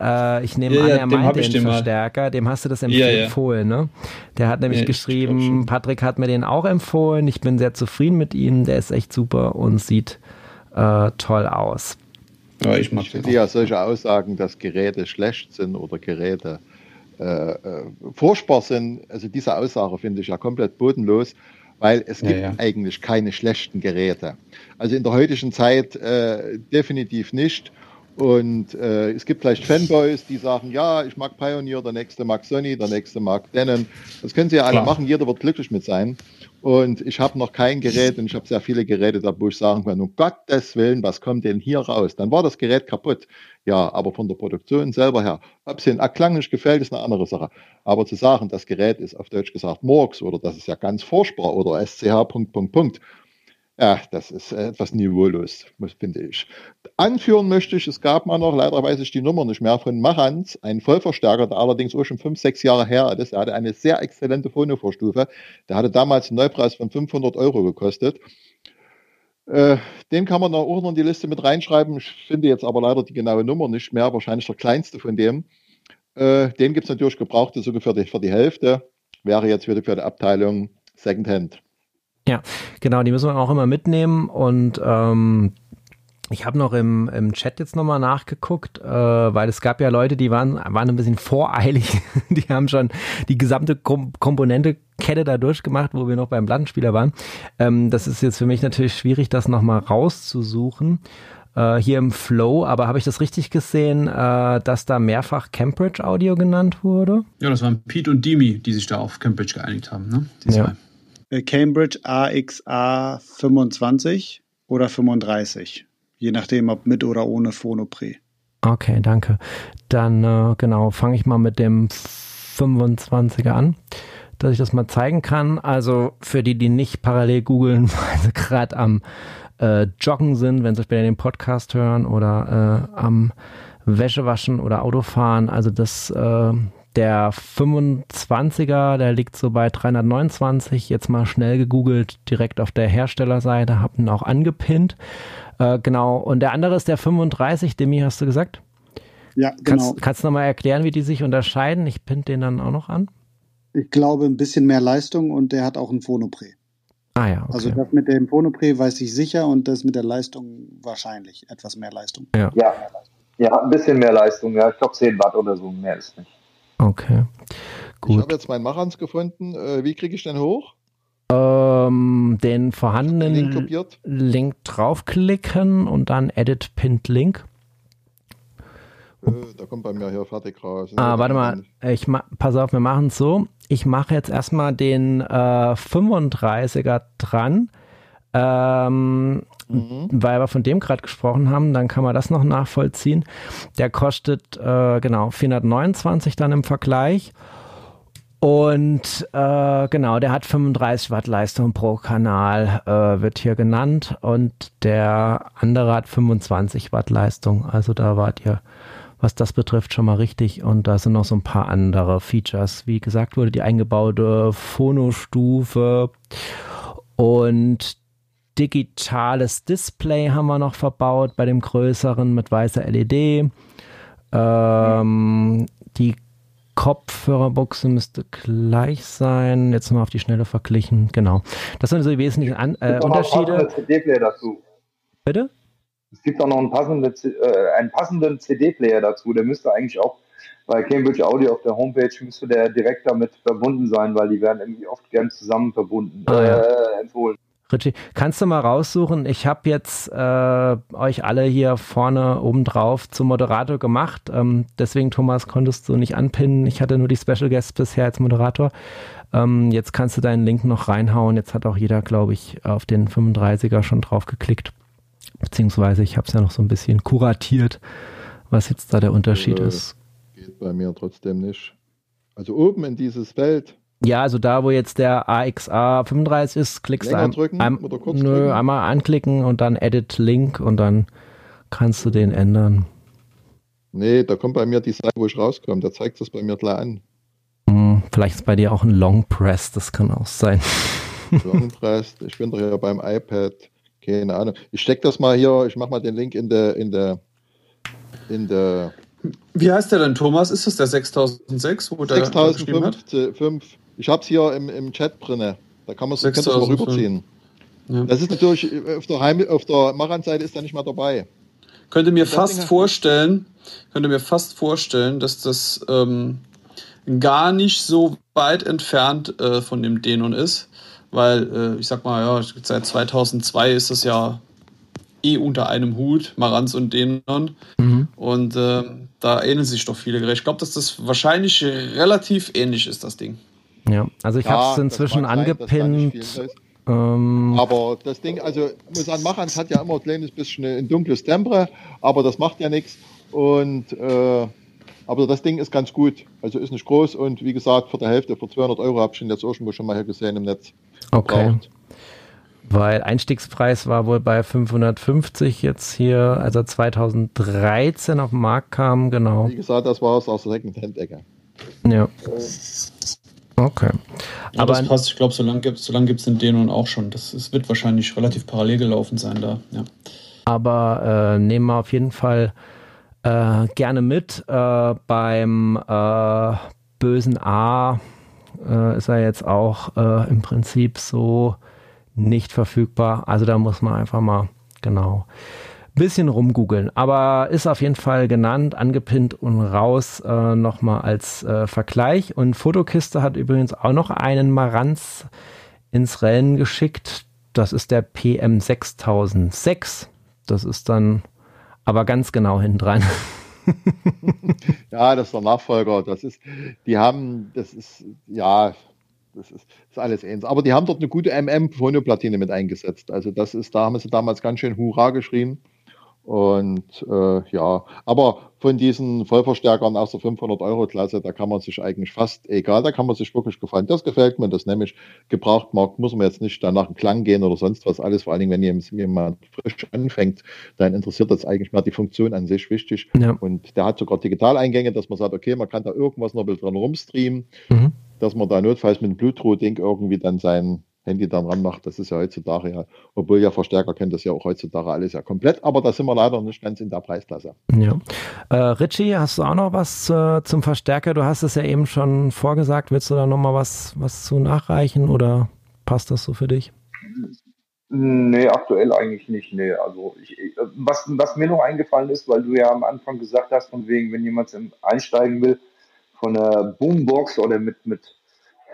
Äh, ich nehme ja, an, er meinte den Verstärker. Mal. Dem hast du das empfohlen, ja, ne? Der hat nämlich geschrieben, Patrick hat mir den auch empfohlen. Ich bin sehr zufrieden mit ihm. Der ist echt super und sieht äh, toll aus. Ja, ich mag ich finde ja solche Aussagen, dass Geräte schlecht sind oder Geräte äh, äh, sind. Also diese Aussage finde ich ja komplett bodenlos, weil es gibt ja. eigentlich keine schlechten Geräte. Also in der heutigen Zeit äh, definitiv nicht. Und äh, es gibt vielleicht Fanboys, die sagen, ja, ich mag Pioneer, der nächste mag Sony, der nächste mag Denon. Das können sie ja alle Klar. machen, jeder wird glücklich mit sein. Und ich habe noch kein Gerät und ich habe sehr viele Geräte da, wo ich sagen kann, um Gottes Willen, was kommt denn hier raus? Dann war das Gerät kaputt. Ja, aber von der Produktion selber her, ob es den Erklang nicht gefällt, ist eine andere Sache. Aber zu sagen, das Gerät ist auf Deutsch gesagt Murks oder das ist ja ganz furchtbar oder SCH Punkt, Punkt, Punkt, ja, das ist etwas niveaulos, finde ich. Anführen möchte ich, es gab mal noch, leider weiß ich die Nummer nicht mehr, von Machans, ein Vollverstärker, der allerdings auch schon fünf, sechs Jahre her ist. Er hatte eine sehr exzellente Phonovorstufe. Der hatte damals einen Neupreis von 500 Euro gekostet. Äh, den kann man da auch noch in die Liste mit reinschreiben. Ich finde jetzt aber leider die genaue Nummer nicht mehr, wahrscheinlich der kleinste von dem. Äh, den gibt es natürlich gebraucht, sogar für die, für die Hälfte. Wäre jetzt wieder für die Abteilung Secondhand. Ja, genau, die müssen wir auch immer mitnehmen und ähm, ich habe noch im, im Chat jetzt nochmal nachgeguckt, äh, weil es gab ja Leute, die waren, waren ein bisschen voreilig. Die haben schon die gesamte Kom Komponente-Kette da durchgemacht, wo wir noch beim Plattenspieler waren. Ähm, das ist jetzt für mich natürlich schwierig, das nochmal rauszusuchen. Äh, hier im Flow, aber habe ich das richtig gesehen, äh, dass da mehrfach Cambridge Audio genannt wurde? Ja, das waren Pete und Dimi, die sich da auf Cambridge geeinigt haben, ne? Die ja. Äh, Cambridge AXA 25 oder 35. Je nachdem, ob mit oder ohne Phonopre. Okay, danke. Dann äh, genau, fange ich mal mit dem 25er an, dass ich das mal zeigen kann. Also für die, die nicht parallel googeln, weil sie gerade am äh, Joggen sind, wenn sie später den Podcast hören oder äh, am Wäschewaschen oder Autofahren. Also das äh, der 25er, der liegt so bei 329. Jetzt mal schnell gegoogelt, direkt auf der Herstellerseite, hab ihn auch angepinnt. Äh, genau. Und der andere ist der 35, Demi, hast du gesagt? Ja, genau. Kannst, kannst du nochmal erklären, wie die sich unterscheiden? Ich pinte den dann auch noch an. Ich glaube, ein bisschen mehr Leistung und der hat auch ein Phonopre. Ah ja. Also Okay. das mit dem Phonopré weiß ich sicher und das mit der Leistung wahrscheinlich. Etwas mehr Leistung. Ja, ja, ein bisschen mehr Leistung. Ja, ich glaube 10 Watt oder so, mehr ist nicht. Okay. Ich Gut. habe jetzt meinen Machans gefunden. Äh, wie kriege ich den hoch? Ähm, den Link vorhandenen kopiert. Link draufklicken und dann Edit Pinned Link. Äh, da kommt bei mir hier fertig raus. Ah, warte mal, ich ma pass auf, wir machen es so. Ich mache jetzt erstmal den äh, 35er dran, ähm, Mhm. weil wir von dem gerade gesprochen haben, dann kann man das noch nachvollziehen. Der kostet äh, genau 429 dann im Vergleich. Und äh, genau, der hat 35 Watt Leistung pro Kanal, äh, wird hier genannt. Und der andere hat 25 Watt Leistung. Also da wart ihr, was das betrifft, schon mal richtig. Und da sind noch so ein paar andere Features. Wie gesagt wurde, die eingebaute Phonostufe und digitales Display haben wir noch verbaut bei dem größeren mit weißer LED. Ähm, die Kopfhörerbuchse müsste gleich sein. Jetzt mal auf die Schnelle verglichen. Genau. Das sind so die wesentlichen An äh, Es gibt auch noch einen Unterschiede. passenden CD-Player dazu. Bitte? Es gibt auch noch einen passenden, äh, einen passenden CD-Player dazu. Der müsste eigentlich auch bei Cambridge Audio auf der Homepage müsste der direkt damit verbunden sein, weil die werden irgendwie oft gern zusammen verbunden, Ah, ja. äh, empfohlen. Richie, kannst du mal raussuchen? Ich habe jetzt äh, euch alle hier vorne oben drauf zum Moderator gemacht. Ähm, deswegen, Thomas, konntest du nicht anpinnen. Ich hatte nur die Special Guests bisher als Moderator. Ähm, jetzt kannst du deinen Link noch reinhauen. Jetzt hat auch jeder, glaube ich, auf den 35er schon drauf geklickt. Beziehungsweise ich habe es ja noch so ein bisschen kuratiert, was jetzt da der Unterschied Äh, ist. Geht bei mir trotzdem nicht. Also oben in dieses Feld. Ja, also da, wo jetzt der AXA 35 ist, klickst Länger du ein, drücken ein, oder kurz nö, einmal anklicken und dann Edit Link und dann kannst du den ändern. Nee, da kommt bei mir die Seite, wo ich rauskomme. Da zeigt das bei mir gleich an. Hm, vielleicht ist bei dir auch ein Long Press, das kann auch sein. Longpressed. Ich bin doch hier beim iPad. Keine Ahnung. Ich steck das mal hier, ich mache mal den Link in der, in der, in der Wie heißt der denn, Thomas? Ist das der 6006, wo der geschrieben hat? 6005. Ich habe es hier im, im Chat drinne. Da kann man es mal 6005. rüberziehen. Ja. Das ist natürlich äh, auf der, Heim, auf der Maran-Seite ist da nicht mal dabei. Könnte mir fast Ding- vorstellen, könnte mir fast vorstellen, dass das ähm, gar nicht so weit entfernt äh, von dem Denon ist, weil äh, ich sag mal, ja, seit 2002 ist das ja eh unter einem Hut, Marantz und Denon. Mhm. Und äh, da ähneln sich doch viele Geräte. Ich glaube, dass das wahrscheinlich relativ ähnlich ist, das Ding. Ja, also ich Ja, habe es inzwischen angepinnt. Ähm, Aber das Ding, also ich muss sagen, Machans hat ja immer ein kleines bisschen ein dunkles Temper, aber das macht ja nichts. Und äh, aber das Ding ist ganz gut. Also ist nicht groß und wie gesagt, für die Hälfte, für 200 Euro habe ich ihn jetzt irgendwo schon mal hier gesehen im Netz. okay. Gebraucht. Weil Einstiegspreis war wohl bei 550 jetzt hier, als er 2013 auf den Markt kam, genau. Wie gesagt, das war es aus der Second-Hand-Ecke. Ja. Okay. Ja, Aber das passt. Ich glaube, so lange gibt es so lang gibt's den Denon auch schon. Das, das wird wahrscheinlich relativ parallel gelaufen sein da. Ja. aber äh, nehmen wir auf jeden Fall äh, gerne mit. Äh, beim äh, bösen A äh, ist er jetzt auch äh, im Prinzip so nicht verfügbar. Also da muss man einfach mal genau bisschen rumgoogeln. Aber ist auf jeden Fall genannt, angepinnt und raus äh, nochmal als äh, Vergleich. Und Fotokiste hat übrigens auch noch einen Maranz ins Rennen geschickt. Das ist der PM6006. Das ist dann aber ganz genau hinten dran. Ja, das ist der Nachfolger. Das ist, die haben, das ist, ja, das ist, ist alles ähnlich. Aber die haben dort eine gute MM-Phonoplatine mit eingesetzt. Also das ist, da haben sie damals ganz schön Hurra geschrien. Und äh, ja, aber von diesen Vollverstärkern aus der 500-Euro-Klasse, da kann man sich eigentlich fast, egal, da kann man sich wirklich gefallen. Das gefällt mir, das nämlich Gebrauchtmarkt, muss man jetzt nicht danach einen Klang gehen oder sonst was alles, vor allen Dingen, wenn jemand frisch anfängt, dann interessiert das eigentlich mehr die Funktion an sich wichtig. Ja. Und der hat sogar Digitaleingänge, dass man sagt, okay, man kann da irgendwas noch ein bisschen dran rumstreamen, Mhm. dass man da notfalls mit einem Bluetooth-Ding irgendwie dann sein Handy dann ranmacht. Das ist ja heutzutage ja, obwohl ja Verstärker können das ja auch heutzutage alles ja komplett, aber da sind wir leider nicht ganz in der Preisklasse. Ja. Äh, Richie, hast du auch noch was äh, zum Verstärker? Du hast es ja eben schon vorgesagt. Willst du da nochmal was, was zu nachreichen oder passt das so für dich? Nee, aktuell eigentlich nicht. Nee, also ich, was, was mir noch eingefallen ist, weil du ja am Anfang gesagt hast, von wegen, wenn jemand einsteigen will, von der Boombox oder mit, mit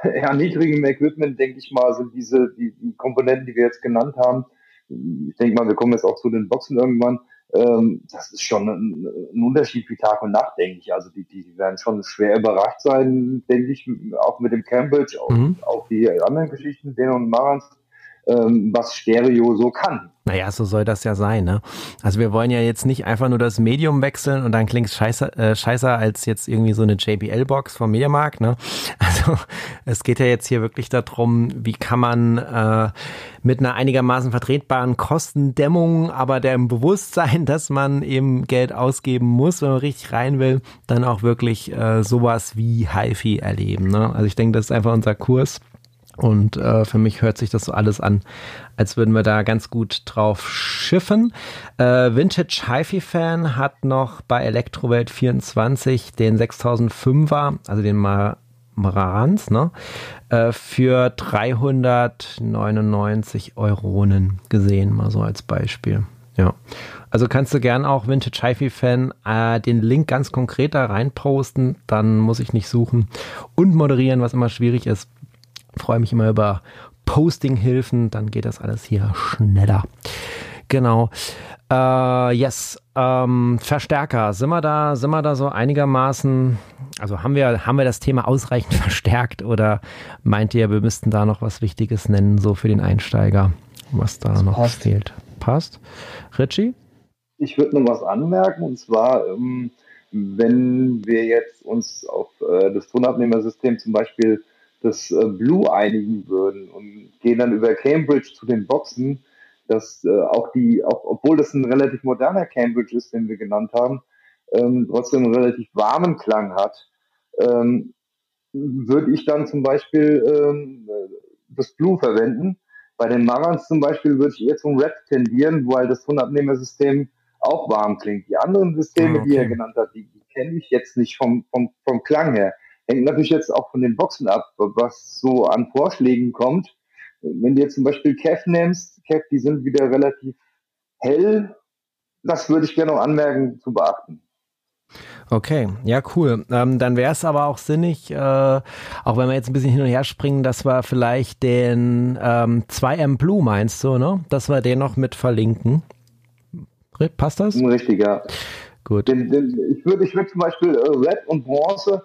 eher niedrigem Equipment, denke ich mal, sind diese die, die Komponenten, die wir jetzt genannt haben. Ich denke mal, wir kommen jetzt auch zu den Boxen irgendwann. Ähm, das ist schon ein, ein, Unterschied wie Tag und Nacht, denke ich. Also die, die werden schon schwer überrascht sein, denke ich, auch mit dem Cambridge, mhm. auch, auch die anderen Geschichten, den und Marans ähm, was Stereo so kann. Naja, so soll das ja sein, ne? Also wir wollen ja jetzt nicht einfach nur das Medium wechseln und dann klingt es scheiße, äh, scheißer als jetzt irgendwie so eine JBL-Box vom Mediamarkt, ne? Also es geht ja jetzt hier wirklich darum, wie kann man äh, mit einer einigermaßen vertretbaren Kostendämmung, aber dem Bewusstsein, dass man eben Geld ausgeben muss, wenn man richtig rein will, dann auch wirklich äh, sowas wie HiFi erleben, ne? Also ich denke, das ist einfach unser Kurs. Und äh, für mich hört sich das so alles an, als würden wir da ganz gut drauf schiffen. Äh, Vintage HiFi Fan hat noch bei Elektrowelt 24 den 6005er, also den Marans, ne, äh, für 399 Euronen gesehen, mal so als Beispiel. Ja. Also kannst du gern auch Vintage HiFi Fan äh, den Link ganz konkret da reinposten, dann muss ich nicht suchen und moderieren, was immer schwierig ist freue mich immer über Posting-Hilfen, dann geht das alles hier schneller. Genau. Äh, yes. Ähm, Verstärker. Sind wir da, sind wir da so einigermaßen, also haben wir, haben wir das Thema ausreichend verstärkt oder meint ihr, wir müssten da noch was Wichtiges nennen, so für den Einsteiger, was da das noch passt. fehlt? Passt. Richie? Ich würde noch was anmerken und zwar, ähm, wenn wir jetzt uns auf äh, das Tonabnehmersystem zum Beispiel das äh, Blue einigen würden und gehen dann über Cambridge zu den Boxen, dass äh, auch die, auch, obwohl das ein relativ moderner Cambridge ist, den wir genannt haben, ähm, trotzdem einen relativ warmen Klang hat, ähm, würde ich dann zum Beispiel ähm, das Blue verwenden. Bei den Marans zum Beispiel würde ich eher zum Red tendieren, weil das Tonabnehmersystem auch warm klingt. Die anderen Systeme, okay. die er genannt hat, die, die kenne ich jetzt nicht vom, vom, vom Klang her. Hängt natürlich jetzt auch von den Boxen ab, was so an Vorschlägen kommt. Wenn du jetzt zum Beispiel Kev nimmst, Kev, die sind wieder relativ hell. Das würde ich gerne noch anmerken, zu beachten. Okay, ja, cool. Ähm, dann wäre es aber auch sinnig, äh, auch wenn wir jetzt ein bisschen hin und her springen, dass wir vielleicht den ähm, 2M Blue meinst du, ne? Dass wir den noch mit verlinken. Passt das? Richtig, ja. Gut. Den, den, ich würde ich würd zum Beispiel äh, Red und Bronze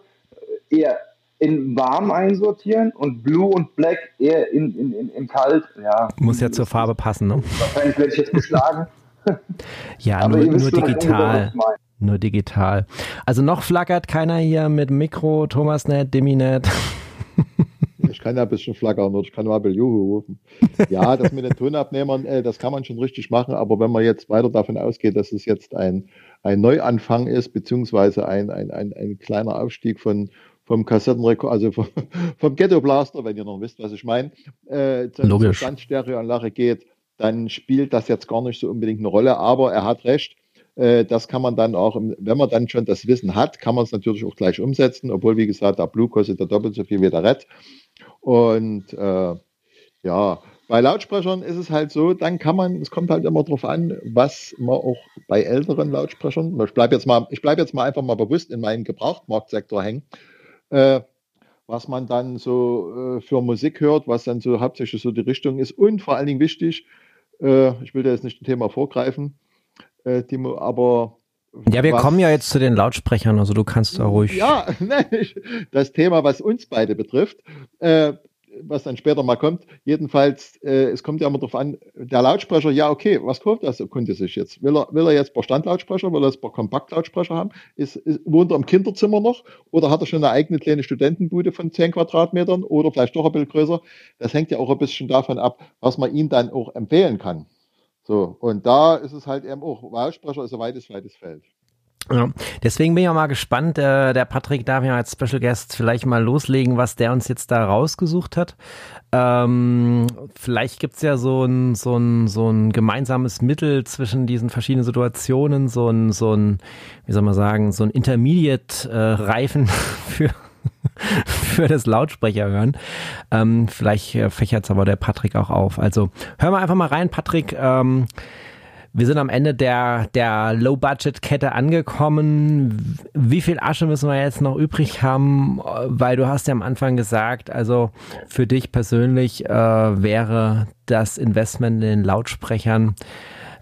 eher in warm einsortieren und Blue und Black eher in, in, in, in kalt. Ja. Muss ja zur Farbe passen, ne? Wahrscheinlich werde ich jetzt geschlagen. ja, nur, nur digital. Nur digital. Also noch flackert keiner hier mit Mikro, Thomasnet, Diminet. Ich kann ja ein bisschen flackern oder ich kann mal Juhu rufen. Ja, das mit den Tonabnehmern, äh, das kann man schon richtig machen, aber wenn man jetzt weiter davon ausgeht, dass es jetzt ein, ein Neuanfang ist, beziehungsweise ein, ein, ein, ein kleiner Aufstieg von, vom Kassettenrekord, also vom, vom Ghetto Blaster, wenn ihr noch wisst, was ich meine, äh, zur Standstereoanlage geht, dann spielt das jetzt gar nicht so unbedingt eine Rolle. Aber er hat recht. Äh, das kann man dann auch, wenn man dann schon das Wissen hat, kann man es natürlich auch gleich umsetzen, obwohl, wie gesagt, der Blue kostet der doppelt so viel wie der Red. Und äh, ja, bei Lautsprechern ist es halt so, dann kann man, es kommt halt immer darauf an, was man auch bei älteren Lautsprechern, ich bleibe jetzt mal, ich bleibe jetzt mal einfach mal bewusst in meinem Gebrauchtmarktsektor hängen, äh, was man dann so äh, für Musik hört, was dann so hauptsächlich so die Richtung ist. Und vor allen Dingen wichtig, äh, ich will da jetzt nicht ein Thema vorgreifen, äh, Timo, aber ja, wir was, kommen ja jetzt zu den Lautsprechern, also du kannst da ruhig. Ja, das Thema, was uns beide betrifft, äh, was dann später mal kommt. Jedenfalls, äh, es kommt ja immer darauf an, der Lautsprecher, ja, okay, was kauft das Kunde sich jetzt? Will er, will er jetzt paar Standlautsprecher, will er jetzt paar Kompaktlautsprecher haben? Ist, ist, wohnt er im Kinderzimmer noch oder hat er schon eine eigene kleine Studentenbude von 10 Quadratmetern oder vielleicht doch ein bisschen größer? Das hängt ja auch ein bisschen davon ab, was man ihm dann auch empfehlen kann. So, und da ist es halt eben auch, Lautsprecher ist ein weites, weites Feld. Ja, deswegen bin ich auch mal gespannt. Äh, der Patrick darf ja als Special Guest vielleicht mal loslegen, was der uns jetzt da rausgesucht hat. Ähm, vielleicht gibt's ja so ein, so, ein, so ein gemeinsames Mittel zwischen diesen verschiedenen Situationen, so ein, so ein wie soll man sagen, so ein Intermediate-Reifen äh, für für das Lautsprecher hören. Ähm, vielleicht äh, fächert es aber der Patrick auch auf. Also hören wir einfach mal rein, Patrick. Ähm, wir sind am Ende der, der Low-Budget-Kette angekommen. Wie viel Asche müssen wir jetzt noch übrig haben? Weil du hast ja am Anfang gesagt, also für dich persönlich äh, wäre das Investment in den Lautsprechern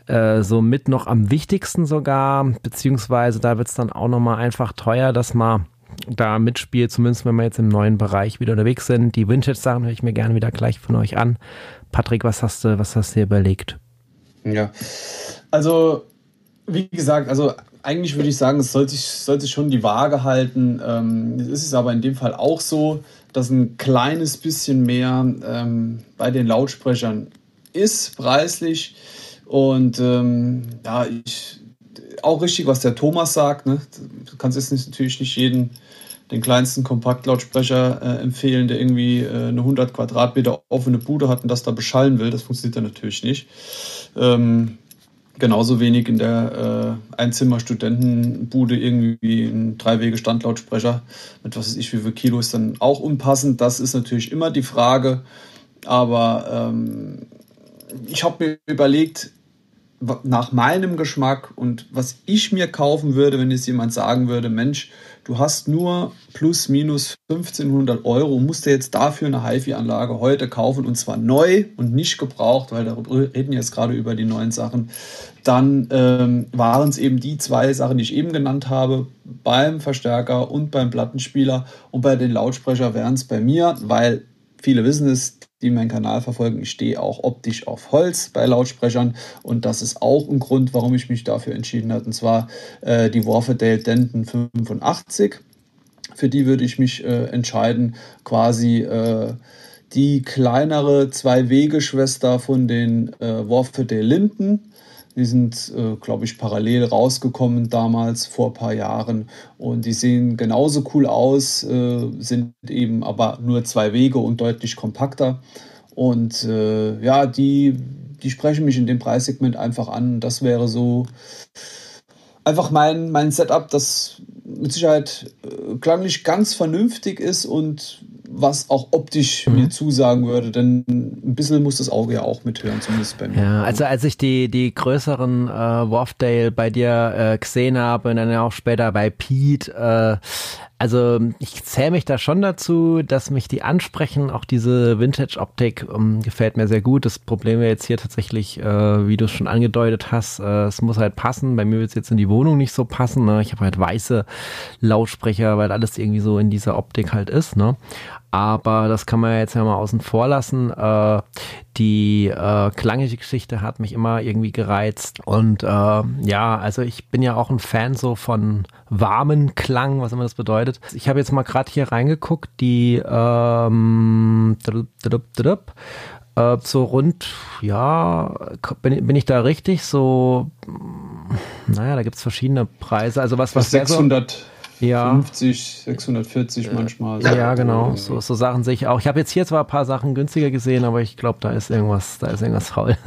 äh, somit noch am wichtigsten sogar, beziehungsweise da wird es dann auch nochmal einfach teuer, dass man da mitspielt, zumindest wenn wir jetzt im neuen Bereich wieder unterwegs sind. Die Vintage-Sachen höre ich mir gerne wieder gleich von euch an. Patrick, was hast du, was hast du dir überlegt? Ja, also wie gesagt, also eigentlich würde ich sagen, es sollte, sollte schon die Waage halten. Ähm, es ist aber in dem Fall auch so, dass ein kleines bisschen mehr ähm, bei den Lautsprechern ist, preislich. Und ähm, ja, ich, auch richtig, was der Thomas sagt. Ne? Du kannst jetzt nicht, natürlich nicht jeden den kleinsten Kompaktlautsprecher äh, empfehlen, der irgendwie äh, eine 100 Quadratmeter offene Bude hat und das da beschallen will. Das funktioniert dann natürlich nicht. Ähm, genauso wenig in der äh, Einzimmer-Studentenbude irgendwie ein Drei-Wege-Standlautsprecher mit was weiß ich wie viel Kilo ist dann auch unpassend. Das ist natürlich immer die Frage. Aber ähm, ich habe mir überlegt, nach meinem Geschmack und was ich mir kaufen würde, wenn jetzt jemand sagen würde, Mensch, du hast nur plus minus 1500 Euro, musst du jetzt dafür eine HiFi-Anlage heute kaufen und zwar neu und nicht gebraucht, weil darüber reden jetzt gerade über die neuen Sachen, dann ähm, waren es eben die zwei Sachen, die ich eben genannt habe, beim Verstärker und beim Plattenspieler und bei den Lautsprecher wären es bei mir, weil viele wissen es, die meinen Kanal verfolgen, ich stehe auch optisch auf Holz bei Lautsprechern und das ist auch ein Grund, warum ich mich dafür entschieden habe. Und zwar äh, die Warfordale Denton 85. Für die würde ich mich äh, entscheiden, quasi äh, die kleinere Zwei-Wege-Schwester von den äh, Warfordale Linden die sind, äh, glaube ich, parallel rausgekommen damals vor ein paar Jahren. Und die sehen genauso cool aus, äh, sind eben aber nur zwei Wege und deutlich kompakter. Und äh, ja, die, die sprechen mich in dem Preissegment einfach an. Das wäre so einfach mein, mein Setup, das mit Sicherheit äh, klanglich ganz vernünftig ist und was auch optisch mhm. mir zusagen würde, denn ein bisschen muss das Auge ja auch mithören, zumindest bei mir. Ja, also als ich die, die größeren äh, Wharfdale bei dir äh, gesehen habe und dann ja auch später bei Pete, äh, also ich zähle mich da schon dazu, dass mich die ansprechen. Auch diese Vintage-Optik um, ähm, gefällt mir sehr gut. Das Problem wäre jetzt hier tatsächlich, äh, wie du es schon angedeutet hast, äh, es muss halt passen. Bei mir wird es jetzt in die Wohnung nicht so passen. Ne? Ich habe halt weiße Lautsprecher, weil alles irgendwie so in dieser Optik halt ist. Ne? Aber das kann man jetzt ja mal außen vor lassen. Äh, die äh, klangliche Geschichte hat mich immer irgendwie gereizt und äh, ja, also ich bin ja auch ein Fan so von warmen Klang, was immer das bedeutet. Ich habe jetzt mal gerade hier reingeguckt, die ähm, äh, so rund, ja, bin, bin ich da richtig? So, naja, da gibt es verschiedene Preise. Also was, was 600, so? Ja. 50, 640 äh, manchmal. Ja, ja genau. So, so Sachen sehe ich auch. Ich habe jetzt hier zwar ein paar Sachen günstiger gesehen, aber ich glaube, da ist irgendwas, da ist irgendwas faul.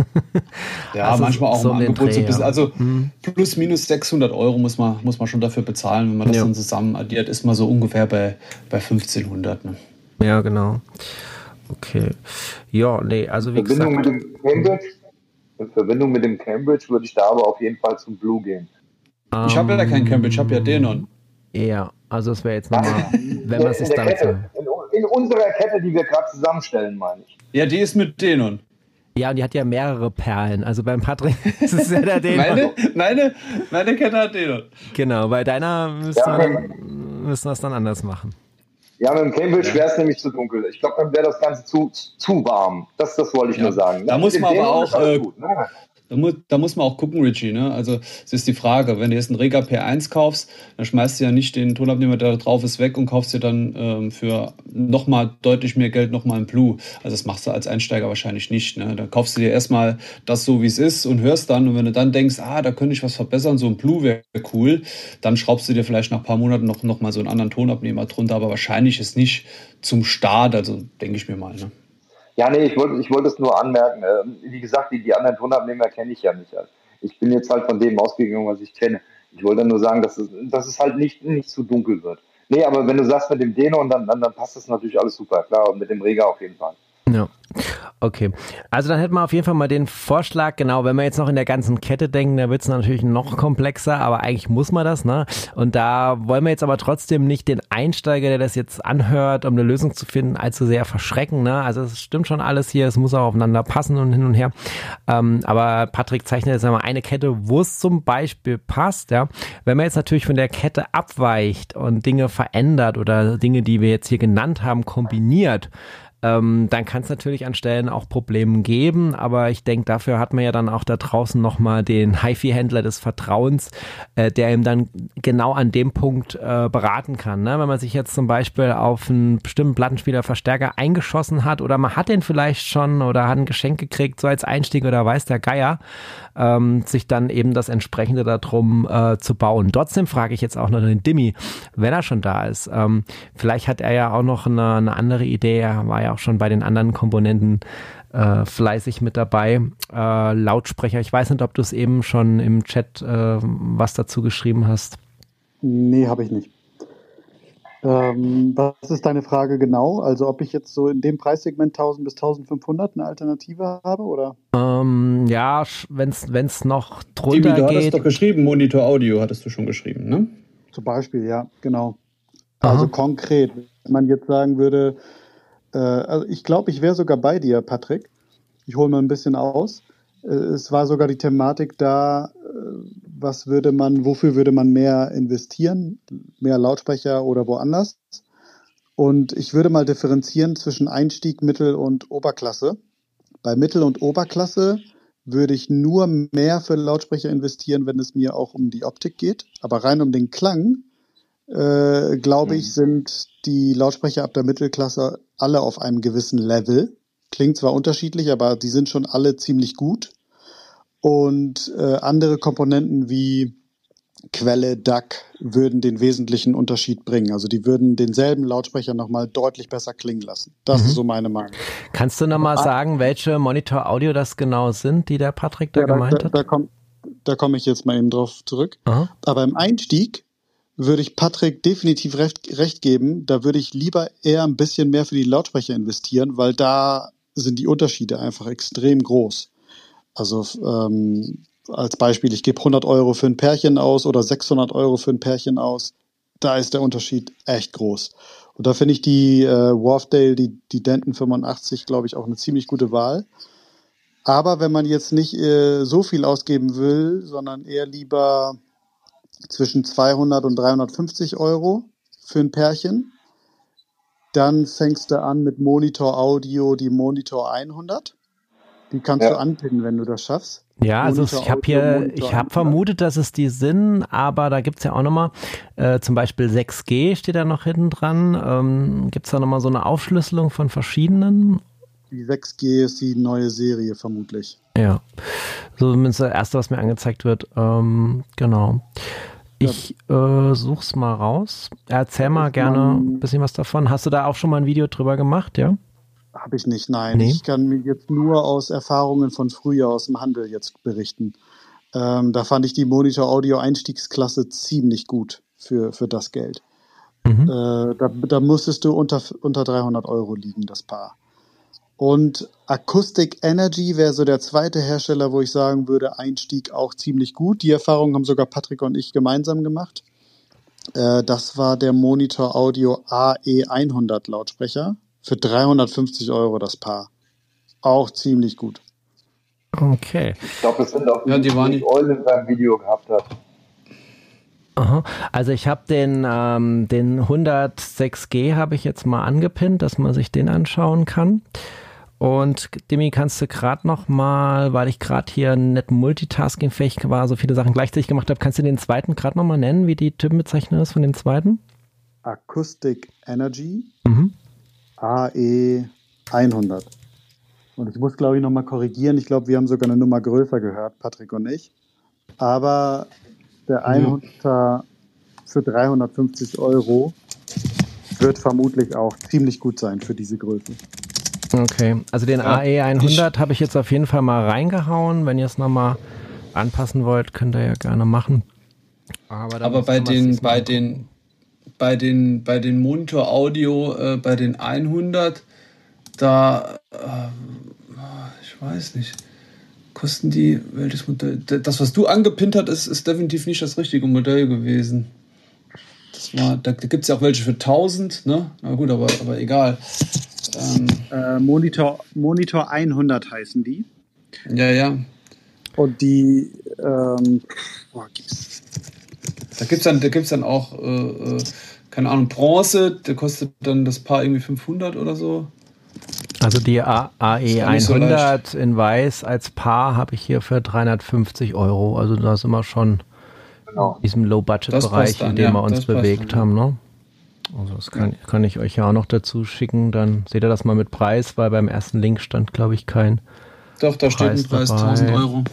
ja, also manchmal auch so im Angebot so ein bisschen. Also hm. plus minus 600 Euro muss man, muss man schon dafür bezahlen. Wenn man das ja. dann zusammen addiert, ist man so ungefähr bei, bei 1500. Ne? Ja, genau. Okay. Ja, nee, also wie Verbindung gesagt. Mit dem Cambridge, in Verbindung mit dem Cambridge würde ich da aber auf jeden Fall zum Blue gehen. Ich habe ja kein Cambridge, ich habe ja Denon. Ja, also es wäre jetzt nochmal, wenn man es ist dann Kette, in, in, unserer Kette, die wir gerade zusammenstellen, meine ich. Ja, die ist mit Denon. Ja, und die hat ja mehrere Perlen. Also beim Patrick ist es ja der Denon. meine, meine, meine Kette hat Denon. Genau, bei deiner müssen, ja, wir, müssen wir es dann anders machen. Ja, mit dem Cambridge wäre es nämlich zu dunkel. Ich glaube, dann wäre das Ganze zu, zu warm. Das, das wollte ich ja. nur sagen. Da muss man aber auch. Äh, gut, ne? Da muss, da muss man auch gucken, Richie. Ne? Also es ist die Frage, wenn du jetzt einen Rega P1 kaufst, dann schmeißt du ja nicht den Tonabnehmer, der da drauf ist, weg und kaufst dir dann ähm, für nochmal deutlich mehr Geld nochmal einen Blue. Also das machst du als Einsteiger wahrscheinlich nicht. Ne? Da kaufst du dir erstmal das so, wie es ist und hörst dann. Und wenn du dann denkst, ah, da könnte ich was verbessern, so ein Blue wäre cool, dann schraubst du dir vielleicht nach ein paar Monaten noch, noch mal so einen anderen Tonabnehmer drunter. Aber wahrscheinlich ist nicht zum Start, also denke ich mir mal. Ne? Ja, nee, ich wollte ich wollte es nur anmerken. Ähm, wie gesagt, die, die anderen Tonabnehmer kenne ich ja nicht. Ich bin jetzt halt von dem ausgegangen, was ich kenne. Ich wollte nur sagen, dass es, dass es halt nicht, nicht zu dunkel wird. Nee, aber wenn du sagst mit dem Denon, dann, dann, dann passt das natürlich alles super, klar, und mit dem Rega auf jeden Fall. Ja. Okay. Also dann hätten wir auf jeden Fall mal den Vorschlag, genau, wenn wir jetzt noch in der ganzen Kette denken, da wird es natürlich noch komplexer, aber eigentlich muss man das, ne? Und da wollen wir jetzt aber trotzdem nicht den Einsteiger, der das jetzt anhört, um eine Lösung zu finden, allzu sehr verschrecken, ne? Also es stimmt schon alles hier, es muss auch aufeinander passen und hin und her. Ähm, aber Patrick zeichnet jetzt einmal eine Kette, wo es zum Beispiel passt, ja. Wenn man jetzt natürlich von der Kette abweicht und Dinge verändert oder Dinge, die wir jetzt hier genannt haben, kombiniert, ähm, dann kann es natürlich an Stellen auch Probleme geben, aber ich denke, dafür hat man ja dann auch da draußen nochmal den HiFi-Händler des Vertrauens, äh, der ihm dann genau an dem Punkt äh, beraten kann. Ne? Wenn man sich jetzt zum Beispiel auf einen bestimmten Plattenspieler Verstärker eingeschossen hat oder man hat den vielleicht schon oder hat ein Geschenk gekriegt, so als Einstieg oder weiß der Geier, ähm, sich dann eben das entsprechende darum äh, zu bauen. Trotzdem frage ich jetzt auch noch den Dimmi, wenn er schon da ist. Ähm, vielleicht hat er ja auch noch eine, eine andere Idee, er war ja auch schon bei den anderen Komponenten äh, fleißig mit dabei. Äh, Lautsprecher, ich weiß nicht, ob du es eben schon im Chat äh, was dazu geschrieben hast. Nee, habe ich nicht. Ähm, was ist deine Frage genau? Also ob ich jetzt so in dem Preissegment 1000 bis 1500 eine Alternative habe oder? Ähm, ja, wenn es noch drunter Tibi, du geht. hattest doch geschrieben, Monitor Audio hattest du schon geschrieben, ne? Zum Beispiel, ja, genau. Also Aha. konkret, wenn man jetzt sagen würde, äh, also ich glaube, ich wäre sogar bei dir, Patrick. Ich hole mal ein bisschen aus. Äh, es war sogar die Thematik da, äh, was würde man, wofür würde man mehr investieren? Mehr Lautsprecher oder woanders? Und ich würde mal differenzieren zwischen Einstieg, Mittel und Oberklasse. Bei Mittel- und Oberklasse würde ich nur mehr für Lautsprecher investieren, wenn es mir auch um die Optik geht. Aber rein um den Klang, äh, glaube ich, sind die Lautsprecher ab der Mittelklasse alle auf einem gewissen Level. Klingt zwar unterschiedlich, aber die sind schon alle ziemlich gut. Und äh, andere Komponenten wie Quelle, DAC würden den wesentlichen Unterschied bringen. Also die würden denselben Lautsprecher nochmal deutlich besser klingen lassen. Das Mhm. ist so meine Meinung. Kannst du nochmal sagen, welche Monitor-Audio das genau sind, die der Patrick da Ja, da, gemeint da, hat? da komme da komm ich jetzt mal eben drauf zurück. Aha. Aber im Einstieg würde ich Patrick definitiv recht, recht geben. Da würde ich lieber eher ein bisschen mehr für die Lautsprecher investieren, weil da sind die Unterschiede einfach extrem groß. Also ähm, als Beispiel, ich gebe 100 Euro für ein Pärchen aus oder 600 Euro für ein Pärchen aus. Da ist der Unterschied echt groß. Und da finde ich die äh, Wharfdale, die, die Denton 85, glaube ich, auch eine ziemlich gute Wahl. Aber wenn man jetzt nicht äh, so viel ausgeben will, sondern eher lieber zwischen 200 und 350 Euro für ein Pärchen, dann fängst du an mit Monitor Audio, die Monitor 100. Die kannst Ja. du anpinnen, wenn du das schaffst. Ja, also Monitor ich habe hier, ich habe 100. vermutet, dass es die sind, aber da gibt's ja auch nochmal, äh, zum Beispiel 6G steht da noch hinten dran. Ähm, gibt's da nochmal so eine Aufschlüsselung von verschiedenen? Die 6G ist die neue Serie vermutlich. Ja, so zumindest das erste, was mir angezeigt wird. Ähm, genau. Ich äh, such's mal raus. Erzähl mal gerne ein bisschen was davon. Hast du da auch schon mal ein Video drüber gemacht, ja? Habe ich nicht, nein. Nee. Ich kann mir jetzt nur aus Erfahrungen von früher aus dem Handel jetzt berichten. Ähm, da fand ich die Monitor Audio Einstiegsklasse ziemlich gut für, für das Geld. Mhm. Äh, da, da musstest du unter, unter 300 Euro liegen, das Paar. Und Acoustic Energy wäre so der zweite Hersteller, wo ich sagen würde, Einstieg auch ziemlich gut. Die Erfahrung haben sogar Patrick und ich gemeinsam gemacht. Äh, das war der Monitor Audio AE100 Lautsprecher für 350 Euro das Paar. Auch ziemlich gut. Okay. Ich glaube, das sind auch Ja, die waren die nicht- Eulen in seinem Video gehabt hat. Aha. Also ich habe den, ähm, den 106G habe ich jetzt mal angepinnt, dass man sich den anschauen kann. Und Demi, kannst du gerade noch mal, weil ich gerade hier nicht multitaskingfähig war, so viele Sachen gleichzeitig gemacht habe, kannst du den zweiten gerade noch mal nennen, wie die Typenbezeichnung ist von dem zweiten? Acoustic Energy Mhm. AE100. Und ich muss, glaube ich, nochmal korrigieren. Ich glaube, wir haben sogar eine Nummer größer gehört, Patrick und ich. Aber der 100er für 350 Euro wird vermutlich auch ziemlich gut sein für diese Größe. Okay, also den Ja, AE100 habe ich jetzt auf jeden Fall mal reingehauen. Wenn ihr es noch mal anpassen wollt, könnt ihr ja gerne machen. Aber, Aber bei den, bei den, bei den, bei den Monitor Audio, äh, bei den 100, da, äh, ich weiß nicht, kosten die, welches Modell? Das, was du angepinnt hast, ist, ist definitiv nicht das richtige Modell gewesen. Das war, da gibt es ja auch welche für 1000, ne? Na gut, aber, aber egal. Ähm, äh, Monitor, Monitor 100 heißen die. Ja, ja. Und die, ähm, boah, gibt's. Da gibt es dann, dann auch, äh, äh, keine Ahnung, Bronze, der kostet dann das Paar irgendwie 500 oder so. Also die AE 100 so in weiß als Paar habe ich hier für 350 Euro. Also da sind wir schon genau. in diesem Low-Budget-Bereich, in dem ja, wir uns bewegt dann, haben. Ne? Also das kann, kann ich euch ja auch noch dazu schicken. Dann seht ihr das mal mit Preis, weil beim ersten Link stand, glaube ich, kein Doch, da Preis steht ein Preis, dabei. 1000 Euro.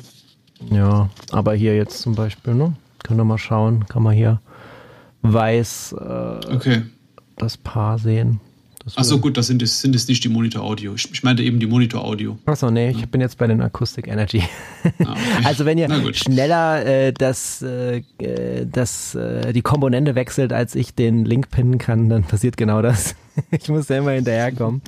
Ja, aber hier jetzt zum Beispiel, ne? Können wir mal schauen, kann man hier weiß äh, okay. das Paar sehen. Achso, gut, das sind es, sind es nicht die Monitor-Audio. Ich, ich, meinte eben die Monitor-Audio. Achso, nee, ich bin jetzt bei den Acoustic Energy. Ah, okay. Also wenn ihr schneller äh, das, äh, das, äh, die Komponente wechselt, als ich den Link pinnen kann, dann passiert genau das. ich muss ja immer hinterherkommen.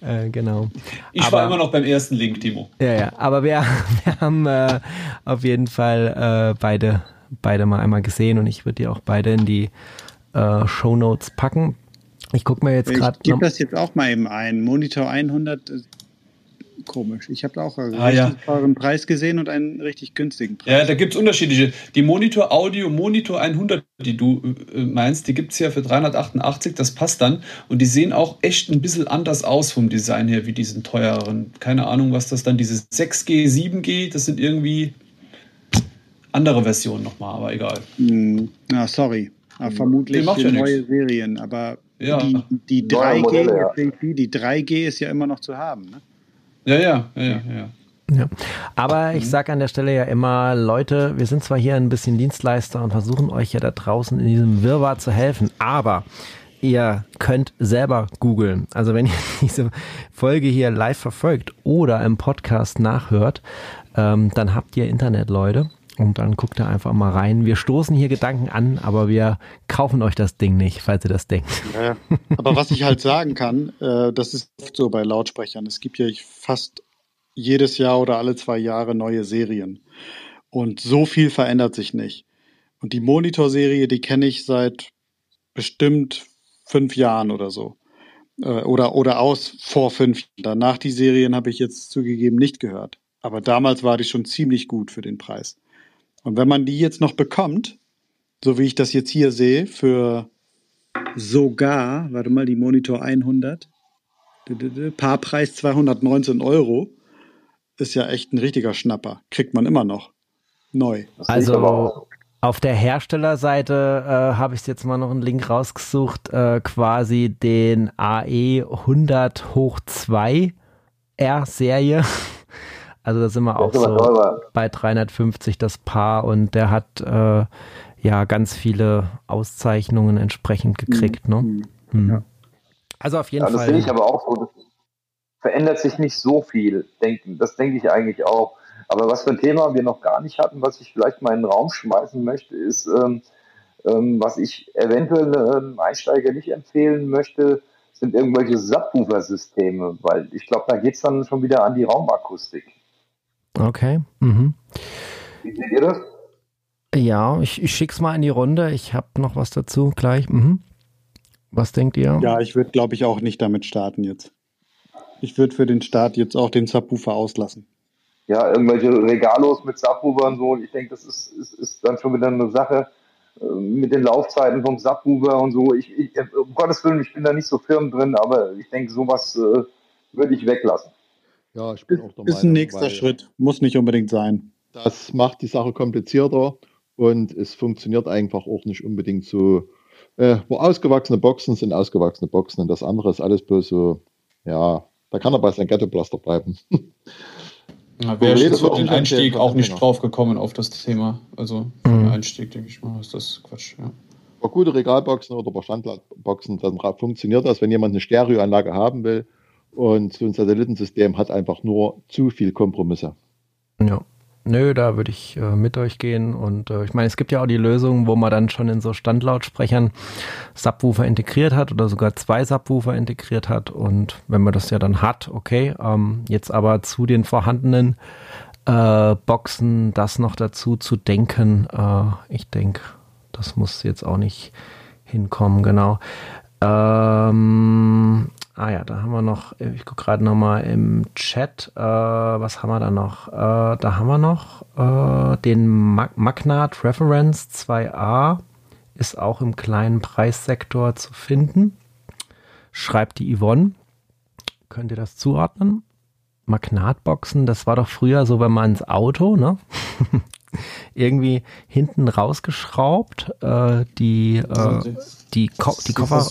Äh, genau. Ich aber, war immer noch beim ersten Link, Timo. Ja, ja, aber wir, wir haben äh, auf jeden Fall äh, beide, beide mal einmal gesehen und ich würde die auch beide in die äh, Show Notes packen. Ich gucke mir jetzt gerade. Ich gebe das jetzt auch mal eben ein. Monitor 100, äh, komisch. Ich habe auch einen ah, richtig ja. teuren Preis gesehen und einen richtig günstigen Preis. Ja, da gibt es unterschiedliche. Die Monitor Audio Monitor 100, die du äh, meinst, die gibt es ja für 388, das passt dann. Und die sehen auch echt ein bisschen anders aus vom Design her, wie diesen teureren. Keine Ahnung, was das dann, diese 6G, 7G, das sind irgendwie andere Versionen nochmal, aber egal. Hm, na, sorry. Aber vermutlich nee, ja neue nichts. Serien, aber ja. Die, die 3G, Modelle, ja. die 3G ist ja immer noch zu haben. Ne? Ja, ja, ja, ja. Ja. Aber ich sage an der Stelle ja immer, Leute, wir sind zwar hier ein bisschen Dienstleister und versuchen euch ja da draußen in diesem Wirrwarr zu helfen, aber ihr könnt selber googeln. Also wenn ihr diese Folge hier live verfolgt oder im Podcast nachhört, ähm, dann habt ihr Internet, Leute. Und dann guckt ihr einfach mal rein. Wir stoßen hier Gedanken an, aber wir kaufen euch das Ding nicht, falls ihr das denkt. Ja, aber was ich halt sagen kann, äh, das ist oft so bei Lautsprechern. Es gibt ja fast jedes Jahr oder alle zwei Jahre neue Serien. Und so viel verändert sich nicht. Und die Monitor-Serie, die kenne ich seit bestimmt fünf Jahren oder so. Äh, oder, oder aus vor fünf. Danach die Serien habe ich jetzt zugegeben nicht gehört. Aber damals war die schon ziemlich gut für den Preis. Und wenn man die jetzt noch bekommt, so wie ich das jetzt hier sehe, für sogar, warte mal, die Monitor 100, Paarpreis 219 Euro, ist ja echt ein richtiger Schnapper. Kriegt man immer noch. Neu. Also auf der Herstellerseite äh, habe ich jetzt mal noch einen Link rausgesucht, äh, quasi den AE 100 hoch 2 R-Serie. Also da sind wir auch so bei 350 das Paar und der hat äh, ja ganz viele Auszeichnungen entsprechend gekriegt. Ne? Mhm. Ne? Mhm. Ja. Also auf jeden ja, das Fall. Das sehe ich aber auch so. Das verändert sich nicht so viel. Denken. Das denke ich eigentlich auch. Aber was für ein Thema wir noch gar nicht hatten, was ich vielleicht mal in den Raum schmeißen möchte, ist, ähm, ähm, was ich eventuell einem Einsteiger nicht empfehlen möchte, sind irgendwelche Subwoofer-Systeme, weil ich glaube, da geht es dann schon wieder an die Raumakustik. Okay. Mhm. Wie seht ihr das? Ja, ich, ich schick's mal in die Runde. Ich habe noch was dazu gleich. Mhm. Was denkt ihr? Ja, ich würde, glaube ich, auch nicht damit starten jetzt. Ich würde für den Start jetzt auch den Subwoofer auslassen. Ja, irgendwelche Regalos mit Subwoofer und so. Und ich denke, das ist, ist, ist dann schon wieder eine Sache äh, mit den Laufzeiten vom Subwoofer und so. Ich, ich, um Gottes Willen, ich bin da nicht so firm drin, aber ich denke, sowas äh, würde ich weglassen. Ja, ich bin ist, auch der Meinung. Ist ein nächster Schritt, muss nicht unbedingt sein. Das macht die Sache komplizierter und es funktioniert einfach auch nicht unbedingt so. Äh, wo ausgewachsene Boxen sind ausgewachsene Boxen und das andere ist alles bloß so, ja, da kann er bei seinem Ghetto-Blaster bleiben. Wäre jetzt für den Einstieg auch nicht drauf gekommen auf das Thema. Also für mhm. den Einstieg, denke ich mal, ist das Quatsch. Ja. Bei gute Regalboxen oder bei Standardboxen, dann funktioniert das, wenn jemand eine Stereoanlage haben will, und so ein Satellitensystem hat einfach nur zu viel Kompromisse. Ja. nö, da würde ich äh, mit euch gehen. Und äh, ich meine, es gibt ja auch die Lösungen, wo man dann schon in so Standlautsprechern Subwoofer integriert hat oder sogar zwei Subwoofer integriert hat. Und wenn man das ja dann hat, okay. Ähm, jetzt aber zu den vorhandenen äh, Boxen das noch dazu zu denken, äh, ich denke, das muss jetzt auch nicht hinkommen, genau. Ähm, Ah ja, da haben wir noch, ich gucke gerade nochmal im Chat, äh, was haben wir da noch? Äh, da haben wir noch äh, den Mag Magnat Reference 2a, ist auch im kleinen Preissektor zu finden. Schreibt die Yvonne. Könnt ihr das zuordnen? Magnatboxen, das war doch früher so, wenn man ins Auto, ne? irgendwie hinten rausgeschraubt, äh, die, äh, die, Ko die Koffer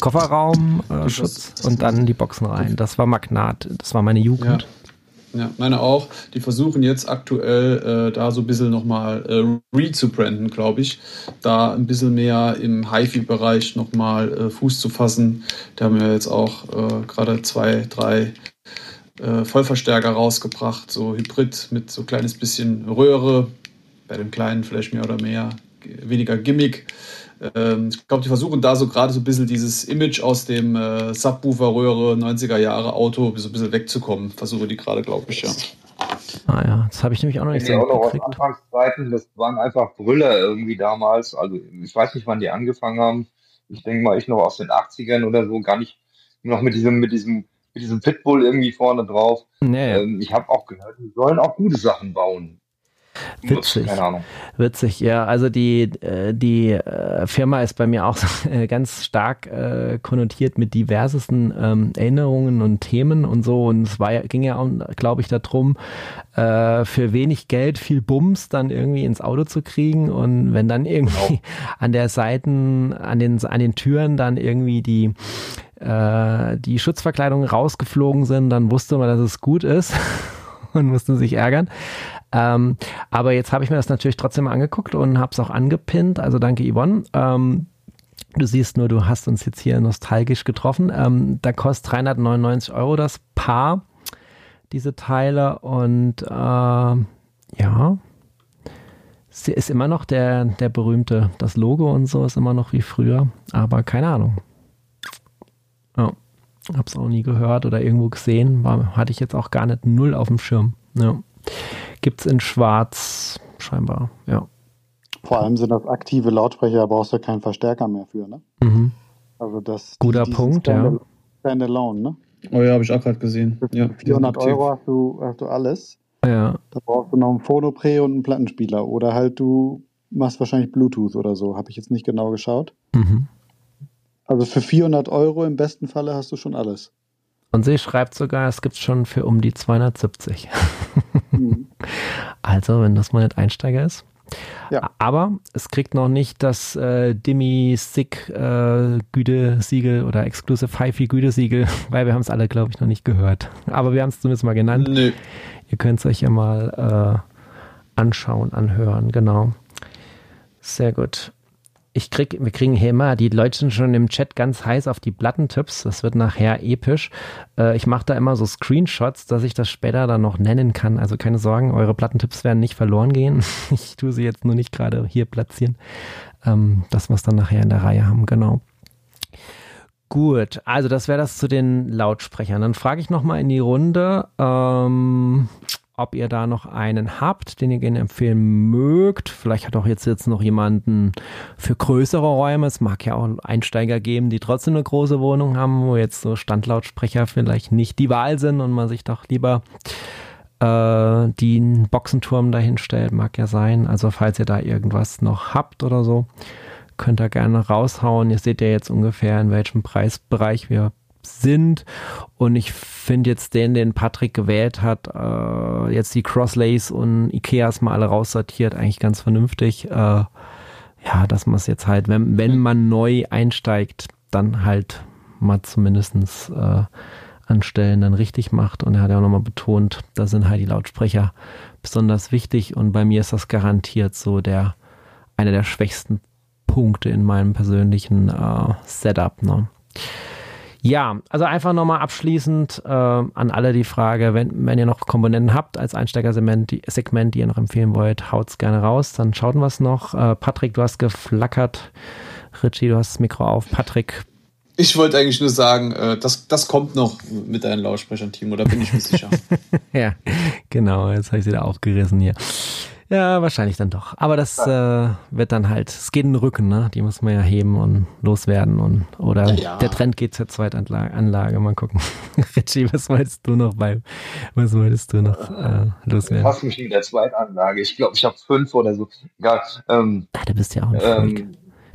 Kofferraumschutz äh, und dann die Boxen rein. Das war Magnat, das war meine Jugend. Ja. Ja, meine auch. Die versuchen jetzt aktuell äh, da so ein bisschen nochmal äh, re zu branden, glaube ich. Da ein bisschen mehr im HiFi-Bereich nochmal äh, Fuß zu fassen. Da haben wir jetzt auch äh, gerade zwei, drei äh, Vollverstärker rausgebracht, so Hybrid mit so kleines bisschen Röhre, bei dem kleinen vielleicht mehr oder mehr weniger Gimmick. Ähm, ich glaube, die versuchen da so gerade so ein bisschen dieses Image aus dem äh, Subwoofer-Röhre 90er Jahre Auto so ein bisschen wegzukommen. Versuche die gerade, glaube ich, ja. Ah ja, das habe ich nämlich auch noch nicht so aus Anfangszeiten, das waren einfach Brüller irgendwie damals. Also ich weiß nicht, wann die angefangen haben. Ich denke mal, ich noch aus den 80ern oder so, gar nicht noch mit diesem, mit diesem, mit diesem Pitbull irgendwie vorne drauf. Nee. Ähm, ich habe auch gehört, die sollen auch gute Sachen bauen. Witzig. Keine Ahnung. Witzig, ja. Also die, äh, die äh, Firma ist bei mir auch ganz stark äh, konnotiert mit diversesten ähm, Erinnerungen und Themen und so. Und es war, ging ja auch, glaube ich, darum, für wenig Geld viel Bums dann irgendwie ins Auto zu kriegen. Und wenn dann irgendwie genau. an der Seiten, an den, an den Türen dann irgendwie die die Schutzverkleidungen rausgeflogen sind, dann wusste man, dass es gut ist und musste sich ärgern. Ähm, aber jetzt habe ich mir das natürlich trotzdem angeguckt und habe es auch angepinnt. Also danke Yvonne. Ähm, Du siehst nur, du hast uns jetzt hier nostalgisch getroffen. Ähm, da kostet 399 Euro das Paar, diese Teile. Und äh, ja, sie ist immer noch der, der berühmte, das Logo und so ist immer noch wie früher. Aber keine Ahnung. Ja, hab's auch nie gehört oder irgendwo gesehen. War, hatte ich jetzt auch gar nicht null auf dem Schirm. Ja. Gibt es in Schwarz scheinbar, ja. Vor allem sind das aktive Lautsprecher, da brauchst du keinen Verstärker mehr für, ne? Mhm. Also das Guter die, Punkt, ja. Standalone, ne? Oh ja, habe ich auch gerade gesehen. Für ja, 400 Euro hast du, hast du alles. Ja. Da brauchst du noch einen Phonoprä und einen Plattenspieler. Oder halt du machst wahrscheinlich Bluetooth oder so. Habe ich jetzt nicht genau geschaut. Mhm. Also für 400 Euro im besten Falle hast du schon alles. Und sie schreibt sogar, es gibt schon für um die 270. Mhm. Also, wenn das mal nicht Einsteiger ist. Ja. Aber es kriegt noch nicht das äh, Dimi Stick äh, Gütesiegel oder Exclusive HiFi Gütesiegel, weil wir haben es alle, glaube ich, noch nicht gehört. Aber wir haben es zumindest mal genannt. Nö. Ihr könnt es euch ja mal äh, anschauen, anhören, genau. Sehr gut ich krieg, wir kriegen hier immer, die Leute sind schon im Chat ganz heiß auf die Plattentipps. Das wird nachher episch. Äh, ich mache da immer so Screenshots, dass ich das später dann noch nennen kann. Also keine Sorgen, eure Plattentipps werden nicht verloren gehen. Ich tue sie jetzt nur nicht gerade hier platzieren. Ähm, wir es dann nachher in der Reihe haben, genau. Gut, also das wäre das zu den Lautsprechern. Dann frage ich nochmal in die Runde. Ähm, ob ihr da noch einen habt, den ihr gerne empfehlen mögt. Vielleicht hat auch jetzt, jetzt noch jemanden für größere Räume. Es mag ja auch Einsteiger geben, die trotzdem eine große Wohnung haben, wo jetzt so Standlautsprecher vielleicht nicht die Wahl sind und man sich doch lieber äh, den Boxenturm dahin stellt. Mag ja sein. Also falls ihr da irgendwas noch habt oder so, könnt ihr gerne raushauen. Ihr seht ja jetzt ungefähr, in welchem Preisbereich wir sind. Und ich finde jetzt den, den Patrick gewählt hat, äh, jetzt die Crosslays und Ikeas mal alle raussortiert, eigentlich ganz vernünftig. Äh, ja, dass man es jetzt halt, wenn, wenn man neu einsteigt, dann halt mal zumindestens äh, an Stellen dann richtig macht. Und er hat ja auch nochmal betont, da sind halt die Lautsprecher besonders wichtig. Und bei mir ist das garantiert so der, einer der schwächsten Punkte in meinem persönlichen äh, Setup. Ne? Ja, also einfach nochmal abschließend äh, an alle die Frage, wenn, wenn ihr noch Komponenten habt als Einsteigersegment, die, Segment, die ihr noch empfehlen wollt, haut's gerne raus, dann schaut wir es noch. Äh, Patrick, du hast geflackert. Richie, du hast das Mikro auf. Patrick. Ich wollte eigentlich nur sagen, äh, das, das kommt noch mit deinen Lautsprechern, Timo, da bin ich mir sicher. ja, genau, jetzt habe ich sie da aufgerissen hier. Ja, wahrscheinlich dann doch. Aber das äh, wird dann halt, es geht in den Rücken, ne? Die muss man ja heben und loswerden und oder ja. der Trend geht zur Zweitanlage. Mal gucken. Richie, was wolltest du noch beim, was wolltest du noch äh, loswerden? Was mich mit der Zweitanlage? Ich glaube, ich habe fünf oder so. Egal. Ähm, Ach, du bist ja auch ein Freak.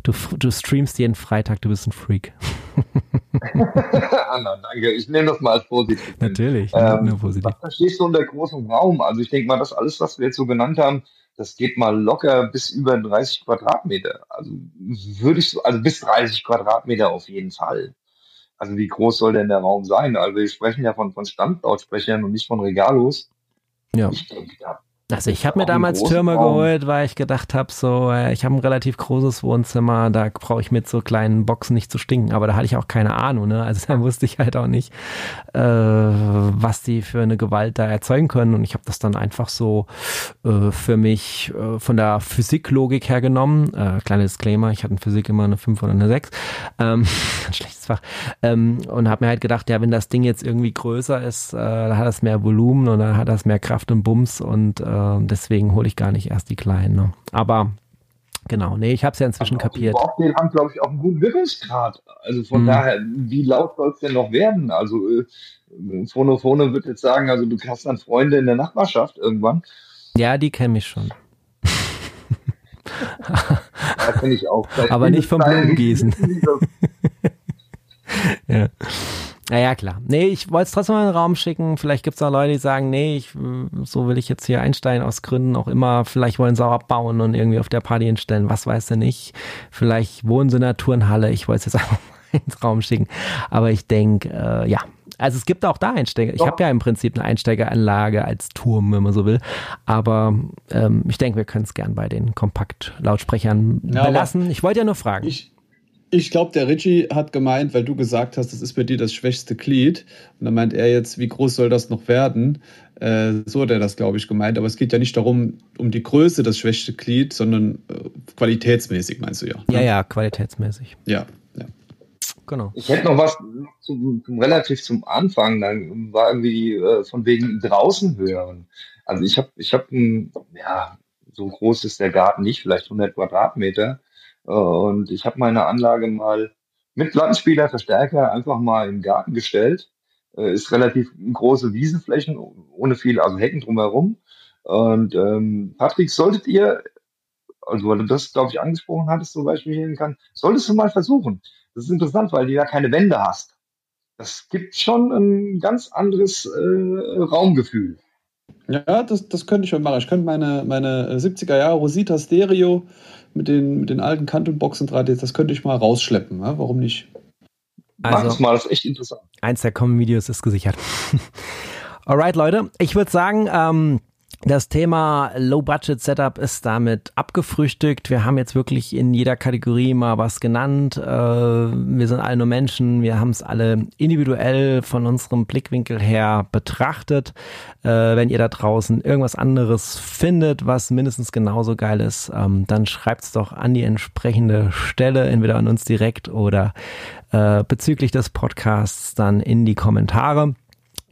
Du, du streamst jeden Freitag, du bist ein Freak. Anna, danke. Ich nehme das mal als positiv. Natürlich, ähm, nur positiv. Was verstehst du unter großem Raum? Also ich denke mal, das alles, was wir jetzt so genannt haben, das geht mal locker bis über 30 Quadratmeter. Also würde ich so, also bis 30 Quadratmeter auf jeden Fall. Also wie groß soll denn der Raum sein? Also wir sprechen ja von, von Standlautsprechern und nicht von Regalos. Ja. Ich denke, da also ich habe mir damals Türme Raum. geholt, weil ich gedacht habe, so, äh, ich habe ein relativ großes Wohnzimmer, da brauche ich mit so kleinen Boxen nicht zu stinken, aber da hatte ich auch keine Ahnung, ne? Also da wusste ich halt auch nicht, äh, was die für eine Gewalt da erzeugen können. Und ich habe das dann einfach so äh, für mich äh, von der Physiklogik her genommen. Äh, kleiner Disclaimer, ich hatte in Physik immer eine 5 oder eine 6. Ähm, ein schlechtes Fach. Ähm, und habe mir halt gedacht, ja, wenn das Ding jetzt irgendwie größer ist, äh, dann hat das mehr Volumen und dann hat das mehr Kraft und Bums und äh, äh, deswegen hole ich gar nicht erst die kleinen. Ne? Aber genau, nee, ich habe es ja inzwischen also kapiert. Die haben, glaube ich, auch einen guten Wirkungsgrad. Also von hm. daher, wie laut soll es denn noch werden? Also äh, Phonophone wird jetzt sagen, also du hast dann Freunde in der Nachbarschaft irgendwann. Ja, die kenne ich schon. das kenne ich auch. Vielleicht Aber nicht vom Blumengießen. ja. Naja, klar. Nee, ich wollte es trotzdem mal in den Raum schicken. Vielleicht gibt es auch Leute, die sagen, nee, ich, so will ich jetzt hier einsteigen, aus Gründen auch immer. Vielleicht wollen sie auch abbauen und irgendwie auf der Party hinstellen. Was weiß du nicht. Vielleicht wohnen sie in der Turnhalle. Ich wollte es jetzt einfach mal ins Raum schicken. Aber ich denke, äh, ja. Also es gibt auch da Einsteiger. Ich habe ja im Prinzip eine Einsteigeranlage als Turm, wenn man so will. Aber ähm, ich denke, wir können es gern bei den Kompakt-Lautsprechern ja, belassen. Ich wollte ja nur fragen. Ich, ich glaube, der Richie hat gemeint, weil du gesagt hast, das ist bei dir das schwächste Glied. Und dann meint er jetzt, wie groß soll das noch werden? Äh, so hat er das, glaube ich, gemeint. Aber es geht ja nicht darum, um die Größe das schwächste Glied, sondern äh, qualitätsmäßig, meinst du ja? Ne? Ja, ja, qualitätsmäßig. Ja, ja. Genau. Ich hätte noch was zum, zum, relativ zum Anfang. Dann war irgendwie äh, von wegen draußen hören. Also ich habe, ich habe ein, ja, so groß ist der Garten nicht, vielleicht 100 Quadratmeter. Und ich habe meine Anlage mal mit Plattenspieler, Verstärker einfach mal im Garten gestellt. Äh, ist relativ große Wiesenflächen, ohne viel, also Hecken drumherum. Und ähm, Patrick, solltet ihr, also weil du das, glaube ich, angesprochen hattest, zum Beispiel hier Cannes, solltest du mal versuchen. Das ist interessant, weil du ja keine Wände hast. Das gibt schon ein ganz anderes äh, Raumgefühl. Ja, das, das könnte ich schon machen. Ich könnte meine, meine 70er Jahre Rosita Stereo mit den, mit den alten Kantenboxen 3D, das könnte ich mal rausschleppen. Ja? Warum nicht? Also, Mach das mal, das ist echt interessant. Eins der kommenden Videos ist gesichert. Alright, Leute, ich würde sagen, ähm, das Thema Low-Budget-Setup ist damit abgefrühstückt. Wir haben jetzt wirklich in jeder Kategorie mal was genannt. Äh, wir sind alle nur Menschen. Wir haben es alle individuell von unserem Blickwinkel her betrachtet. Äh, wenn ihr da draußen irgendwas anderes findet, was mindestens genauso geil ist, ähm, dann schreibt es doch an die entsprechende Stelle, entweder an uns direkt oder äh, bezüglich des Podcasts dann in die Kommentare.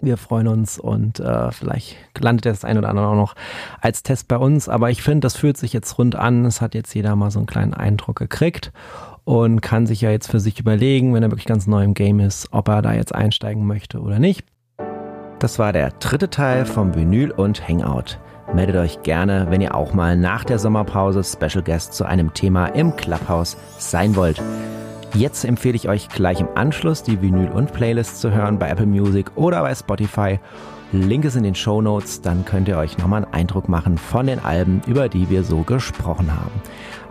Wir freuen uns und äh, vielleicht landet das ein oder andere auch noch als Test bei uns. Aber ich finde, das fühlt sich jetzt rund an. Es hat jetzt jeder mal so einen kleinen Eindruck gekriegt und kann sich ja jetzt für sich überlegen, wenn er wirklich ganz neu im Game ist, ob er da jetzt einsteigen möchte oder nicht. Das war der dritte Teil vom Vinyl und Hangout. Meldet euch gerne, wenn ihr auch mal nach der Sommerpause Special Guest zu einem Thema im Clubhouse sein wollt. Jetzt empfehle ich euch gleich im Anschluss die Vinyl und Playlist zu hören bei Apple Music oder bei Spotify. Link ist in den Show Notes, dann könnt ihr euch nochmal einen Eindruck machen von den Alben, über die wir so gesprochen haben.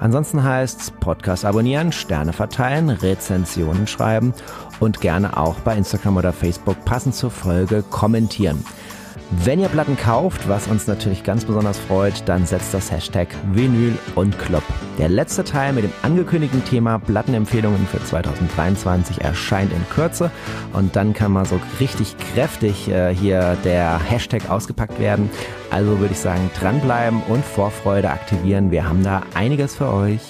Ansonsten heißt's Podcast abonnieren, Sterne verteilen, Rezensionen schreiben und gerne auch bei Instagram oder Facebook passend zur Folge kommentieren. Wenn ihr Platten kauft, was uns natürlich ganz besonders freut, dann setzt das Hashtag Vinyl und Club. Der letzte Teil mit dem angekündigten Thema Plattenempfehlungen für 2023 erscheint in Kürze und dann kann mal so richtig kräftig äh, hier der Hashtag ausgepackt werden. Also würde ich sagen, dranbleiben und Vorfreude aktivieren. Wir haben da einiges für euch.